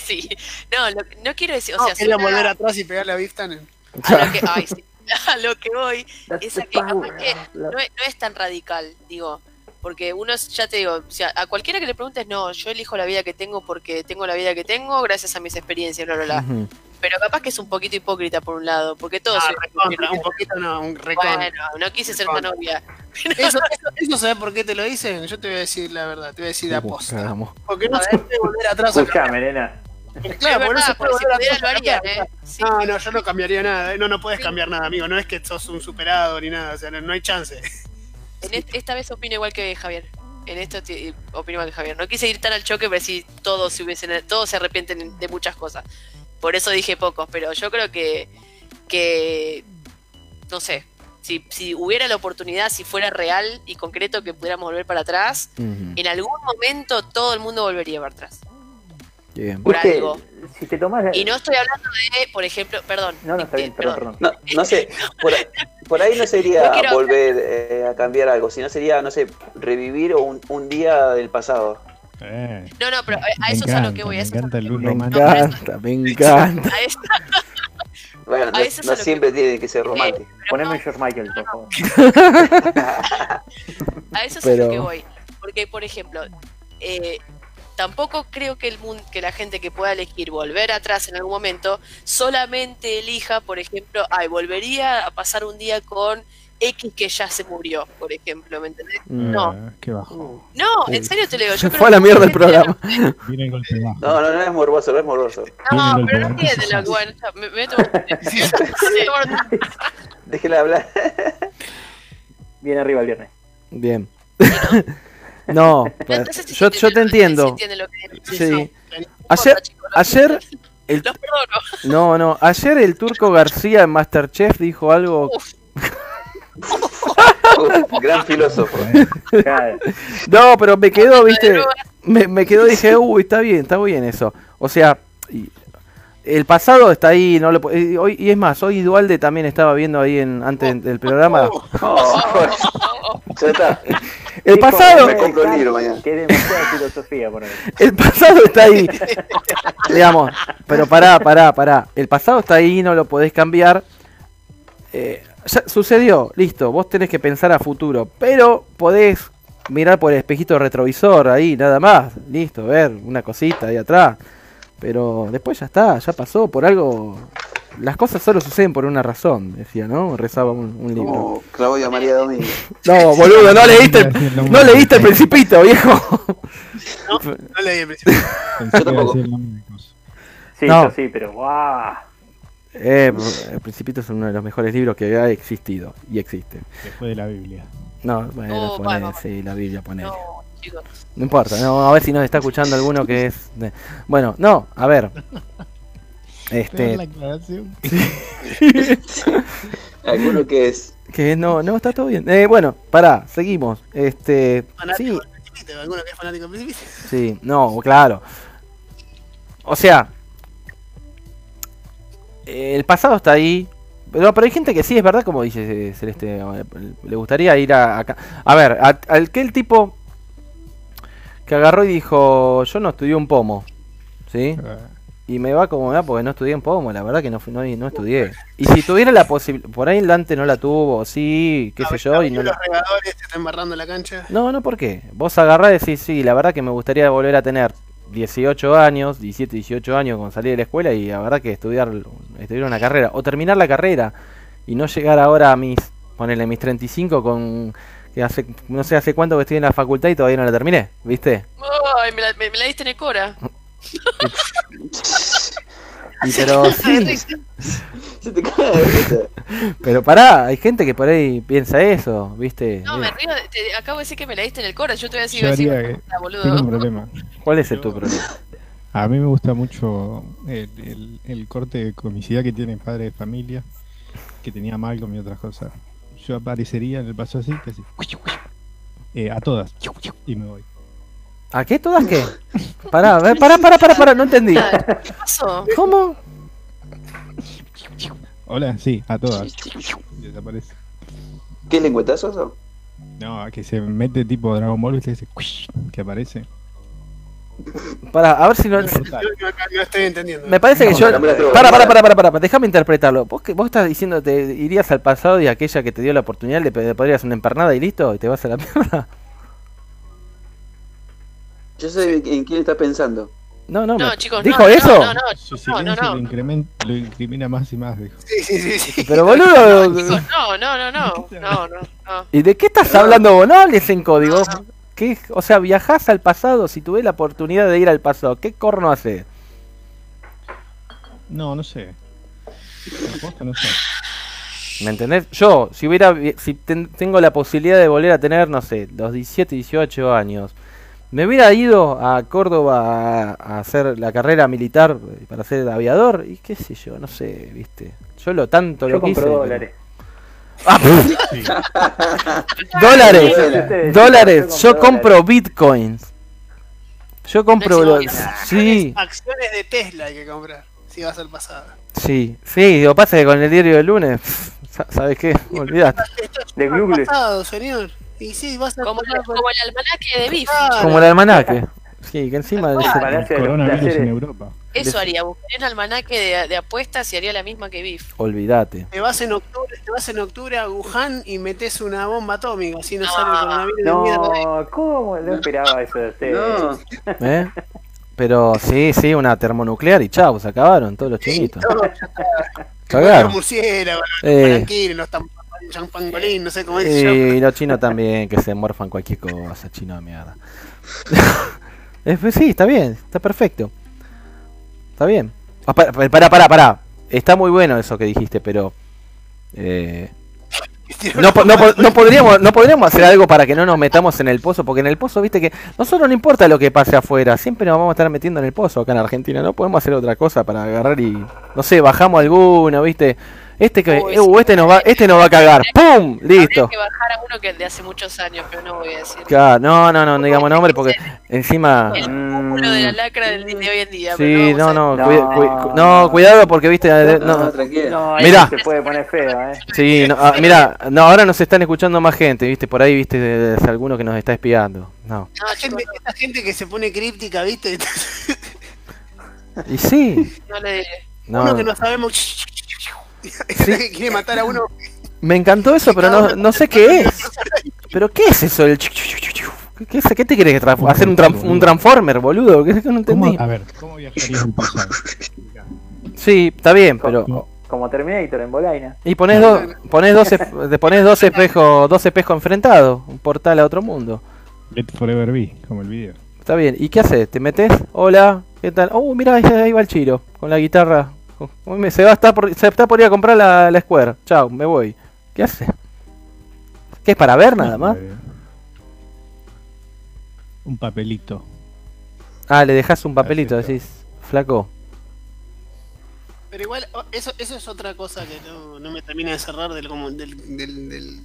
E: sí, no, lo- no quiero decir, o
C: No,
E: sea,
C: quería
E: suena-
C: volver atrás y pegarle a Biff Tannen.
E: a lo que, ay, sí, a lo que voy es a que capaz
F: power
E: que
F: of love.
E: no es, no es tan radical, digo, porque uno, ya te digo, o sea, a cualquiera que le preguntes, no, yo elijo la vida que tengo porque tengo la vida que tengo gracias a mis experiencias, bla, bla. Pero capaz que es un poquito hipócrita por un lado, porque todos...
C: Ah, recontra, un poquito no, un recontra.
E: Bueno, no quise ser tan obvia.
C: Eso, eso, eso ¿sabes por qué te lo dicen? Yo te voy a decir la verdad, te voy a decir de aposta. Porque no
E: A
C: se
E: ver.
C: puede volver atrás.
F: Escuchame,
E: es
C: Claro.
E: ¿eh? Sí.
C: No, no, yo no cambiaría nada. eh, No, no puedes
E: Sí.
C: cambiar nada, amigo. No es que sos un superado ni nada. O sea, no, no hay chance.
E: En est- esta vez opino igual que Javier. En esto opino igual que Javier. No quise ir tan al choque, pero si todos se hubiesen, todos se arrepienten de muchas cosas. Por eso dije pocos, pero yo creo que, que no sé, si, si hubiera la oportunidad, si fuera real y concreto que pudiéramos volver para atrás, en algún momento todo el mundo volvería para atrás.
A: Bien.
E: Por algo.
F: Si te tomas.
E: Y no estoy hablando de, por ejemplo, perdón.
F: No, no, está bien,
E: eh,
F: perdón, perdón.
B: No, no sé, por, por ahí no sería
E: No
B: volver eh, a cambiar algo, sino sería, no sé, revivir un, un día del pasado.
D: Eh,
E: No, no, pero a, a
D: me
E: eso es a lo que
D: encanta,
E: voy.
D: me
E: a eso a
D: encanta el luz
A: Me
D: romántico.
A: encanta, me encanta.
E: a eso-
B: Bueno, no, no
E: que-
B: siempre tiene que ser romántico.
F: Poneme George Michael, por favor.
E: A eso es
A: Pero-
E: a lo que voy. Porque, por ejemplo, eh, tampoco creo que el mundo, que la gente que pueda elegir volver atrás en algún momento solamente elija, por ejemplo, ay, volvería a pasar un día con X que ya se murió, por ejemplo, ¿me entendés?
A: Mm.
E: No.
D: qué bajo.
E: No, en serio te lo digo.
A: Se
E: Yo creo
A: fue a la mierda el programa.
D: golpe bajo.
B: No, no, no es morboso, no es morboso.
E: No, pero no
D: golpe
E: entiende lo
D: bajo.
E: que bueno, me, me meto Sí,
B: Déjela hablar.
F: Bien arriba el viernes.
A: Bien. No,
E: no sé si
A: yo, yo te
E: lo-
A: entiendo.
E: entiende lo que-
A: Sí.
E: no,
A: Ayer,
E: importa,
A: el, no, no, ayer el turco García en Masterchef dijo algo.
E: Uf,
B: Gran filósofo.
F: Claro.
A: No, pero me quedó,
E: de
A: viste, me, me quedó, dije, uy, está bien, está bien eso. O sea, el pasado está ahí, no lo hoy, y es más, hoy Dualde también estaba viendo ahí en antes del programa.
B: Oh, ya está.
A: El
F: Dijo,
A: pasado,
B: Me compro el libro mañana.
F: Que es demasiada filosofía por ahí.
A: el pasado está ahí. Digamos, pero pará, pará, pará. El pasado está ahí, no lo podés cambiar. Eh, ya sucedió, listo, vos tenés que pensar a futuro, pero podés mirar por el espejito retrovisor ahí, nada más, listo, ver una cosita ahí atrás. Pero después ya está, ya pasó, por algo... Las cosas solo suceden por una razón, decía, ¿no? Rezaba un, un libro.
B: Como Claudia María Domínguez.
A: No, boludo, no leíste, el- no leíste el principito, viejo.
C: No leí el
D: iba a
B: tampoco.
F: Sí,
A: No.
F: yo sí, pero guau.
A: Eh, el Principito es uno de los mejores libros que ha existido y existe.
D: Después de la Biblia.
A: No, bueno,
E: Oh,
A: sí, la Biblia ponele. No. Importa, no, a ver si nos está escuchando alguno que es... de- Bueno, no, a ver.
D: Este... La aclaración.
B: Alguno que es.
A: que no, no, está todo bien. Eh, bueno, pará, seguimos. Este, sí,
C: Fanático del Principito, alguno que es fanático del Principito.
A: sí, no, claro. O sea, el pasado está ahí. Pero, pero hay gente que sí, es verdad, como dice eh, Celeste, eh, le gustaría ir a, acá. A ver, a- al que el tipo que agarró y dijo, yo no estudié un pomo, ¿sí?
D: Eh,
A: Y me va como me va porque no estudié un pomo, la verdad que no, fui- no, no estudié. Y si tuviera la posibilidad, por ahí el Dante no la tuvo, sí, qué sé yo, y no...
C: Los regadores te están embarrando la cancha.
A: No, no, ¿por qué? Vos agarrás y decís, sí, la verdad que me gustaría volver a tener 18 años, 17, 18 años cuando salí de la escuela y la verdad que estudiar, estudiar una carrera, o terminar la carrera y no llegar ahora a mis, ponerle mis 35 con, que hace, no sé hace cuánto que estoy en la facultad y todavía no la terminé, ¿viste?
E: Ay, me la, me, me la diste en el Cora.
A: Y pero sí,
B: Se te cae de risa.
A: pero pará, hay gente que por ahí piensa eso, ¿viste?
E: No, me río. de- te- acabo de decir que me la diste en el cora. Yo te voy a decir,
D: Yo
E: decir,
D: haría que-
E: "Puta, boludo.
D: Tengo un problema.
A: ¿Cuál es el tu problema?
D: A mí me gusta mucho el, el- el corte de comicidad que tiene Padre de Familia, que tenía Malcolm y otras cosas. Yo aparecería en el paso así, que así. eh, a todas. Y me voy.
A: ¿A qué todas qué? Pará, pará, pará, pará, pará, no entendí.
E: ¿Qué pasó?
A: ¿Cómo?
D: Hola, sí, a todas. Desaparece.
B: ¿Qué lengüetazo eso?
D: No, que se mete tipo Dragon Ball y se dice que aparece.
A: Pará, a ver si no.
C: No estoy entendiendo.
A: Me parece que
B: No,
A: yo. Para, para, para, para, para, déjame interpretarlo. ¿Vos, que, vos estás diciendo te irías al pasado y aquella que te dio la oportunidad le pe- podrías una empernada y listo, y te vas a la mierda.
B: Yo sé en quién estás pensando.
A: No, no,
E: No,
A: me-
E: chicos,
A: ¿Dijo
E: no, no,
A: eso?
E: No, no,
D: Su silencio
E: no,
D: Lo,
E: no.
D: incrementa, lo incrimina más y más, dijo.
C: Sí, sí, sí, sí.
A: Pero boludo.
E: Chicos, no, no, no, no, no, no, no.
A: ¿Y de qué estás hablando vos? No hables en código. ¿Qué? O sea, viajás al pasado si tuve la oportunidad de ir al pasado. ¿Qué corno hace?
D: No, no sé. No sé.
A: ¿Me entendés? Yo, si hubiera, si ten- tengo la posibilidad de volver a tener, no sé, los 17, 18 años, me hubiera ido a Córdoba a, hacer la carrera militar eh, para ser aviador y qué sé yo, no sé, viste. Yo lo tanto
F: Yo
A: lo quise. pero-
F: dólares.
A: Ah,
D: Sí.
A: dólares,
F: Ustedes,
A: dólares. Yo compro bitcoins. Yo compro,
E: No
A: lo-
E: es
A: sí,
C: Acciones de Tesla hay que comprar. Si vas al pasado.
A: sí, sí. Lo pasa que con el diario del lunes, sa- ¿sabes qué? Olvidate.
F: De Google.
C: pasado, señor. Y sí, vas
E: Como, el-
C: pasado.
E: como el almanaque de Biff.
C: Claro.
A: Como el almanaque. Sí, que encima de
F: Ah, los
D: Coronavirus en. Europa.
E: Eso haría, buscaría un almanaque de, de apuestas y haría la misma que Biff.
A: Olvídate.
C: Te vas en octubre, te vas en octubre a Wuhan y metes una bomba atómica, así no
E: No.
C: sale el coronavirus de mierda.
F: No, ¿cómo? No esperaba eso de ustedes.
B: No,
A: ¿Eh? Pero sí, sí, una termonuclear y chau, se acabaron todos los chinitos. Cagaron. Eh,
C: palanquines, los tam- champangolín, no sé cómo es
A: y los chinos también, que se morfan cualquier cosa, chino de mierda. Sí, está bien, está perfecto. Está bien. Ah, para, para, para. Está muy bueno eso que dijiste, pero... eh, no, no podríamos, no podríamos hacer algo para que no nos metamos en el pozo, porque en el pozo, viste que nosotros no importa lo que pase afuera, siempre nos vamos a estar metiendo en el pozo acá en Argentina, no podemos hacer otra cosa para agarrar y, no sé, bajamos alguno, viste, este que,
E: Uy,
A: uh,
E: sí.
A: este nos va, este nos va a cagar, ¡pum! Listo.
E: Que bajar a uno que de hace muchos años, pero no voy a decir.
A: Claro, no, no, no, no digamos nombre porque encima...
E: El
F: Mm.
E: cúmulo de la lacra del de hoy en día.
A: Sí,
E: pero
A: no,
E: no,
A: no,
F: No.
A: cuida- cu- no, cuidado porque, viste,
B: no,
A: no, Mirá.
F: se puede poner feo, ¿eh?
A: sí, no, ah, mira, no, ahora nos están escuchando más gente, viste, por ahí, viste, es alguno que nos está espiando, no.
C: Esta gente, esta gente que se pone críptica, ¿viste?
A: Y sí,
C: No le
A: no,
C: Uno que no sabemos. Que quiere matar a uno.
A: me encantó eso, pero no, no sé qué es. ¿Pero qué es eso? El? ¿Qué, es- qué te querés tra- hacer un, tran- un transformer, boludo? ¿Qué es que no
D: ¿Cómo,
A: entendí?
D: a ver, ¿cómo pasado?
A: Sí, está bien, pero
F: Como Terminator en Bolaina.
A: y pones dos pones dos pones dos espejos, dos espejos enfrentados, un portal a otro mundo.
D: Let Forever Be, como el video.
A: Está bien, ¿y qué haces? ¿Te metes? Hola, ¿qué tal? Oh, mira, ahí va el Chiro, con la guitarra. Uy, me- Se va a estar por, se está por ir a comprar la, la Square. Chao, me voy. ¿Qué hace? ¿Qué es para ver nada más?
D: Un papelito.
A: Ah, le dejas un papelito, decís, flaco.
C: Pero igual, eso, eso es otra cosa que no, no me termina de cerrar del, como, del, del, del,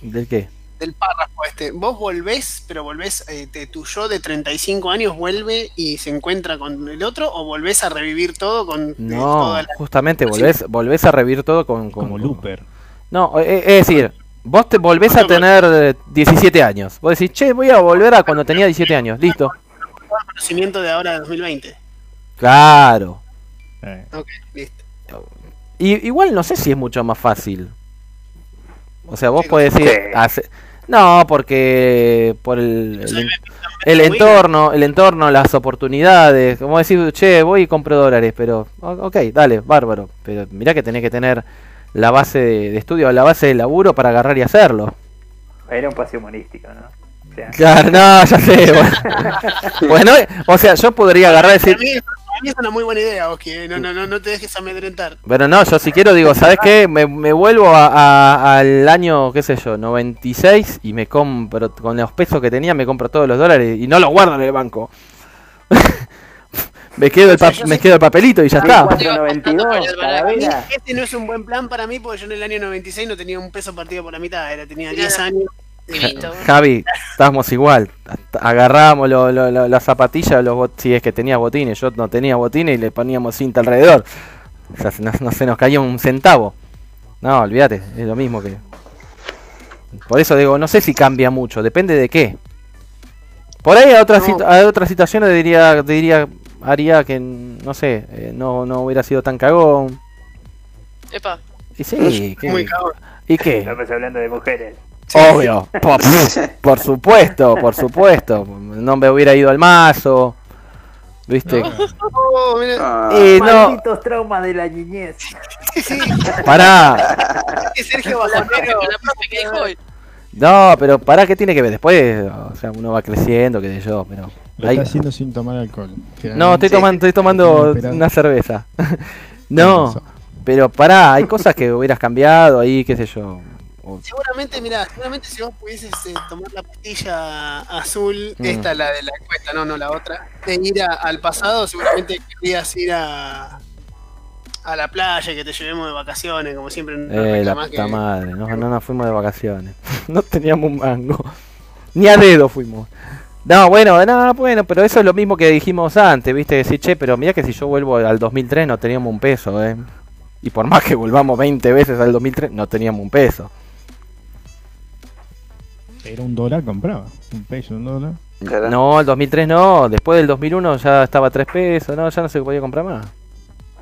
A: ¿Del qué?
C: Del párrafo este. Vos volvés, pero volvés, eh, te- tu yo de 35 años vuelve y se encuentra con el otro, o volvés a revivir todo con eh,
A: No,
C: toda la-
A: justamente volvés, volvés a revivir todo con... con-
D: Como
A: con-
D: Looper.
A: No, eh, es decir, vos te volvés a tener eh, 17 años. Vos decís, che, voy a volver a cuando tenía 17 años. Listo.
C: conocimiento de ahora de 2020.
A: Claro.
D: Eh,
C: Ok, listo.
A: Y, igual no sé si es mucho más fácil. O sea, vos podés decir... hace- No, porque por el, el, el entorno, el entorno, las oportunidades. Como decir, che, voy y compro dólares, pero... Ok, dale, bárbaro. Pero mirá que tenés que tener la base de, de estudio, la base de laburo para agarrar y hacerlo.
F: Era un paseo humorístico, ¿no? O sea,
A: Claro, no, ya sé. Bueno, Bueno, o sea, yo podría agarrar y
C: Para
A: decir,
C: mí, para mí es una muy buena idea, Oski. eh. No, no, no, no te dejes amedrentar.
A: pero no, yo si quiero digo, ¿sabes qué? Me, me vuelvo a- a- al año, qué sé yo, 96 y me compro, con los pesos que tenía, me compro todos los dólares y no los guardo en el banco. me, quedo el pa- me quedo el papelito y ya está.
F: 492, Calavera.
C: Este no es un buen plan para mí porque yo en el año 96 no tenía un peso partido por la mitad. Era, tenía
E: Mirá.
C: 10 años.
A: Javi, estábamos igual. Agarrábamos lo- lo- lo- las zapatillas, los bot- si es que tenías botines. Yo no tenía botines y le poníamos cinta alrededor. O sea, no se nos caía un centavo. No, olvídate, es lo mismo que. Por eso digo, no sé si cambia mucho, depende de qué. Por ahí a otras,
C: No.
A: situ- a otras situaciones diría, diría, haría que, no sé, eh, no, no hubiera sido tan cagón.
E: Epa.
A: Y sí, ¿qué?
C: Muy cagón.
A: ¿y qué?
F: Estamos hablando de mujeres.
A: Obvio, por, por supuesto, por supuesto. No me hubiera ido al mazo. ¿Viste?
C: Oh, mira.
B: Ah,
A: Eh, no,
F: Malditos traumas de la niñez.
C: Sí,
A: pará.
C: es Sergio Bajonero.
E: profe, la profe que dijo hoy.
A: No, pero pará, ¿qué tiene que ver? Después, o sea, uno va creciendo, qué sé yo, pero.
D: Lo
A: ahí-
D: está haciendo sin tomar alcohol.
A: No, estoy tomando, estoy tomando una cerveza. No, pero pará, hay cosas que hubieras cambiado ahí, qué sé yo. O-
C: Seguramente, mira, seguramente si vos pudieses eh, tomar la pastilla azul,
A: Mm.
C: esta la de la encuesta, no, no la otra, de ir a- al pasado, seguramente querías ir a a la playa, que te llevemos de vacaciones, como siempre.
A: Eh, la puta
C: que-
A: madre, no, no nos fuimos de vacaciones. No teníamos un mango. Ni a dedo fuimos. No, bueno, no, bueno, pero eso es lo mismo que dijimos antes, viste, decir, che, pero mira que si yo vuelvo al 2003 no teníamos un peso, eh. Y por más que volvamos 20 veces al 2003, no teníamos un peso.
D: Era un dólar, compraba. Un peso, un dólar.
A: No, el 2003 no, después del 2001 ya estaba a 3 pesos, no, ya no se podía comprar más.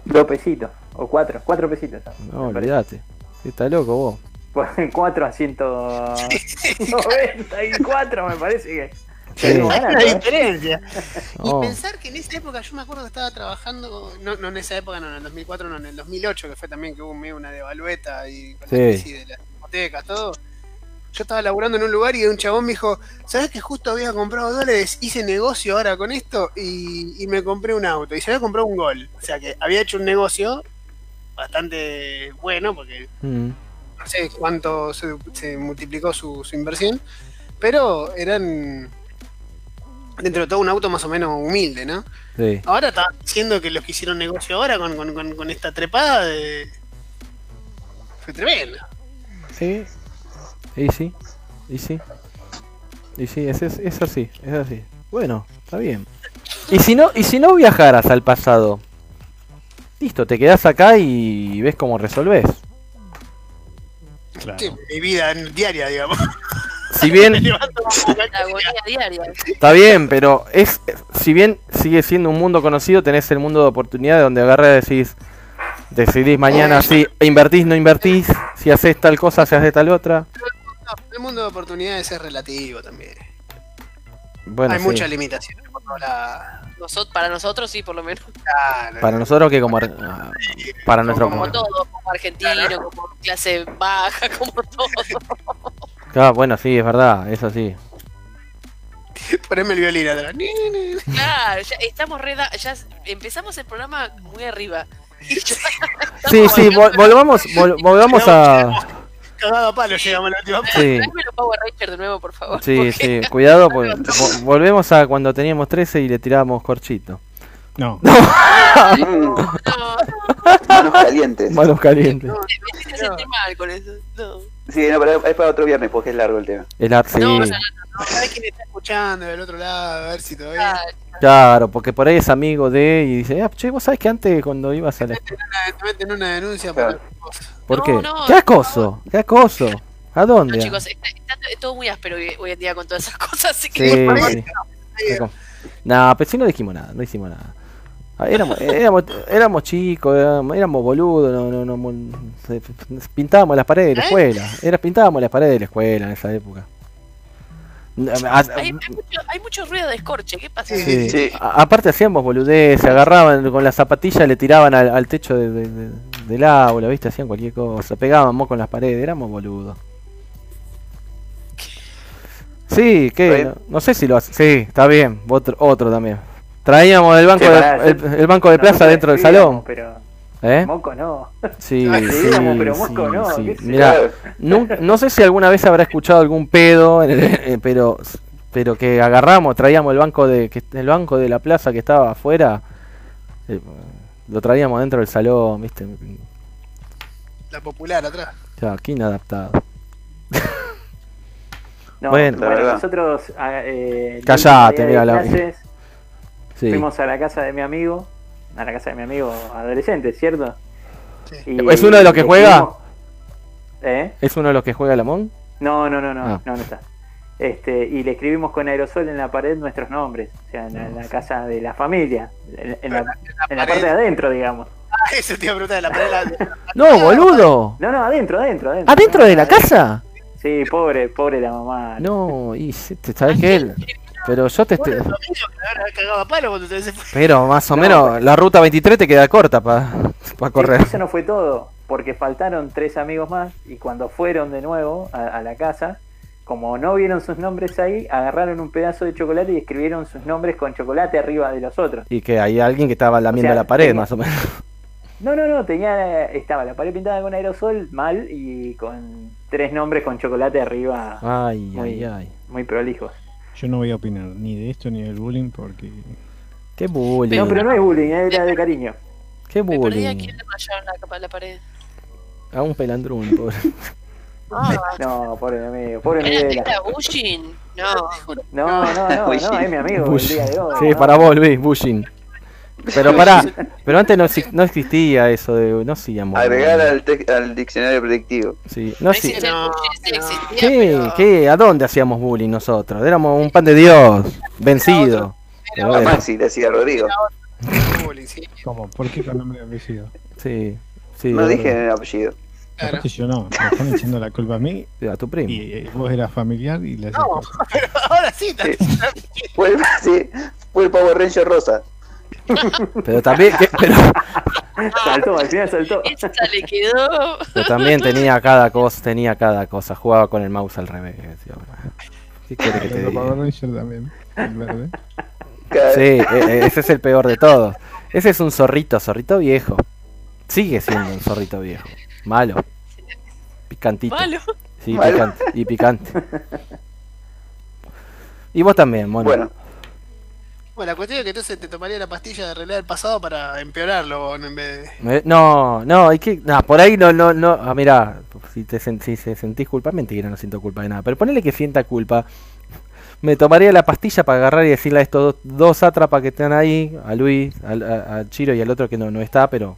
F: Dos pesitos. O cuatro. Cuatro pesitos.
A: No, olvídate. Está loco vos.
F: Por 4 a 194 me parece que.
A: Sí.
F: Tengo
C: Hay una
F: ¿eh?
C: diferencia. Y pensar que en esa época, yo me acuerdo que estaba trabajando, no, no en esa época, no, en el 2004, no, en el 2008, que fue también que hubo medio una devalueta y con
A: Sí.
C: la crisis de las hipotecas, todo. Yo estaba laburando en un lugar y un chabón me dijo, ¿sabes que justo había comprado dólares? Hice negocio ahora con esto y, y me compré un auto. Y se había comprado un gol. O sea que había hecho un negocio bastante bueno porque
A: Mm.
C: no sé cuánto se, se multiplicó su, su inversión, pero eran dentro de todo un auto más o menos humilde, ¿no?
A: Sí.
C: Ahora estaban diciendo que los que hicieron negocio ahora con, con- con- con esta trepada de... fue tremendo.
A: Sí. Y sí. Y sí. Y sí, es, es, es así, es así. Bueno, está bien. Y si no, y si no viajaras al pasado, listo, te quedás acá y ves cómo resolvés.
D: Claro.
C: Sí, mi vida diaria, digamos.
A: Si bien está bien, pero es si bien sigue siendo un mundo conocido, tenés el mundo de oportunidades donde agarras y decís decidís mañana si invertís, no invertís, si haces tal cosa, si haces tal otra.
C: El mundo de oportunidades es relativo también.
A: Bueno,
C: Hay
A: sí.
C: muchas limitaciones por toda la...
E: Nosot- para nosotros sí, por lo menos.
C: Claro.
A: para nosotros que como ar- ah, para nuestro
E: Como todo, como argentino, como clase baja, como todo.
A: Ah, bueno, sí, es verdad, eso sí.
C: Poneme el violín atrás.
E: Claro, ya estamos re da- ya empezamos el programa muy arriba.
A: Sí, sí, vol- volvamos, vol- volvamos a...
C: Cagado a palo llegamos a la última parte.
A: Sí,
E: Tráeme los Power Rangers de nuevo, por favor.
A: sí,
E: porque-
A: sí, cuidado, pues, vo- volvemos a cuando teníamos 13 y le tirábamos corchito.
D: No,
B: Mm,
E: No,
B: manos calientes.
A: Manos calientes.
E: me hiciste sentir mal con eso. No.
B: Sí, no, pero es para otro viernes porque es largo el tema.
A: El ar- sí,
E: No,
C: No quién está escuchando del otro lado, a ver si todavía.
E: Ah,
A: claro, porque por ahí es amigo de y dice, ah, che, vos sabés que antes cuando ibas a la...
C: Te meten una denuncia por
B: Claro.
A: ¿Por
E: No,
A: qué?
E: no,
A: ¿Qué acoso? ¿Qué acoso? ¿A
E: No,
A: dónde?
E: chicos, está, está- es todo muy áspero hoy, en día con todas esas cosas, así
A: Sí,
E: que por
A: sí. Sí, como- No, pero sí no dijimos nada, no hicimos nada. Ah, Éramos, éramos, éramos chicos, éramos, éramos boludos, no, no, no, pintábamos las paredes de la
C: ¿Eh?
A: escuela. Era, pintábamos las paredes de la escuela en esa época. A-
E: hay, hay mucho, hay mucho ruido de escorche, ¿qué pasa?
A: sí.
B: Sí.
A: A- aparte hacíamos boludez, se agarraban con las zapatillas, le tiraban al, al techo de- de- de- del aula, ¿viste? Hacían cualquier cosa, pegábamos con las paredes, éramos boludos. Sí, que no, no sé si lo hace. Sí, está bien. Otro, otro también. Traíamos el banco,
F: Sí,
A: de, el, banco de plaza dentro del salón.
F: Pero
A: ¿Eh?
F: Moco no.
A: Sí, sí,
F: escribíamos, pero Mosco
A: sí,
F: no,
A: sí.
F: qué
A: Mirá, no, no sé si alguna vez habrá escuchado algún pedo, eh, pero pero que agarramos, traíamos el banco de que el banco de la plaza que estaba afuera, eh, lo traíamos dentro del salón, ¿viste?
C: La popular atrás.
A: Ya, aquí inadaptado.
F: No,
A: Bueno.
F: bueno,
B: La verdad.
F: nosotros. ah, Eh,
A: Callate, mira la-
F: clases,
A: Sí.
F: Fuimos a la casa de mi amigo, a la casa de mi amigo adolescente, ¿cierto?
C: Sí.
F: Y-
A: ¿Es uno de los que juega?
F: ¿Eh?
A: ¿Es uno de los que juega el Among?
F: No, no, no, no,
A: Ah.
F: no, no está. Este, y le escribimos con aerosol en la pared nuestros nombres, o sea, en, la- en la casa de la familia, en, en la, en la parte de adentro, digamos.
C: Ah, eso te iba a preguntar de la pared. de la-
A: No, boludo.
F: No, no, adentro, adentro, adentro.
A: ¿Adentro de la
F: Adentro.
A: casa?
F: Sí, pobre, pobre la mamá.
A: No, y sabes que él. Pero yo te estoy. Pero más o
F: No,
A: menos, la ruta 23 te queda corta para correr.
F: Eso no fue todo, porque faltaron tres amigos más y cuando fueron de nuevo a, a la casa, como no vieron sus nombres ahí, agarraron un pedazo de chocolate y escribieron sus nombres con chocolate arriba de los otros.
A: Y que hay alguien que estaba lamiendo
F: O sea,
A: la pared, más o menos.
F: No, no, no, tenía estaba la pared pintada con aerosol mal y con tres nombres con chocolate arriba,
A: Ay,
F: Muy
A: ay, ay.
F: muy prolijos.
D: Yo no voy a opinar ni de esto ni del bullying porque
A: Qué bullying.
F: No, pero no es bullying, era de cariño.
A: Qué
E: Me perdí a
A: bullying.
E: quién le rayaron la capa de la pared.
A: A un pelandrún, pobre.
E: Ah,
F: No, pobre amigo, pobre Miguel.
E: era. No,
F: No, no, no, no, es mi amigo el día de hoy.
A: Sí,
F: ¿no?
A: para vos, Luis, bullying. Pero pará, pero antes no, no existía eso de. No hacíamos.
B: Agregar al, te- al diccionario predictivo.
A: Sí,
E: no
A: sí.
C: No,
A: ¿Qué? ¿Qué? ¿A dónde hacíamos bullying nosotros? Éramos un pan de Dios, vencido. Pero
B: A
A: bueno,
B: Maxi le hacía Rodrigo.
C: Sí.
D: ¿cómo? ¿Por qué con nombre y apellido?
A: sí, sí.
B: No dije
A: verdad.
B: el apellido.
C: Claro.
D: Yo no, me están echando la culpa a mí
A: A tu primo.
D: y eh, vos eras familiar y le hacías
C: No,
D: cosas.
C: pero ahora sí.
B: Fue el, sí, fue el Power Ranger rosa.
A: Pero también, que- pero,
F: Saltó, al final saltó.
E: Esa le quedó.
A: pero también tenía cada cosa, tenía cada cosa. Jugaba con el mouse al revés. tío. ¿Qué quieres que te diga?
D: También,
A: Sí, e- e- ese es el peor de todos. Ese es un zorrito, zorrito viejo. Sigue siendo un zorrito viejo. Malo. Picantito.
E: Malo.
A: Sí,
B: Malo.
A: picante. Y picante. Y vos también, mono.
B: Bueno,
C: Bueno, la cuestión es que entonces te tomaría la pastilla de realidad del pasado para empeorarlo en vez de.
A: Eh, No, no, hay que. No, por ahí no, no, no. Ah, mirá, si te sen- si se sentís culpa, mentira, no siento culpa de nada. Pero ponele que sienta culpa. Me tomaría la pastilla para agarrar y decirle a estos dos, dos átrapas que están ahí, a Luis, al- a, a Chiro y al otro que no, no está, pero.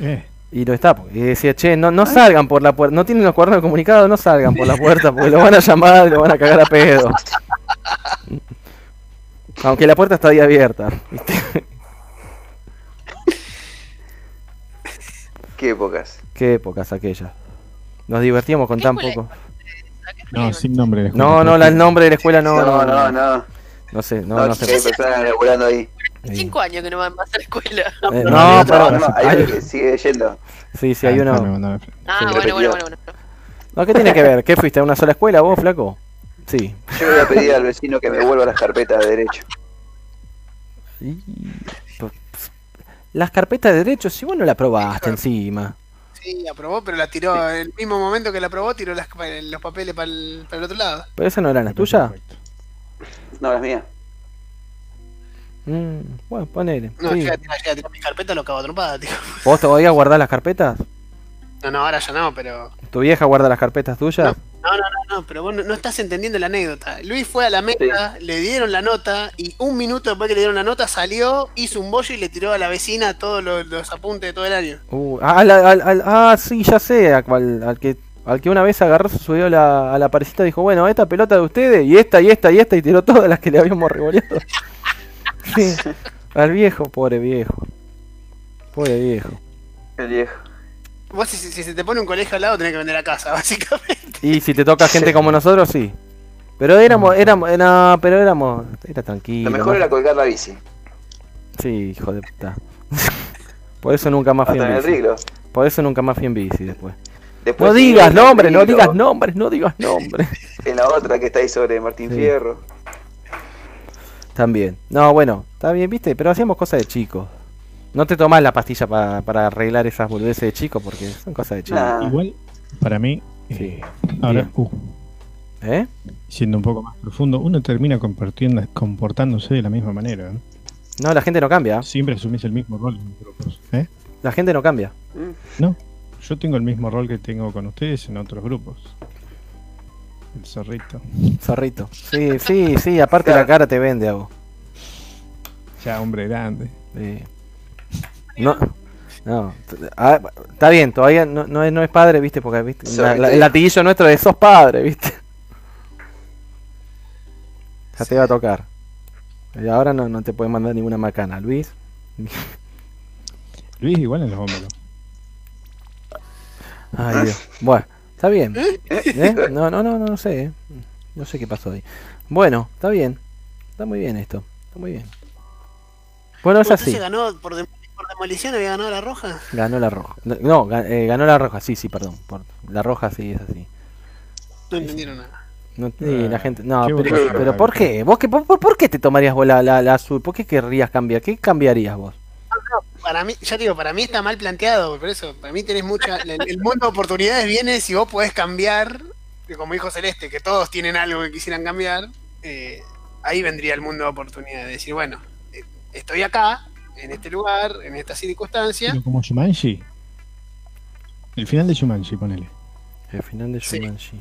D: Eh,
A: Y no está, porque- y decía, che, no, no salgan por la puerta, no tienen los cuadernos comunicados, no salgan por la puerta, porque lo van a llamar y lo van a cagar a pedo. Aunque la puerta está ahí abierta. ¿viste?
B: qué épocas.
A: Qué épocas aquellas. Nos divertíamos con
E: ¿Qué
A: tan poco.
D: no, sin nombre. de
A: No,
D: escuela.
A: no, la- el nombre de la escuela no.
B: No, no, no.
A: No sé, no,
B: No,
A: no sé.
B: personas laburando ahí.
A: Sí.
E: Cinco años que no van más a la escuela.
A: Eh,
D: No,
A: no,
B: No,
A: pero.
B: no, hay
A: hay-
B: uno que sigue yendo.
A: Sí, sí, hay
D: Ah,
A: uno.
E: Ah,
B: Sí,
E: bueno, bueno, bueno, bueno.
A: No, ¿qué tiene que ver? ¿Qué fuiste a una sola escuela vos, flaco? Sí.
B: Yo le voy a pedir al vecino que me vuelva las carpetas de derecho.
A: Y- pues, Las carpetas de derechos, si vos no la probaste encima.
C: Sí, aprobó, pero la tiró. En el mismo momento que la aprobó, tiró las- los papeles para el, para el otro lado.
A: ¿Pero esas no eran las tuyas?
B: No, las mías.
A: Mm, bueno, ponele.
C: No,
A: sí.
C: llega a tirar, llega a tirar mis carpetas, lo cago a trompada, tío.
A: ¿Vos todavía guardás las carpetas?
C: No, no, ahora ya no, pero.
A: ¿Tu vieja guarda las carpetas tuyas?
C: No, no, no, no, pero vos no, no estás entendiendo la anécdota. Luis fue a la mesa, le dieron la nota y un minuto después que le dieron la nota salió, hizo un bollo y le tiró a la vecina todos los, los apuntes de todo el año.
A: Uh, ah, al- al- al- ah, sí, ya sé. Al, que, al que una vez agarró, se subió la, a la parecita y dijo, bueno, esta pelota de ustedes, y esta, y esta, y esta, y tiró todas las que le habíamos revoleado. Sí, al viejo, pobre viejo. Pobre viejo.
B: El viejo.
C: Vos si, si- si se te pone un colegio al lado tenés que vender la casa, básicamente.
A: Y si te toca gente como nosotros, sí. Pero éramos, éramos, no, pero éramos, era tranquilo.
B: Lo mejor
A: ¿no?
B: era colgar la bici.
A: Sí, hijo de puta. Por eso nunca más fui en bici. Por eso nunca más fui en bici después.
B: Después
A: No digas nombres, no digas nombres, no digas nombres.
B: En la otra que está ahí sobre Martín
A: Sí.
B: Fierro.
A: También. No, bueno, está bien, viste, pero hacíamos cosas de chicos. No te tomás la pastilla pa- para arreglar esas boludeces de chicos porque son cosas de chicos.
B: Nah.
D: Igual, para mí,
A: Sí.
D: eh, ahora, uh,
A: ¿Eh?
D: siendo un poco más profundo, uno termina compartiendo, comportándose de la misma manera. ¿no?
A: No, la gente no cambia.
D: Siempre asumís el mismo rol en los grupos. ¿eh?
A: La gente no cambia.
B: Mm.
D: No, yo tengo el mismo rol que tengo con ustedes en otros grupos. El zorrito.
A: Zorrito. Sí, sí, sí, aparte la cara te vende a vos.
D: Ya hombre grande.
A: Sí. No, no. ah, está bien, todavía no, no, es, no es padre, viste, porque ¿viste? La-
B: Zorrito.
A: la- el latiguillo nuestro de sos padre, viste. Ya te va a tocar. Y ahora no, no te puede mandar ninguna macana, Luis.
D: Luis igual en los hombros.
A: Ay, Dios. Bueno, está bien. ¿Eh? No, no, no, no, no sé. eh. No sé qué pasó ahí. Bueno, está bien. Está muy bien esto. Está muy bien. Bueno, es así.
C: Ganó por, por demolición, había ganado la roja.
A: Ganó la roja. No, eh, ganó la roja, sí, sí, perdón. Por, la roja sí es así.
C: No entendieron nada.
A: No, sí, la gente. No,
D: Qué
A: pero. ¿por qué? ¿Vos qué, por, por- por qué te tomarías vos la, la, la azul? ¿Por qué querrías cambiar? ¿Qué cambiarías vos?
C: Para mí, ya digo, para mí está mal planteado, por eso, para mí tenés mucha. El, el mundo de oportunidades viene si vos podés cambiar, que como dijo Celeste, que todos tienen algo que quisieran cambiar, eh, ahí vendría el mundo de oportunidades. Decir, bueno, eh, estoy acá, en este lugar, en esta circunstancia.
D: Pero como Shumanji. El final de Shumanji, ponele.
A: El final de
C: Sí.
A: Shumanji.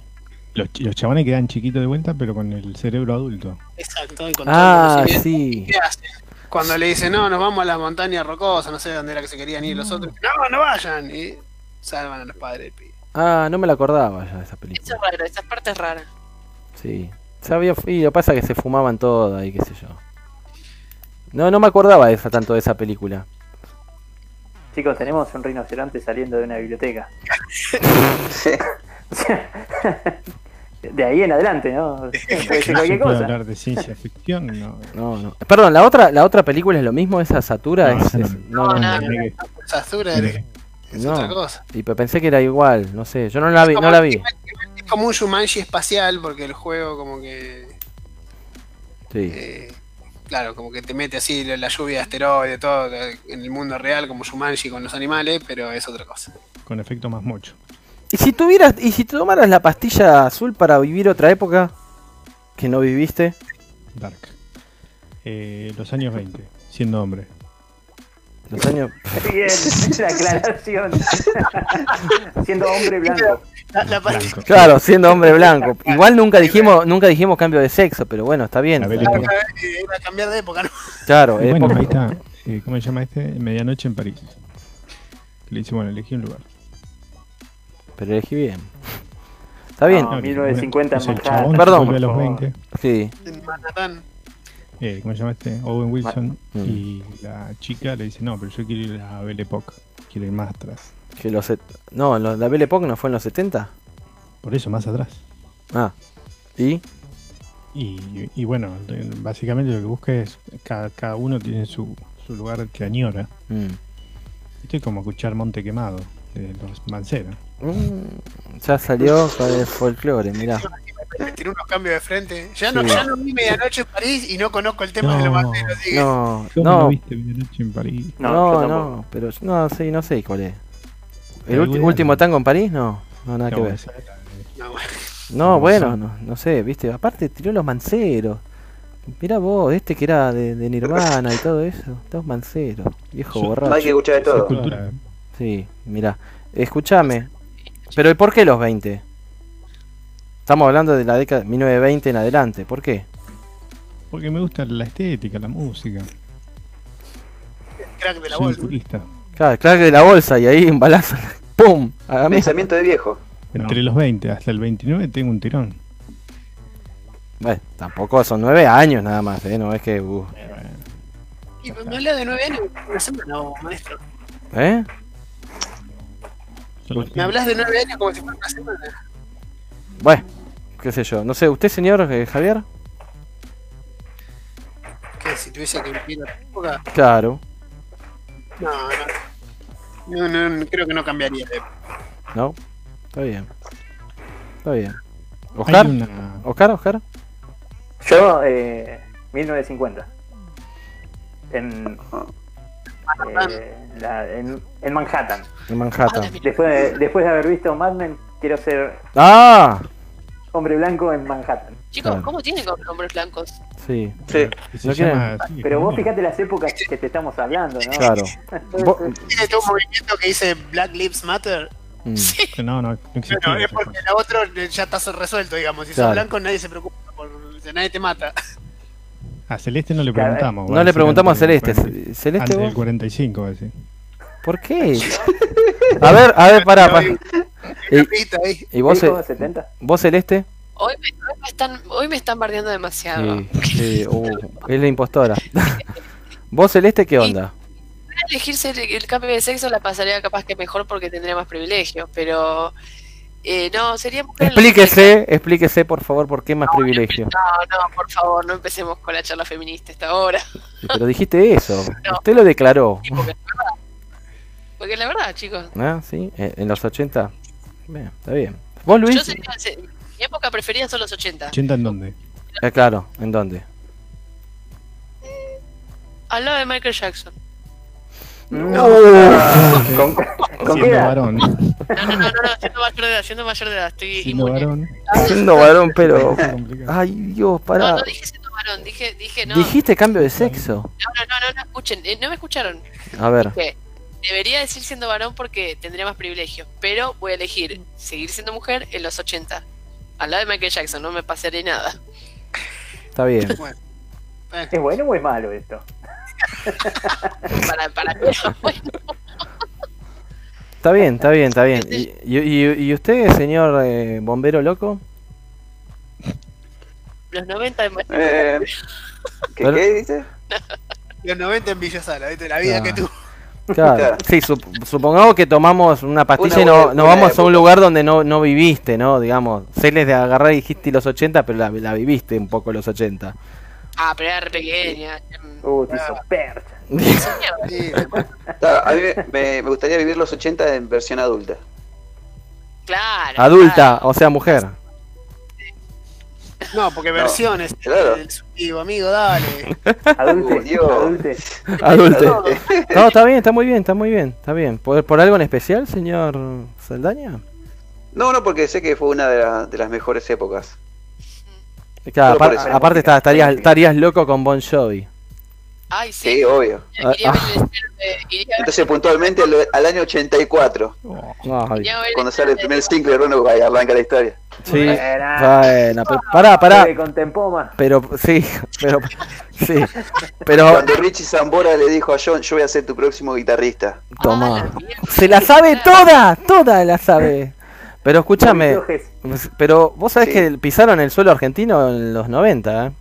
D: Los, los chabones quedan chiquitos de vuelta, pero con el cerebro adulto.
C: Exacto, y con todo el
A: Ah, sí.
C: ¿Qué hacen? Cuando le dicen, no, nos vamos a las montañas rocosas, no sé dónde era que se querían ir los otros. No, no vayan. Y salvan a los padres del pibe.
A: Ah, no me la acordaba ya de esa
E: Eso
A: película.
E: es raro, esa parte es rara.
A: Sí. Sabía, y lo que pasa es que se fumaban todas y qué sé yo. No, no me acordaba de esa, tanto de esa película.
F: Chicos, tenemos un rinoceronte saliendo de una biblioteca. de ahí en adelante, ¿no? Puede ser cualquier cosa.
D: hablar de ciencia ficción, no.
A: No, no. Perdón, la otra, la otra película es lo mismo, esa Satura.
D: No,
A: es,
D: no.
A: es- no, no,
E: No,
A: no.
E: no.
D: Negue.
C: Esa Azura es, es
A: No.
C: otra cosa.
A: Y pero pensé que era igual, no sé, yo no la vi, no la vi.
C: Es como un Shumanji espacial, porque el juego como que...
A: Sí.
C: eh, claro, como que te mete así la, la lluvia de asteroides, todo en el mundo real, como Shumanji con los animales, pero es otra cosa.
D: Con efecto más mocho.
A: Y si tuvieras, y si te tomaras la pastilla azul para vivir otra época que no viviste,
D: Dark. Eh, los años 20, siendo hombre.
A: Los años.
F: Bien, la aclaración. Siendo hombre blanco.
C: La, la
D: Blanco.
A: Claro, siendo hombre blanco. Igual nunca dijimos, nunca dijimos cambio de sexo, pero bueno, está bien.
D: Belle
C: la-
D: Époque.
C: eh, era cambiar de época, ¿no?
A: Claro,
D: bueno,
A: por-
D: ahí está. eh, ¿Cómo se llama este? Medianoche en París. Le dice, bueno, elegí un lugar.
A: pero elegí bien. Está bien,
F: No,
D: que,
F: 1950
D: bueno,
F: en
D: se
A: Perdón.
D: vuelve a los
F: por favor.
D: 20.
A: sí.
C: En Manhattan.
D: Eh, ¿Cómo se llama este? Owen Wilson.
A: Mm.
D: Y la chica le dice, no, pero yo quiero ir a Belle Époque. Quiero ir más atrás.
A: Que los No, la Belle Époque no fue en los 70.
D: Por eso, más atrás.
A: Ah. ¿Y?
D: Y, y bueno, básicamente lo que busca es, cada, cada uno tiene su, su lugar que añora.
A: Mm.
D: Esto es como escuchar Monte Quemado, de los Manceros.
A: Mm, Ya salió con el folclore, mirá.
C: Tiene unos cambios de frente. Ya no,
A: Sí.
C: ya no vi medianoche en París y no conozco el tema de los
D: No.
C: banderos,
A: No,
D: ¿Cómo no
A: no,
D: viste Medianoche en París?
F: No,
A: no,
F: yo
A: no, pero yo- no, sí, no sé cuál es. ¿El último tango en París? No, no, nada que
D: No,
A: ver.
C: no, bueno.
A: No,
D: no sé.
A: no, no viste, aparte tiró los manceros. Mirá vos, este que era de, de Nirvana y todo eso, dos manceros, viejo
D: Yo-
B: No hay que
A: borracho.
B: escuchar de todo.
A: Sí, mirá, escúchame, pero ¿y por qué los 20? Estamos hablando de la década 1920 en adelante, ¿por qué?
D: Porque me gusta la estética, la música.
C: crack de la
D: Soy
C: bolsa.
D: turista.
A: Claro, que de la bolsa y ahí un balazo, ¡pum! A.
B: Pensamiento de viejo.
D: Entre los 20 hasta el 29 tengo un tirón.
A: Bueno, tampoco son nueve años nada más, ¿eh? No es que... uh,
C: Y me habla de nueve años, una semana, maestro.
A: ¿Eh?
C: Me hablas de nueve años como si fuera una semana.
A: Bueno, qué sé yo. No sé, ¿usted, señor eh, Javier?
C: Que si tuviese que vivir otra época.
A: Claro.
C: No, no. No, no, creo que no cambiaría de época.
A: ¿No? Está bien. Está bien. ¿Oscar?
D: una,
A: Oscar, Oscar.
F: Yo, eh, 1950. En, eh, la- en, en Manhattan.
A: En Manhattan.
F: Después de, después de haber visto Mad Men, quiero ser
A: Ah,
F: hombre blanco en Manhattan.
E: Chicos,
A: Claro.
E: ¿cómo tienen con hombres blancos?
A: sí.
B: Sí.
F: Pero vos
D: ¿cómo?
F: fíjate las épocas que te estamos hablando, ¿no?
A: Claro.
C: Tiene todo un movimiento que dice Black Lives Matter.
A: mm,
D: No, no, no.
C: Bueno, es porque el otro ya está resuelto, digamos. Si
A: Claro.
C: sos blanco, nadie se preocupa. Por, nadie te mata.
D: A Celeste no le
F: Claro,
D: preguntamos. va
A: No le preguntamos a Celeste.
D: 40.
A: Celeste,
D: Antes del
A: vos.
D: 45, va a decir.
A: ¿Por qué? A ver, a ver, pará. pará. ¿Y, y vos,
F: ¿Dijo
A: Ce-
F: 70?
A: vos, Celeste?
E: Hoy me, hoy me están, hoy me están bardeando demasiado.
A: Sí, sí, uh, es la impostora. ¿Vos, Celeste, qué onda?
E: elegirse el, el cambio de sexo la pasaría capaz que mejor porque tendría más privilegios, pero eh, no, sería mujer
A: Explíquese, explíquese, por favor, por qué más privilegio.
E: 80. No, no, por favor, no empecemos con la charla feminista esta hora.
A: Pero dijiste eso.
E: No.
A: Usted lo declaró.
E: Y porque verdad. Porque es la verdad, chicos.
A: ¿Ah? ¿Sí? Eh, En los 80. Bien, está bien. ¿Vos,
E: Yo
A: Luis?
E: sería, se- mi época preferida son los 80.
D: ¿80 en dónde?
A: Eh, claro, ¿en dónde?
E: Al lado de Michael Jackson.
F: No. ¿Con, con qué
D: Siendo varón.
E: No, no, no, no, no, siendo mayor de edad, siendo mayor de edad, estoy
D: Siendo
E: inmune.
D: varón.
A: Siendo varón, pero. Ay, Dios,
E: No,
A: pará.
E: no dije siendo varón, dije, dije no.
A: Dijiste cambio de sexo.
E: No, no, no, no, no escuchen, eh, no me escucharon.
A: A ver.
E: Dije, debería decir siendo varón porque tendría más privilegios, pero voy a elegir seguir siendo mujer en los 80. Al lado de Michael Jackson, no me pasaré nada.
A: Está bien.
F: ¿Es bueno o es malo esto?
E: Para, para mí, bueno,
A: Está bien, está bien, está bien. ¿Y, y, y- y usted, señor eh, bombero loco?
E: los 90 de
B: Eh, ¿Qué, qué dice?
C: Los 90 en Villa Sala, ¿viste? La vida
D: Ah.
C: que tuvo.
A: Claro. Sí, sup- supongamos que tomamos una pastilla
B: Una
A: y no,
B: buena-
A: no
B: buena
A: vamos a un lugar donde no, no viviste, ¿no? Digamos, Celes de agarrar y dijiste los 80, pero la, la viviste un poco los 80.
E: Ah, pero era re pequeña.
F: Uh, te hizo percha.
C: Sí,
B: a mí me, me- me gustaría vivir los 80 en versión adulta.
E: Claro.
A: Adulta,
E: claro.
A: o sea, mujer.
C: No, porque versiones.
B: claro.
C: El subtivo, amigo, dale.
F: Adulte,
B: Uh, Dios.
F: adulte.
A: No, está bien, está muy bien, está muy bien, está bien. ¿Por, por algo en especial, señor Saldaña?
B: No, no, porque sé que fue una de, la- de las mejores épocas.
A: Claro, aparte está- estarías, estarías loco con Bon Jovi.
E: Ay, sí.
B: Sí, obvio.
E: Iría a ver el estreno de- iría a ver-
B: Entonces, puntualmente al, al año 84,
A: Ay,
E: iría a ver
B: cuando sale el primer single de ahí arranca la historia.
A: sí.
F: Buena.
A: Bueno, pero, pará, pará. Pero, sí, pero, sí. Pero,
B: Cuando Richie Zambora le dijo a John, yo voy a ser tu próximo guitarrista.
E: Ah,
A: toma.
E: mierda.
A: Se la sabe toda, toda la sabe. Pero escúchame, pero vos sabés
B: Sí.
A: que pisaron el suelo argentino en los 90, ¿eh?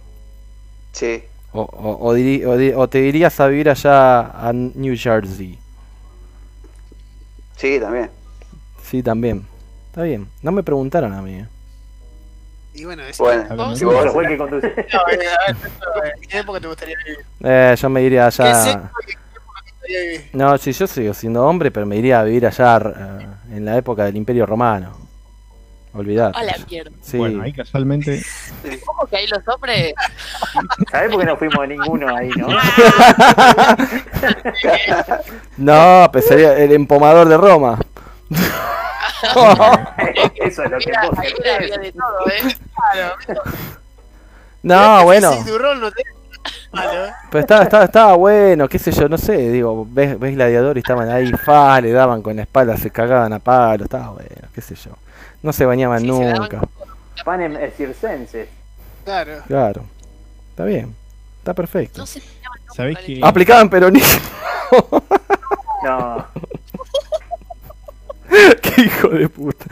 B: Sí.
A: O, o, o diri- o di- o te irías a vivir allá a New Jersey.
B: Sí, también.
A: Sí, también. Está bien. No me preguntaron a mí. ¿eh?
C: Y bueno, es.
B: Bueno,
D: Hablando
B: si
D: de-
B: vos-
F: fue que conduce.
C: Eh, a ver, ¿en ¿Qué época te gustaría vivir?
A: Eh, yo me iría
C: ¿Qué
A: allá.
C: qué época te gustaría vivir?
A: No, sí, yo sigo siendo hombre, pero me iría a vivir allá eh, en la época del Imperio Romano. Olvidate.
E: A la mierda.
A: Sí.
D: Bueno, ahí casualmente.
E: ¿Cómo que ahí los hombres?
F: ¿Sabés por qué no fuimos ninguno ahí, no?
A: No, pues sería el empomador de Roma.
F: Eso es lo que
E: Mira,
F: vos
E: ahí había de todo, ¿eh? Claro.
A: No, bueno.
C: Sí, tu rol no te. Malo, ¿eh?
A: Pero estaba, estaba, estaba bueno, qué sé yo, no sé, digo, ves, ves gladiador y estaban ahí, fa, le daban con la espalda, se cagaban a palo, estaba bueno, qué sé yo. No se bañaban
E: Sí, se daban
A: nunca,
F: Panem es circense.
C: Claro.
A: claro. Está bien, está perfecto.
E: No se pillaban nunca,
D: ¿Sabés
E: Valeria.
D: que-
A: Aplicaban peronismo.
F: No,
A: qué hijo de puta.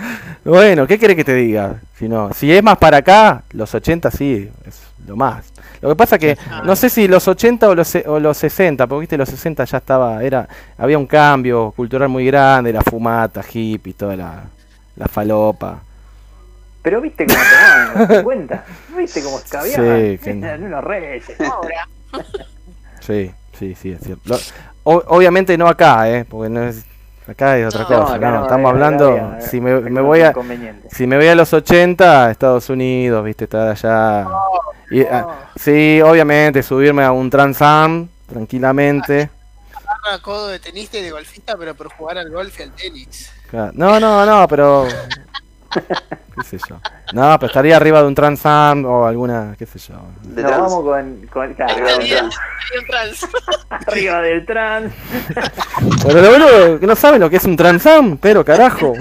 A: Bueno, ¿qué querés que te diga? Si no, si es más para acá, los 80 sí, es lo más. Lo que pasa que no sé si los 80 o los, se- o los 60, porque viste los 60 ya estaba, era, había un cambio cultural muy grande, la fumata, hippie, toda la, la falopa.
F: pero viste cómo tomaban en los 50. ¿Viste cómo escabeaban?
A: Sí, que.
F: Eran unos reyes.
E: Ahora.
A: Sí, sí, sí, es cierto. Lo- o- obviamente no acá, ¿eh? Porque no es, Acá es otra
E: No,
A: cosa,
F: acá
A: no,
F: no,
A: estamos
F: acá
A: hablando,
F: había-
A: si me, voy a si me voy a los 80, Estados Unidos, viste, estar allá. Y, ah, sí, obviamente, subirme a un Trans Am tranquilamente.
C: Agarra codo de tenista y de golfista, pero por jugar al golf y al tenis.
A: No, no, no, pero qué sé yo. No, pero estaría arriba de un Trans Am o alguna, qué sé yo.
B: De
F: vamos con, con claro,
B: Arriba de un trans.
F: arriba del trans.
A: Pero lo bueno que no saben lo que es un Trans Am, pero carajo.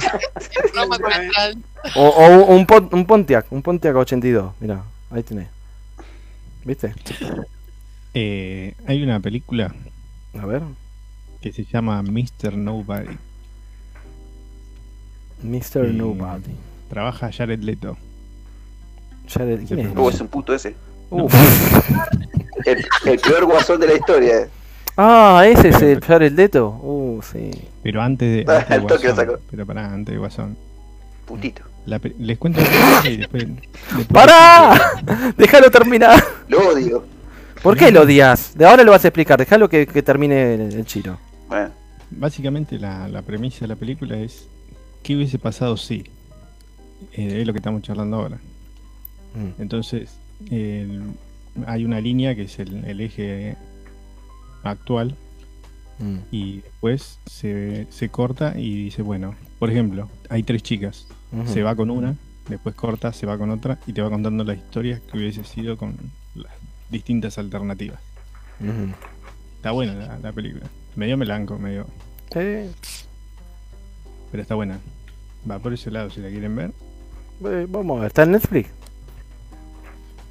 A: O, o un, un Pon- un Pontiac, un Pontiac 82, mira, ahí tenés. ¿Viste?
D: Eh, hay una película
A: A ver.
D: que se llama Mr. Nobody.
A: Mr. Nobody.
D: Trabaja Jared Leto.
A: Jared, ¿quién es?
B: Uh, es un puto ese.
A: Uf.
B: El, el peor guasón de la historia. eh.
A: Ah, ese es el Jared Leto. Uh, sí.
D: Pero antes de, antes de
B: el toque lo
D: Guasón.
B: sacó.
D: Pero pará, antes de Guasón.
B: Putito.
D: La les cuento y después. después-
A: ¡Para! Déjalo terminar.
B: Lo odio.
A: ¿Por qué lo odias? De ahora lo vas a explicar. Déjalo que, que termine el, el chiro.
B: Bueno,
D: Básicamente la, la premisa de la película es ¿qué hubiese pasado si? Eh, es lo que estamos charlando ahora.
A: Mm.
D: Entonces, hay una línea que es el, el eje actual
A: Mm.
D: y después se, se corta y dice, bueno, por ejemplo, hay tres chicas, se va con una, después corta, se va con otra y te va contando las historias que hubiese sido con las distintas alternativas. Está buena la, la película. Medio melanco, medio...
A: Eh,
D: Pero está buena. Va por ese lado si la quieren ver.
A: eh, vamos a ver. ¿Está en Netflix?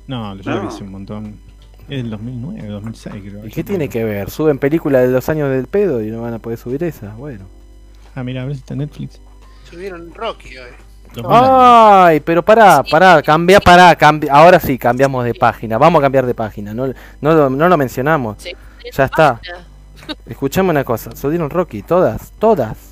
D: No, yo la
B: No.
D: hace un montón. Es del 2009, 2006 creo.
A: ¿Y qué tiene que ver? Suben películas de los años del pedo y no van a poder subir esas. Bueno.
D: Ah, mira, a ver si está en Netflix.
C: Subieron Rocky hoy.
D: 2000.
A: Ay, pero pará, pará, cambia, pará, cambia. Ahora sí, cambiamos de página. Vamos a cambiar de página. No, no, lo- no lo mencionamos.
E: Sí.
A: Ya está. Escuchame una cosa. Subieron Rocky, todas, todas.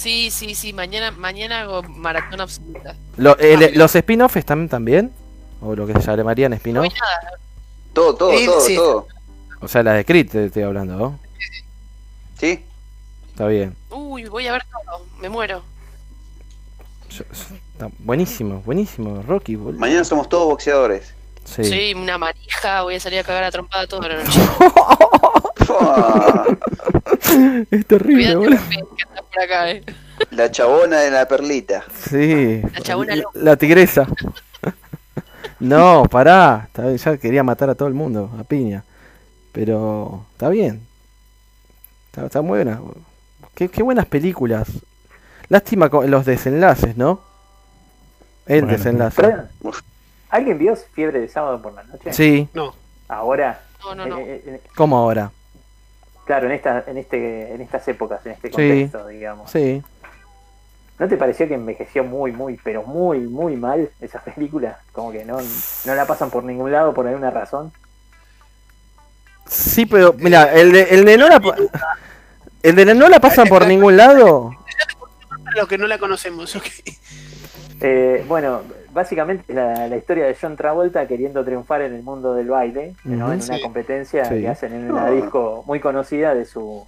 E: Sí, sí, sí. Mañana, mañana hago maratón absoluta.
A: Lo- el- ¿Los spin-offs están también? ¿O lo que se llamarían
E: No
A: spin-off?
E: nada.
B: todo, todo,
C: Sí,
B: todo,
C: sí.
B: todo.
A: O sea, la de Creed te estoy hablando, ¿no?
B: ¿Sí?
A: Está bien.
E: Uy, voy a ver todo. Me muero.
A: Yo- está buenísimo, buenísimo. Rocky, boludo.
B: Mañana somos todos boxeadores.
A: Sí.
E: Soy una manija. Voy a salir a cagar a trompada toda la noche.
A: Es terrible, boludo.
E: Por acá, eh.
B: La chabona de la perlita.
A: Sí.
E: La chabona
A: La, tigresa. No, pará. Ya quería matar a todo el mundo, a piña. Pero está bien. Está, está buena. Qué, qué buenas películas. Lástima con los desenlaces, ¿no? El
D: Bueno,
A: desenlace.
F: ¿Alguien vio Fiebre de Sábado por la noche?
A: Sí,
C: No.
F: Ahora.
E: No, no, no.
F: Eh, eh, eh,
A: ¿cómo ahora?
F: Claro, en, esta, en, este, en estas épocas, en este
A: Sí.
F: contexto, digamos.
A: Sí.
F: ¿No te pareció que envejeció muy, muy, pero muy, muy mal esa película? Como que no, no la pasan por ningún lado por alguna razón.
A: Sí, pero mira, el de, el de no la el de no la pasan por ningún lado.
C: Los que no la conocemos, ok.
F: Eh, bueno, básicamente es la, la historia de John Travolta queriendo triunfar en el mundo del baile, en una competencia
A: Sí.
F: que hacen en una disco muy conocida de su,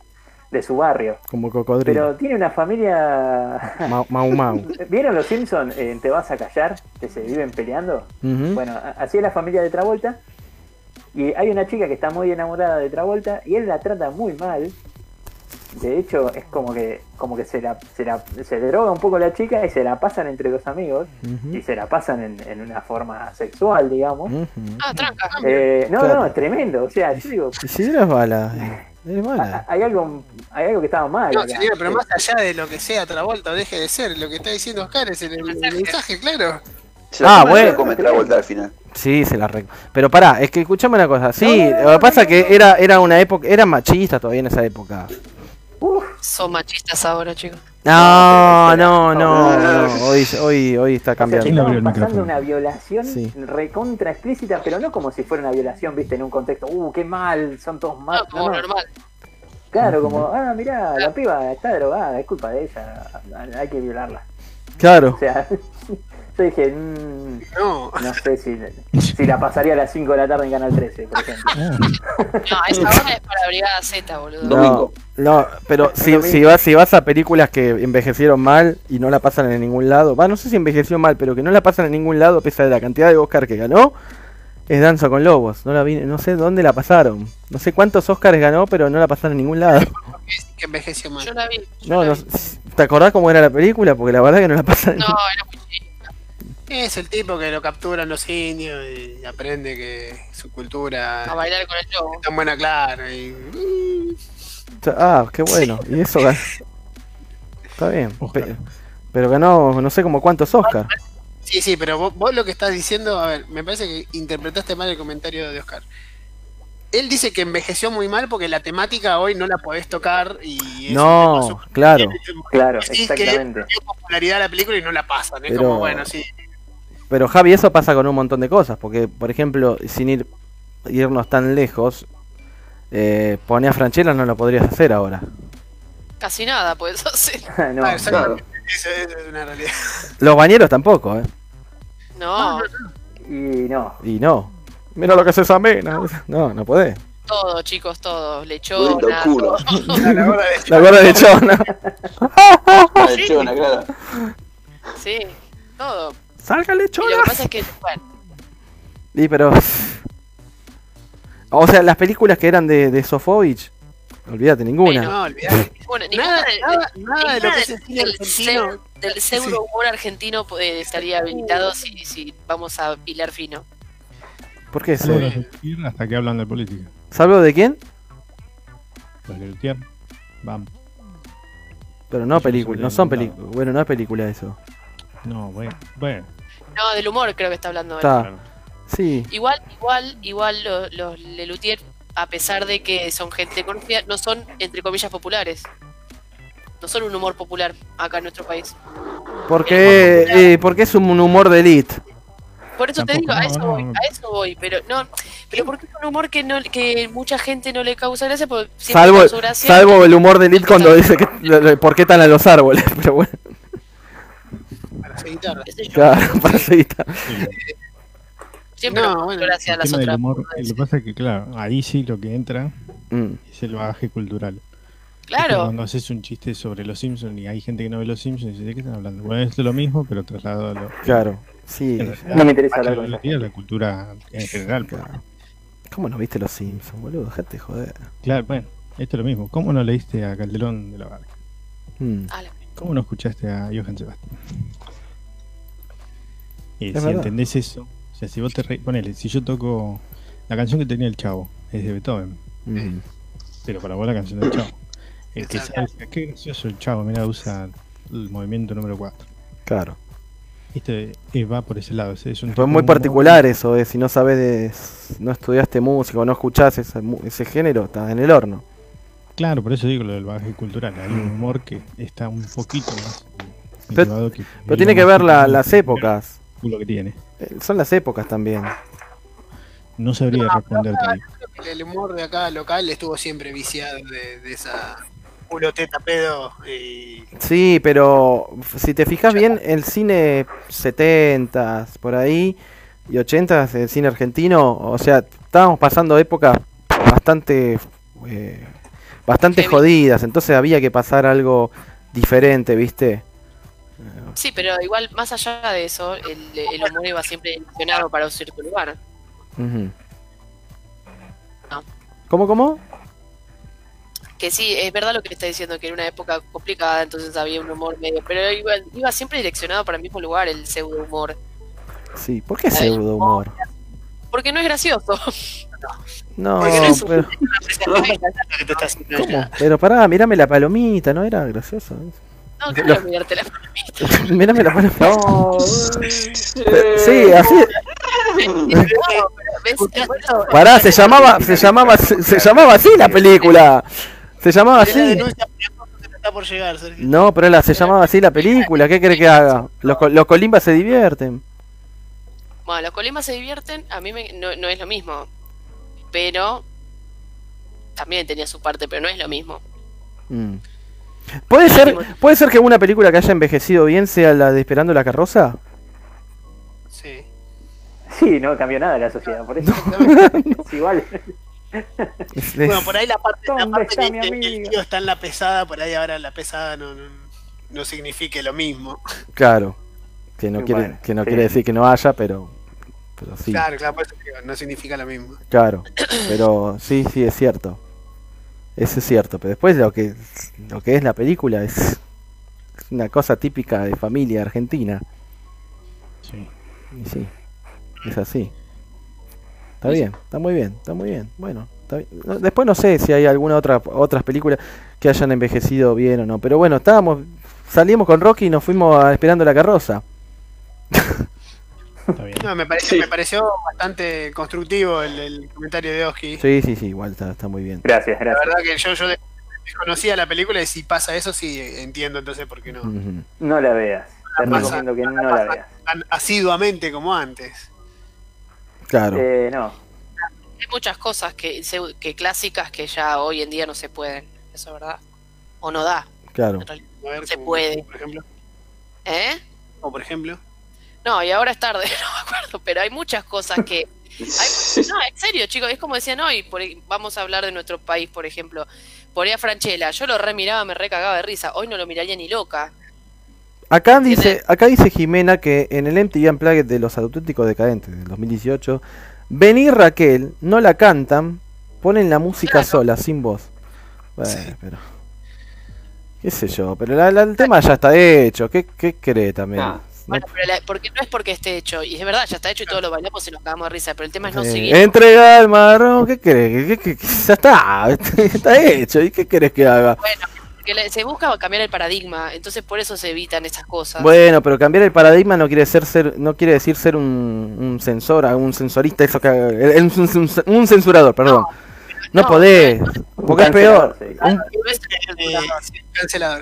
F: de su barrio.
A: Como cocodrilo.
F: Pero tiene una familia...
A: Mau Mau. Mau.
F: ¿Vieron los Simpsons? en Te vas a callar, que se viven peleando. Bueno, así es la familia de Travolta. Y hay una chica que está muy enamorada de Travolta y él la trata muy mal. De hecho, es como que como que se la, se la se droga un poco la chica y se la pasan entre los amigos y se la pasan en, en una forma sexual, digamos.
E: Ah, tranca.
F: Eh, no,
A: Claro.
F: no, es tremendo. O sea, yo digo,
A: si eres bala, eres
F: a-
A: bala.
F: hay algo, hay algo que estaba mal.
C: No, señor, pero más allá de lo que sea Travolta o deje de ser, lo que está diciendo Oscar es el, el mensaje, claro.
B: Se la
A: Ah,
B: come- se la
A: bueno.
B: come Travolta al final.
A: Sí, se la re... Pero pará, es que escuchame una cosa. Sí, lo que pasa es que era, era una época, era machista todavía en esa época.
F: Uf,
E: Son machistas ahora, chicos.
A: No, no, no. Hoy, hoy, hoy está
F: o sea,
A: cambiando.
D: ¿Quién le abrió
F: estaban
D: el
F: pasando
D: micrófono?
F: una violación
A: Sí.
F: recontra explícita, pero no como si fuera una violación, viste, en un contexto, uh, qué mal, son todos
E: No,
F: mal.
E: como
F: No, no.
E: normal.
F: Claro, como, ah, mirá, la piba está drogada, es culpa de ella, hay que violarla.
A: Claro.
F: O sea, yo dije, mm,
C: No.
F: no sé si, si la pasaría a las 5 de la tarde en Canal 13, por ejemplo.
D: Ah,
E: No, esa hora es para Brigada Z, boludo.
A: No.
B: Domingo.
A: No, pero
F: Es
A: si, si, vas, si vas a películas que envejecieron mal y no la pasan en ningún lado, va, no sé si envejeció mal, pero que no la pasan en ningún lado a pesar de la cantidad de Oscar que ganó, es Danza con Lobos. No la vi, no sé dónde la pasaron. No sé cuántos Oscars ganó, pero no la pasaron en ningún lado.
C: Que envejeció mal.
E: Yo la vi. yo
A: No,
E: la
A: no,
E: vi.
A: ¿Te acordás cómo era la película? Porque la verdad que no la pasan en
E: No, era muy chica.
C: Es el tipo que lo capturan los indios y aprende que su cultura
E: A bailar con el lobo.
C: es tan buena, claro. Y...
A: Ah, qué bueno. Y eso ganó. Está bien.
D: Oscar.
A: pe- Pero ganó no sé como cuántos Oscars.
C: Sí, sí, pero vos, vos lo que estás diciendo, a ver, me parece que interpretaste mal el comentario de Oscar. Él dice que envejeció muy mal porque la temática hoy no la podés tocar y
A: No, claro.
F: Claro,
C: que
F: exactamente.
C: dio popularidad a la película y no la pasan. Es
A: Pero-
C: como, bueno, sí.
A: Pero Javi, eso pasa con un montón de cosas, porque por ejemplo, sin ir irnos tan lejos, eh, poner a Franchella no lo podrías hacer ahora.
E: Casi nada, pues hacer.
F: no,
C: Ah,
B: claro.
C: Eso, eso es una realidad.
A: Los bañeros tampoco, ¿eh?
E: No,
F: y no.
A: Y no. Mira lo que se examina. No, no podés.
E: todo, chicos, todo. Lechona. todo.
C: La hora de-
A: La gorda de chona.
B: Ah, de chona, claro.
E: Sí, todo.
A: Salga
E: Y
A: lechona.
E: lo que pasa es que, bueno,
A: Y pero. O sea, las películas que eran de, de Sofovich, olvídate ninguna.
C: No,
E: bueno
C: Nada,
E: ninguna
C: nada, nada de lo que es el
E: del,
C: cine
E: del
C: argentino.
E: pseu- del pseudo humor argentino eh, estaría habilitado si, si vamos a pilar fino.
A: ¿Por qué eso?
D: de hasta que hablan de política.
A: ¿Salvo de quién?
D: Los de Lutier, vamos.
A: Pero no película, no son
D: el
A: películas. Bueno, no es película eso.
D: No, bueno, bueno.
E: No, del humor creo que está hablando él.
A: Está. Sí.
E: Igual, igual, igual lo- los Lelutier, a pesar de que son gente conocida, no son, entre comillas, populares. No son un humor popular acá en nuestro país.
A: Porque, eh, porque es un humor de elite.
E: Por eso te digo, a eso
D: no.
E: voy, a eso voy, pero no, pero porque es un humor que no, que mucha gente no le causa gracia, porque siempre
A: Salvo,
E: gracia.
A: salvo el humor de elite cuando dice que por qué talan los árboles. Pero bueno,
C: Para guitarra.
A: claro, para seguir.
E: Siempre
C: No,
E: causó
C: bueno,
E: gracia a
D: El
E: las otras.
D: humor,
E: por
D: lo que pasa es que, claro, ahí sí lo que entra
A: Mm,
D: es el bagaje cultural. Es
E: Claro,
D: Cuando haces un chiste sobre los Simpsons y hay gente que no ve los Simpsons y dice, ¿de qué están hablando? Bueno, esto es lo mismo, pero trasladado a lo.
A: claro, sí.
D: realidad,
F: No me interesa hablar
D: la
F: con
D: biología, la cultura en general. pues.
A: Claro. ¿Cómo no viste los Simpsons, boludo? Dejate de joder.
D: Claro, bueno, esto es lo mismo. ¿Cómo no leíste a Calderón de la Barca?
A: Mm,
E: la-
D: ¿Cómo no escuchaste a Johann Sebastián? Y
A: Es
D: si
A: verdad.
D: entendés eso, sea, si vos te re... ponele, si yo toco la canción que tenía el chavo, es de Beethoven,
A: mm.
D: pero para vos la canción del chavo. El que sabe, qué gracioso el chavo, mira, usa el movimiento número 4.
A: Claro.
D: Este eh, va por ese lado. Es, es un
A: muy particular eso, de si no sabes de. no estudiaste música o no escuchás ese, género, estás en el horno.
D: Claro, por eso digo lo del bagaje cultural. Hay un humor que está un poquito más.
A: Pero-
D: que
A: Pero tiene que ver la- las épocas.
D: Que tiene.
A: Eh, Son las épocas también.
D: No sabría responderte ahí.
C: El, el humor de acá local estuvo siempre viciado de, de esa culo teta pedo y
A: Sí, pero si te fijas bien, el cine 70s, por ahí, y 80s, el cine argentino, o sea, estábamos pasando épocas bastante, eh, bastante jodidas, entonces había que pasar algo diferente, ¿viste?
E: Sí, pero igual, más allá de eso, el, el humor iba siempre direccionado para un cierto lugar. No.
A: ¿Cómo, cómo?
E: Que sí, es verdad lo que está diciendo, que era una época complicada, entonces había un humor medio, pero iba, iba siempre direccionado para el mismo lugar, el pseudo humor.
A: Sí, ¿por qué pseudo humor?
E: Porque no es gracioso.
A: No,
C: Porque no es un-
A: pero,
C: lo que te está haciendo
A: ¿cómo? pero pará, mírame la palomita, ¿no era gracioso?
E: No, quiero mirarte la palomita.
A: mírame la palomita.
F: No,
A: Sí, así,
E: No,
A: Pará, se llamaba, se llamaba, se, se llamaba así la película. Se llamaba
C: La
A: así.
C: por llegar.
A: No, pero la, se llamaba así la película. ¿Qué cree que haga? Los, los colimbas se divierten.
E: Bueno, los colimas se divierten, a mí me- no, no es lo mismo. Pero también tenía su parte, pero no es lo mismo.
A: Mm. ¿Puede ser, ¿Puede ser que una película que haya envejecido bien sea la de Esperando la carroza?
C: Sí.
F: Sí, no cambió nada la sociedad, por eso. es igual.
A: Es- es-
C: Bueno, por ahí la parte, la
F: ¿Dónde
C: parte que el- el tío está en la pesada, por ahí ahora la pesada no, no, no signifique lo mismo.
A: Claro. Que no, quiere,
F: bueno,
A: que no
F: sí.
A: quiere decir que no haya, pero, pero sí.
C: Claro, claro, por eso digo, no significa lo mismo.
A: Claro, pero sí, sí, es cierto. Eso es cierto, pero después lo que, lo que es la película es, es una cosa típica de familia argentina.
D: Sí.
A: Y sí, es así. Está bien, está muy bien, está muy bien. Bueno, está bien. No, Después no sé si hay alguna otra otras películas que hayan envejecido bien o no, pero bueno, estábamos salimos con Rocky y nos fuimos a esperando la carroza.
D: Está bien.
C: No, me pareció,
B: Sí.
C: me pareció bastante constructivo el, el comentario de Oski.
A: Sí, sí, sí, igual está, está muy bien.
F: Gracias,
C: La
F: gracias.
C: verdad que yo, yo de- desconocía la película y si pasa eso sí entiendo entonces por qué no.
F: No la veas. Te recomiendo que no la veas.
C: Tan asiduamente como antes.
A: Claro.
F: Eh, no.
E: Hay muchas cosas que, que clásicas que ya hoy en día no se pueden. Eso es verdad. O no da,
A: Claro.
E: realidad. Se
C: como-
E: puede.
C: como por ejemplo.
E: ¿Eh?
C: O por ejemplo.
E: No, y ahora es tarde, no me acuerdo, pero hay muchas cosas que... hay- no, en serio, chicos, es como decían hoy, por, vamos a hablar de nuestro país, por ejemplo. Por ahí a Franchella, yo lo remiraba, me recagaba de risa, hoy no lo miraría ni loca.
A: Acá dice, acá dice Jimena que en el MTV Unplugged de los auténticos decadentes del 2018, Vení Raquel, no la cantan, ponen la música
E: Claro.
A: sola, sin voz. Bueno,
C: Sí.
A: pero. ¿Qué sé yo? Pero la- la- el tema ya está hecho. ¿Qué, qué cree también?
B: Ah.
A: No-
E: Bueno, pero la- porque no es porque esté hecho, y es verdad, ya está hecho y todos lo bailamos y nos cagamos de risa, pero el tema es no
A: Eh,
E: seguir.
A: entrega el marrón, ¿qué crees? ¿Qué, qué- qué- ya está, está hecho. ¿Y qué querés que haga?
E: Bueno, se busca cambiar el paradigma, entonces por eso se evitan estas cosas.
A: Bueno, pero cambiar el paradigma no quiere ser, ser no quiere decir ser un, un censor, un sensorista, eso que un, un- un censurador, perdón. No,
E: no,
A: podés, porque es peor.
F: sí.
C: Eh.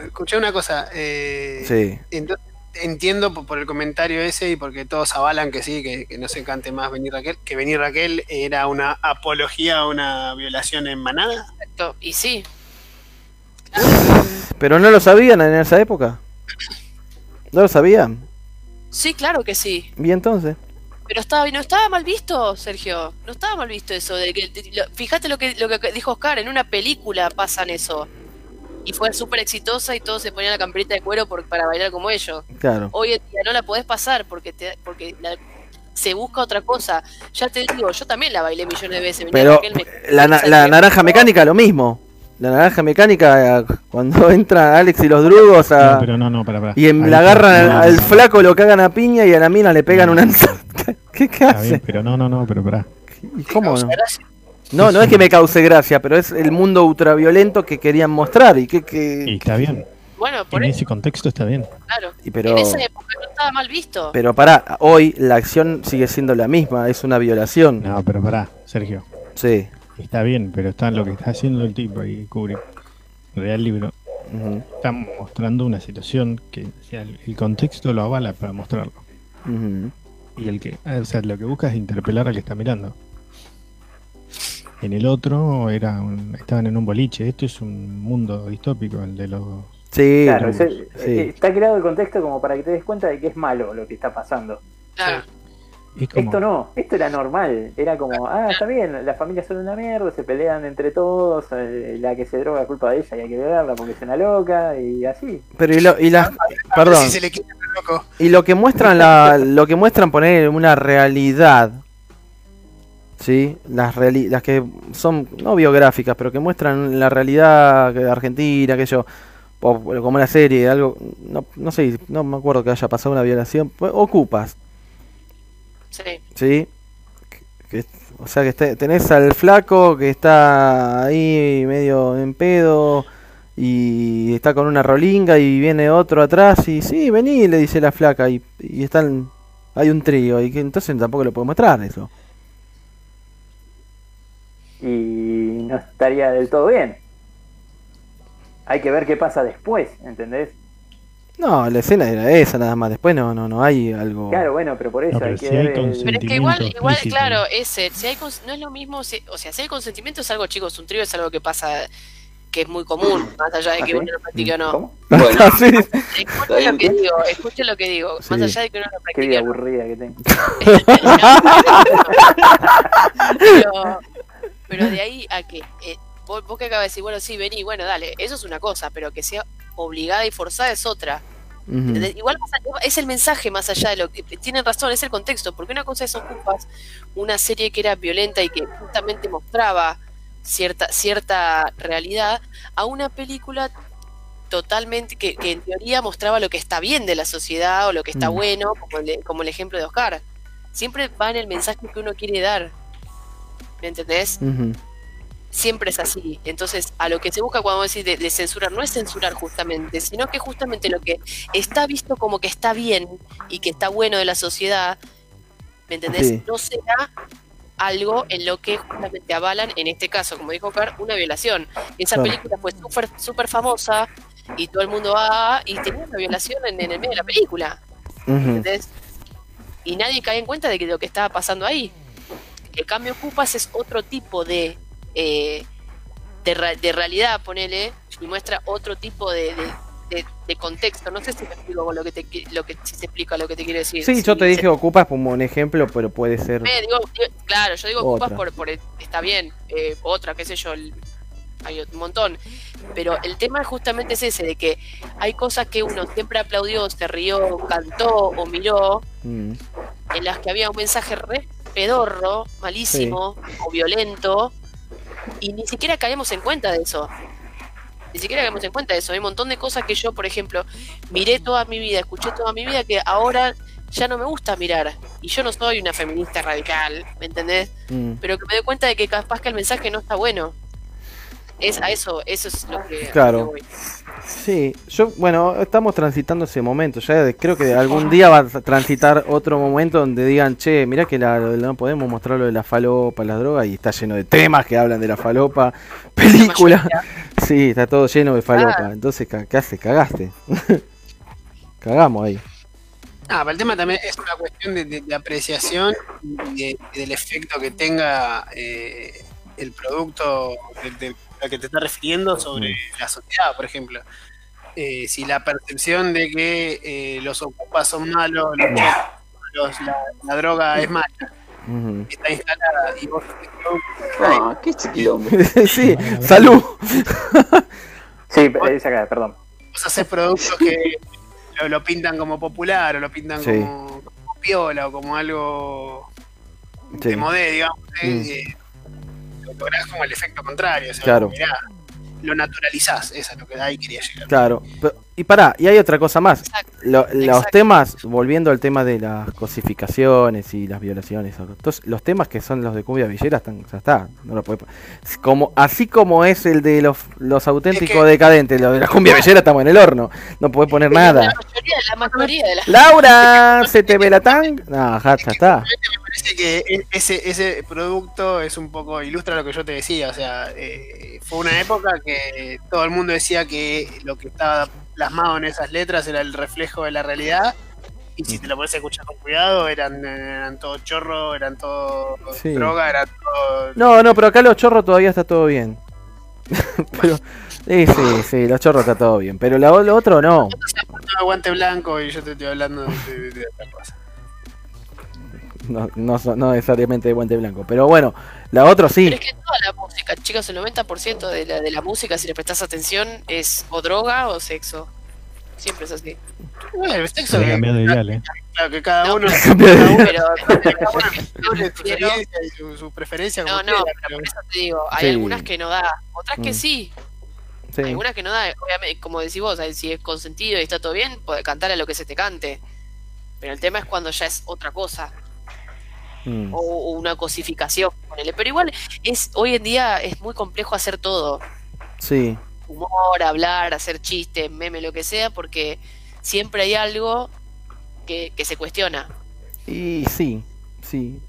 C: Escuché una cosa. Eh,
A: sí,
C: entonces, entiendo por, por el comentario ese y porque todos avalan que sí, que, que no se cante más Venir Raquel, que Venir Raquel era una apología a una violación en manada.
E: Exacto, Y sí,
A: pero no lo sabían en esa época. ¿No lo sabían?
E: sí, claro que sí.
A: ¿Y entonces?
E: Pero estaba, no estaba mal visto, Sergio. No estaba mal visto eso. De que, de- lo- fíjate lo que, lo que dijo Oscar, en una película pasan eso. Y fue súper exitosa y todos se ponían la camperita de cuero por- para bailar como ellos.
A: Claro.
E: Hoy en día no la podés pasar porque te, porque la- se busca otra cosa. Ya te digo, yo también la bailé millones de veces.
A: Pero
E: me-
A: la, na- la naranja mecánica lo mismo. La naranja mecánica cuando entra Alex y los drugos a,
D: No, pero no, no, para, para.
A: y en- le agarran al,
D: No,
A: al
D: no,
A: flaco, lo cagan a piña y a la mina le pegan
D: No.
A: una ¿Qué, qué hace?
D: bien, pero no, no, no, pero pará.
A: ¿Y ¿Cómo no?
C: Gracias.
A: No, no es que me cause gracia, pero es el mundo ultraviolento que querían mostrar y que, que-
D: Y está bien.
E: Bueno, por
D: En
E: eso,
D: ese contexto está bien.
E: claro.
A: y pero
E: En esa época no estaba mal visto.
A: pero para hoy la acción sigue siendo la misma, es una violación.
D: No, pero pará, Sergio.
A: Sí.
D: Está bien, pero está lo que está haciendo el tipo ahí, Kubrick. Real libro.
A: Ujú,
D: Está mostrando una situación que o sea, el, contexto lo avala para mostrarlo.
A: ujú.
D: Y el que, o sea, lo que busca es interpelar al que está mirando. En el otro era un- estaban en un boliche. Esto es un mundo distópico, el de los.
A: Sí,
F: Claro,
A: sí.
F: eh, está creado el contexto como para que te des cuenta de que es malo lo que está pasando.
E: Claro.
D: Es como,
F: Esto no, esto era normal. Era como, ah, está bien, las familias son una mierda, se pelean entre todos, eh, la que se droga culpa de ella y hay que verla porque es una loca y así.
A: Pero y, lo, y las
C: A ver
A: perdón,
C: si se le quita el loco.
A: y lo que muestran la lo que muestran poner una realidad ¿sí? Las, reali- las que son no biográficas, pero que muestran la realidad que- argentina, que yo, o como la serie, algo, no, no sé, no me acuerdo que haya pasado una violación, pues, ocupas,
E: Sí.
A: ¿sí? Que- o sea, que tenés al flaco que está ahí medio en pedo y está con una rolinga y viene otro atrás y sí, vení, le dice la flaca y, y están, hay un trío y que entonces tampoco lo puedo mostrar eso.
F: Y no estaría del todo bien. Hay que ver qué pasa después, ¿entendés?
A: No, la escena era esa nada más, después no, no, no hay algo...
F: Claro, bueno, pero por eso
D: pero
F: hay que
D: si hay
F: ver. el-
E: Pero es que igual, igual,
D: explícito.
E: claro, ese, si hay cons- no es lo mismo, si- o sea, si hay consentimiento es algo, chicos, un trío es algo que pasa, que es muy común, más allá de
F: ¿Ah,
E: que
F: sí?
E: uno lo practique o no.
F: ¿Cómo?
B: Bueno,
A: Sí.
E: Escuchen lo que digo, escuchen lo que digo,
A: Sí.
E: más allá de que uno lo
F: Qué
E: practique
F: vida
E: o no.
F: aburrida que tengo.
E: Pero, Pero de ahí a que eh, vos, vos que acabas de decir, bueno, sí, vení, bueno, dale, eso es una cosa, pero que sea obligada y forzada es otra.
A: Ujú.
E: ¿Entendés? Igual es el mensaje más allá de lo que tienen razón, es el contexto, porque una cosa es ocupas una serie que era violenta y que justamente mostraba cierta, cierta realidad a una película totalmente que, que en teoría mostraba lo que está bien de la sociedad o lo que está
A: Mm.
E: bueno, como el, como el ejemplo de Oscar. Siempre va en el mensaje que uno quiere dar. ¿Me entendés? Siempre es así. Entonces, a lo que se busca cuando decís de, de censurar, no es censurar justamente, sino que justamente lo que está visto como que está bien y que está bueno de la sociedad, ¿me entendés?
A: Sí.
E: No será algo en lo que justamente avalan, en este caso, como dijo Car, una violación. Esa
A: Claro.
E: película fue súper súper famosa y todo el mundo va y tenía una violación en, en el medio de la película.
A: Ujú.
E: ¿entendés? Y nadie cae en cuenta de que lo que estaba pasando ahí. El cambio Ocupas es otro tipo de, eh, de, realidad, ponele, y muestra otro tipo de, de, contexto. No sé si me explico lo que te lo que si se explica lo que te quiero decir.
A: Sí,
E: Si
A: yo te
E: se-
A: dije ocupas como un ejemplo, pero puede ser.
E: digo, digo- claro, yo digo. Ocupas por, por está bien, eh, otra, qué sé yo, el- hay un montón. Pero el tema justamente es ese, de que hay cosas que uno siempre aplaudió, se rió, cantó o miró,
A: Mm,
E: en las que había un mensaje re pedorro, malísimo o violento, y ni siquiera caemos en cuenta de eso. Ni siquiera caemos en cuenta de eso. Hay un montón de cosas que yo, por ejemplo, miré toda mi vida, escuché toda mi vida, que ahora ya no me gusta mirar. Y yo no soy una feminista radical, ¿me entendés?
A: mm.
E: Pero que me doy cuenta de que capaz que el mensaje no está bueno. Es a eso, eso es lo que... lo
A: Claro.
E: que voy.
A: Sí, yo, bueno, estamos transitando ese momento. Ya creo que algún día va a transitar otro momento donde digan, che, mirá que la, no podemos mostrar lo de la falopa, la droga, y está lleno de temas que hablan de la falopa, película. Sí, está todo lleno de falopa. Entonces, ca- ¿qué haces? Cagaste. Cagamos ahí.
C: Ah, pero el tema también es una cuestión de, de- de apreciación y, de- del efecto que tenga eh, el producto del, al que te estás refiriendo sobre la sociedad, por ejemplo. Eh, si la percepción de que eh, los ocupas son malos, los, los- la, la droga es mala,
A: Ujú.
C: está instalada y vos haces productos
B: Ah, qué
A: sí, salud.
F: Sí, acá, perdón.
C: vos haces productos que lo, lo pintan como popular o lo pintan
A: Sí.
C: como, como piola o como algo
A: Sí.
C: de modé, digamos, ¿eh?
A: Mm.
C: Lo lográs como el efecto contrario. O sea,
A: Claro.
C: mirá, lo naturalizás, eso es lo que ahí quería llegar.
A: Claro. Pero- y pará, y hay otra cosa más.
E: Exacto.
A: Lo- los
E: Exacto.
A: temas, volviendo al tema de las cosificaciones y las violaciones, entonces, los temas que son los de Cumbia Villera están, ya está, no lo puede como Así como es el de los, los auténticos
C: que-
A: decadentes, lo de la Cumbia Villera estamos en el horno, no puede poner
E: La
A: nada.
E: mayoría, la mayoría de las
A: Laura, ¿se te ve la tan? No, ya está.
C: Me parece que e- ese, ese producto es un poco, ilustra lo que yo te decía, o sea, eh, fue una época que todo el mundo decía que lo que estaba plasmado en esas letras era el reflejo de la realidad. Y si te lo pones a escuchar con cuidado, eran, eran todo chorro, eran todo
A: Sí.
C: droga, eran todo
A: No, no, pero acá los chorros todavía está todo bien. pero, sí, sí, sí, los chorros está todo bien, pero lo, lo otro no.
C: todo guante blanco y yo te estoy hablando de, de- de otra cosa.
A: No, no, no necesariamente de guante blanco, pero bueno, la otra sí.
E: Pero es que toda la música, chicos, el 90% de la, de la música, si le prestas atención, es o droga o sexo. Siempre es así.
C: Bueno, el sexo
D: Se ha
C: que,
D: cambiado de dial, eh.
C: claro, que cada
E: No,
C: uno, su
E: Pero-
C: experiencia y su, su preferencia como
E: no, no,
C: quiera,
E: pero
C: pero-
E: por eso te digo, hay
A: Sí.
E: algunas que no da, otras que
A: Mm.
E: sí,
A: sí.
E: algunas que no da, obviamente, como decís vos, ahí si es consentido y está todo bien, puede cantar a lo que se te cante. Pero el tema es cuando ya es otra cosa,
A: Mm,
E: o, o una cosificación, ponele. Pero igual es hoy en día es muy complejo hacer todo.
A: Sí,
E: humor, hablar, hacer chistes, meme, lo que sea, porque siempre hay algo que, que se cuestiona.
A: y sí, sí,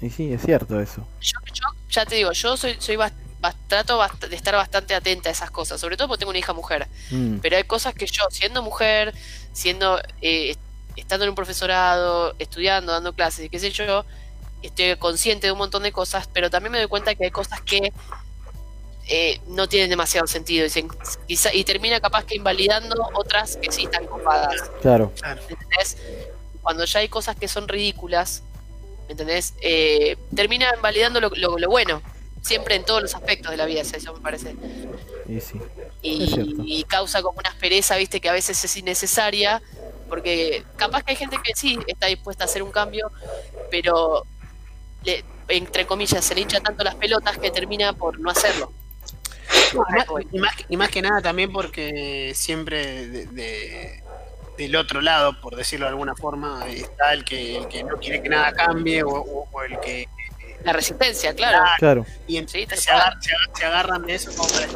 A: y sí, es cierto eso.
E: Yo, yo ya te digo, yo soy, soy bast- bast- trato de estar bastante atenta a esas cosas, sobre todo porque tengo una hija mujer.
A: Mm,
E: Pero hay cosas que yo, siendo mujer, siendo eh, estando en un profesorado, estudiando, dando clases y qué sé yo, estoy consciente de un montón de cosas, pero también me doy cuenta que hay cosas que eh, no tienen demasiado sentido y, se- quizá- y termina capaz que invalidando otras que sí están copadas.
A: claro,
E: ¿entendés? Cuando ya hay cosas que son ridículas, ¿entendés? Eh, termina validando lo, lo- lo bueno. siempre en todos los aspectos de la vida, eso me parece.
A: Y sí.
E: Y,
A: Es cierto.
E: y causa como una aspereza, viste, que a veces es innecesaria, porque capaz que hay gente que sí está dispuesta a hacer un cambio, pero le- entre comillas se le hincha tanto las pelotas que termina por no hacerlo.
C: Y más, y más que- y más que nada también porque siempre de- de- del otro lado, por decirlo de alguna forma, está el que, el que no quiere que nada cambie o, o- o el que...
E: La resistencia, claro.
A: Claro.
C: Y en-
E: Sí,
C: se,
E: cual.
C: agar- se agar- se agarran de eso como para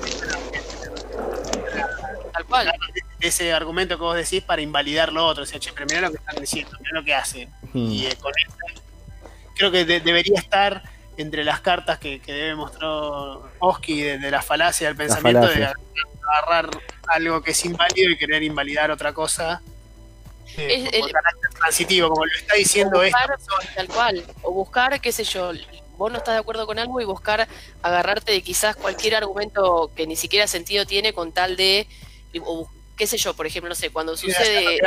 E: Tal cual.
C: de ese argumento que vos decís para invalidar lo otro. O sea, che, pero mirá lo que están diciendo, mirá lo que hacen.
A: Mm.
C: Y eh, con eso, creo que de- debería estar entre las cartas que, que debe mostrar Oski de, de la falacia del pensamiento de agarrar algo que es inválido y querer invalidar otra cosa. eh,
E: Es
C: como
E: el-
C: carácter transitivo, como lo está
E: O
C: diciendo esta
E: buscar, tal cual. O buscar, qué sé yo, vos no estás de acuerdo con algo y buscar agarrarte de quizás cualquier argumento que ni siquiera sentido tiene con tal de, o, qué sé yo, por ejemplo, no sé, cuando sucede...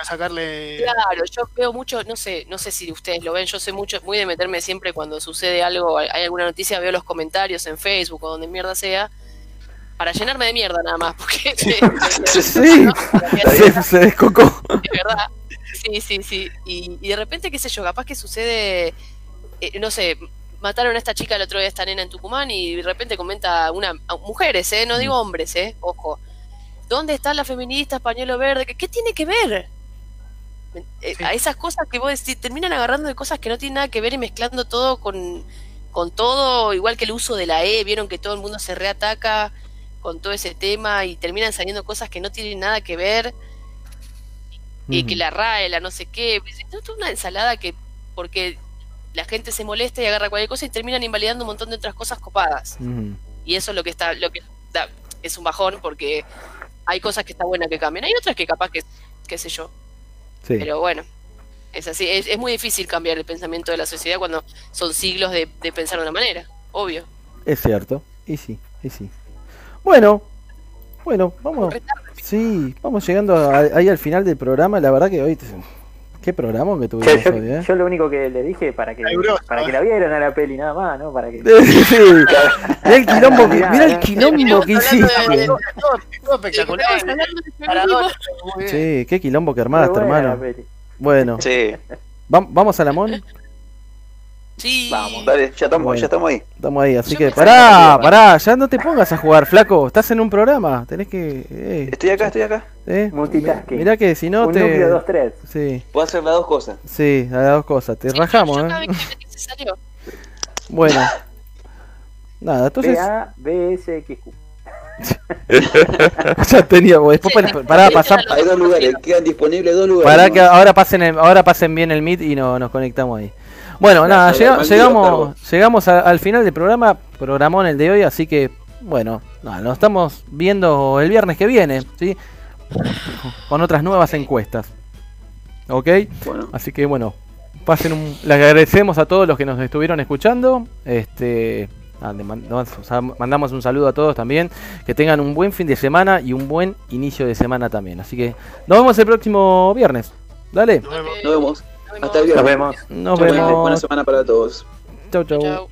C: a sacarle
E: Claro, yo veo mucho, no sé, no sé si ustedes lo ven, yo sé mucho, muy de meterme siempre cuando sucede algo, hay alguna noticia, veo los comentarios en Facebook o donde mierda sea, para llenarme de mierda nada más, porque
A: Sí, se descocó.
E: de verdad. Sí, sí, sí. Y, y de repente, qué sé yo, capaz que sucede, eh, no sé, mataron a esta chica el otro día, esta nena en Tucumán, y de repente comenta una, mujeres, ¿eh? No digo hombres, ¿eh? Ojo. ¿Dónde está la feminista pañuelo verde? ¿Qué, qué tiene que ver? Eh,
C: Sí.
E: A esas cosas que vos decís, terminan agarrando de cosas que no tienen nada que ver y mezclando todo con, con todo, igual que el uso de la E, vieron que todo el mundo se reataca con todo ese tema y terminan saliendo cosas que no tienen nada que ver y que la RAE, la no sé qué, es una ensalada que porque la gente se molesta y agarra cualquier cosa y terminan invalidando un montón de otras cosas copadas.
A: Ujú.
E: Y eso es lo que está, lo que da- es un bajón porque hay cosas que está buena que cambien, hay otras que capaz que, qué sé yo,
A: Sí.
E: pero bueno, es así, es, es muy difícil cambiar el pensamiento de la sociedad cuando son siglos de, de pensar de una manera, obvio.
A: Es cierto. Y sí, y sí. Bueno, bueno, vamos. Sí, vamos llegando a- ahí al final del programa. La verdad que hoy. te- Qué programa que tuvimos
F: yo-
A: hoy, ¿eh?
F: yo lo único que le dije para que, para que la vieran a la peli, nada más, ¿no? Para que...
A: Sí. Mirá el quilombo que, mirá el quilombo que hiciste.
C: todo, espectacular.
A: Sí, qué quilombo que armaste, hermano. Bueno,
B: Sí,
A: ¿vam- ¿vamos a la Mon?
E: Sí.
F: Vamos,
B: dale, ya estamos,
A: Bueno.
B: ya estamos ahí.
A: Estamos ahí, así
E: Yo
A: que pará, pará, ya no te pongas a jugar, flaco. Estás en un programa, tenés que. eh,
B: Estoy acá, estoy acá.
A: eh.
F: Multitasking.
A: Mirá que si no
F: Un
A: te.
F: núcleo 2-3.
A: Sí,
B: Puedo hacer las dos cosas.
A: sí, a las dos cosas. Te
E: Sí,
A: rajamos,
E: yo
A: ¿eh?
E: que metí se salió.
A: Bueno. Nada, entonces.
F: BA, BSXQ.
A: ya teníamos. Después pa- pará, pasá.
B: Hay dos lugares, quedan disponibles dos lugares.
A: Pará que ahora pasen, el- ahora pasen bien el meet y no, nos conectamos ahí. Bueno, nada, llegamos, llegamos a- al final del programa, programón el de hoy, así que, bueno, nada, nos estamos viendo el viernes que viene, ¿sí? Con otras nuevas encuestas. ¿Ok?
B: Bueno,
A: Así que, bueno, pasen un... Les agradecemos a todos los que nos estuvieron escuchando. Este... le mandamos, un saludo a todos también. Que tengan un buen fin de semana y un buen inicio de semana también. Así que nos vemos el próximo viernes. Dale.
C: Nos vemos.
B: nos vemos. Hasta el viernes.
F: Nos vemos.
A: Nos vemos.
B: Buena semana para todos.
A: Chau, chau.
E: Chau.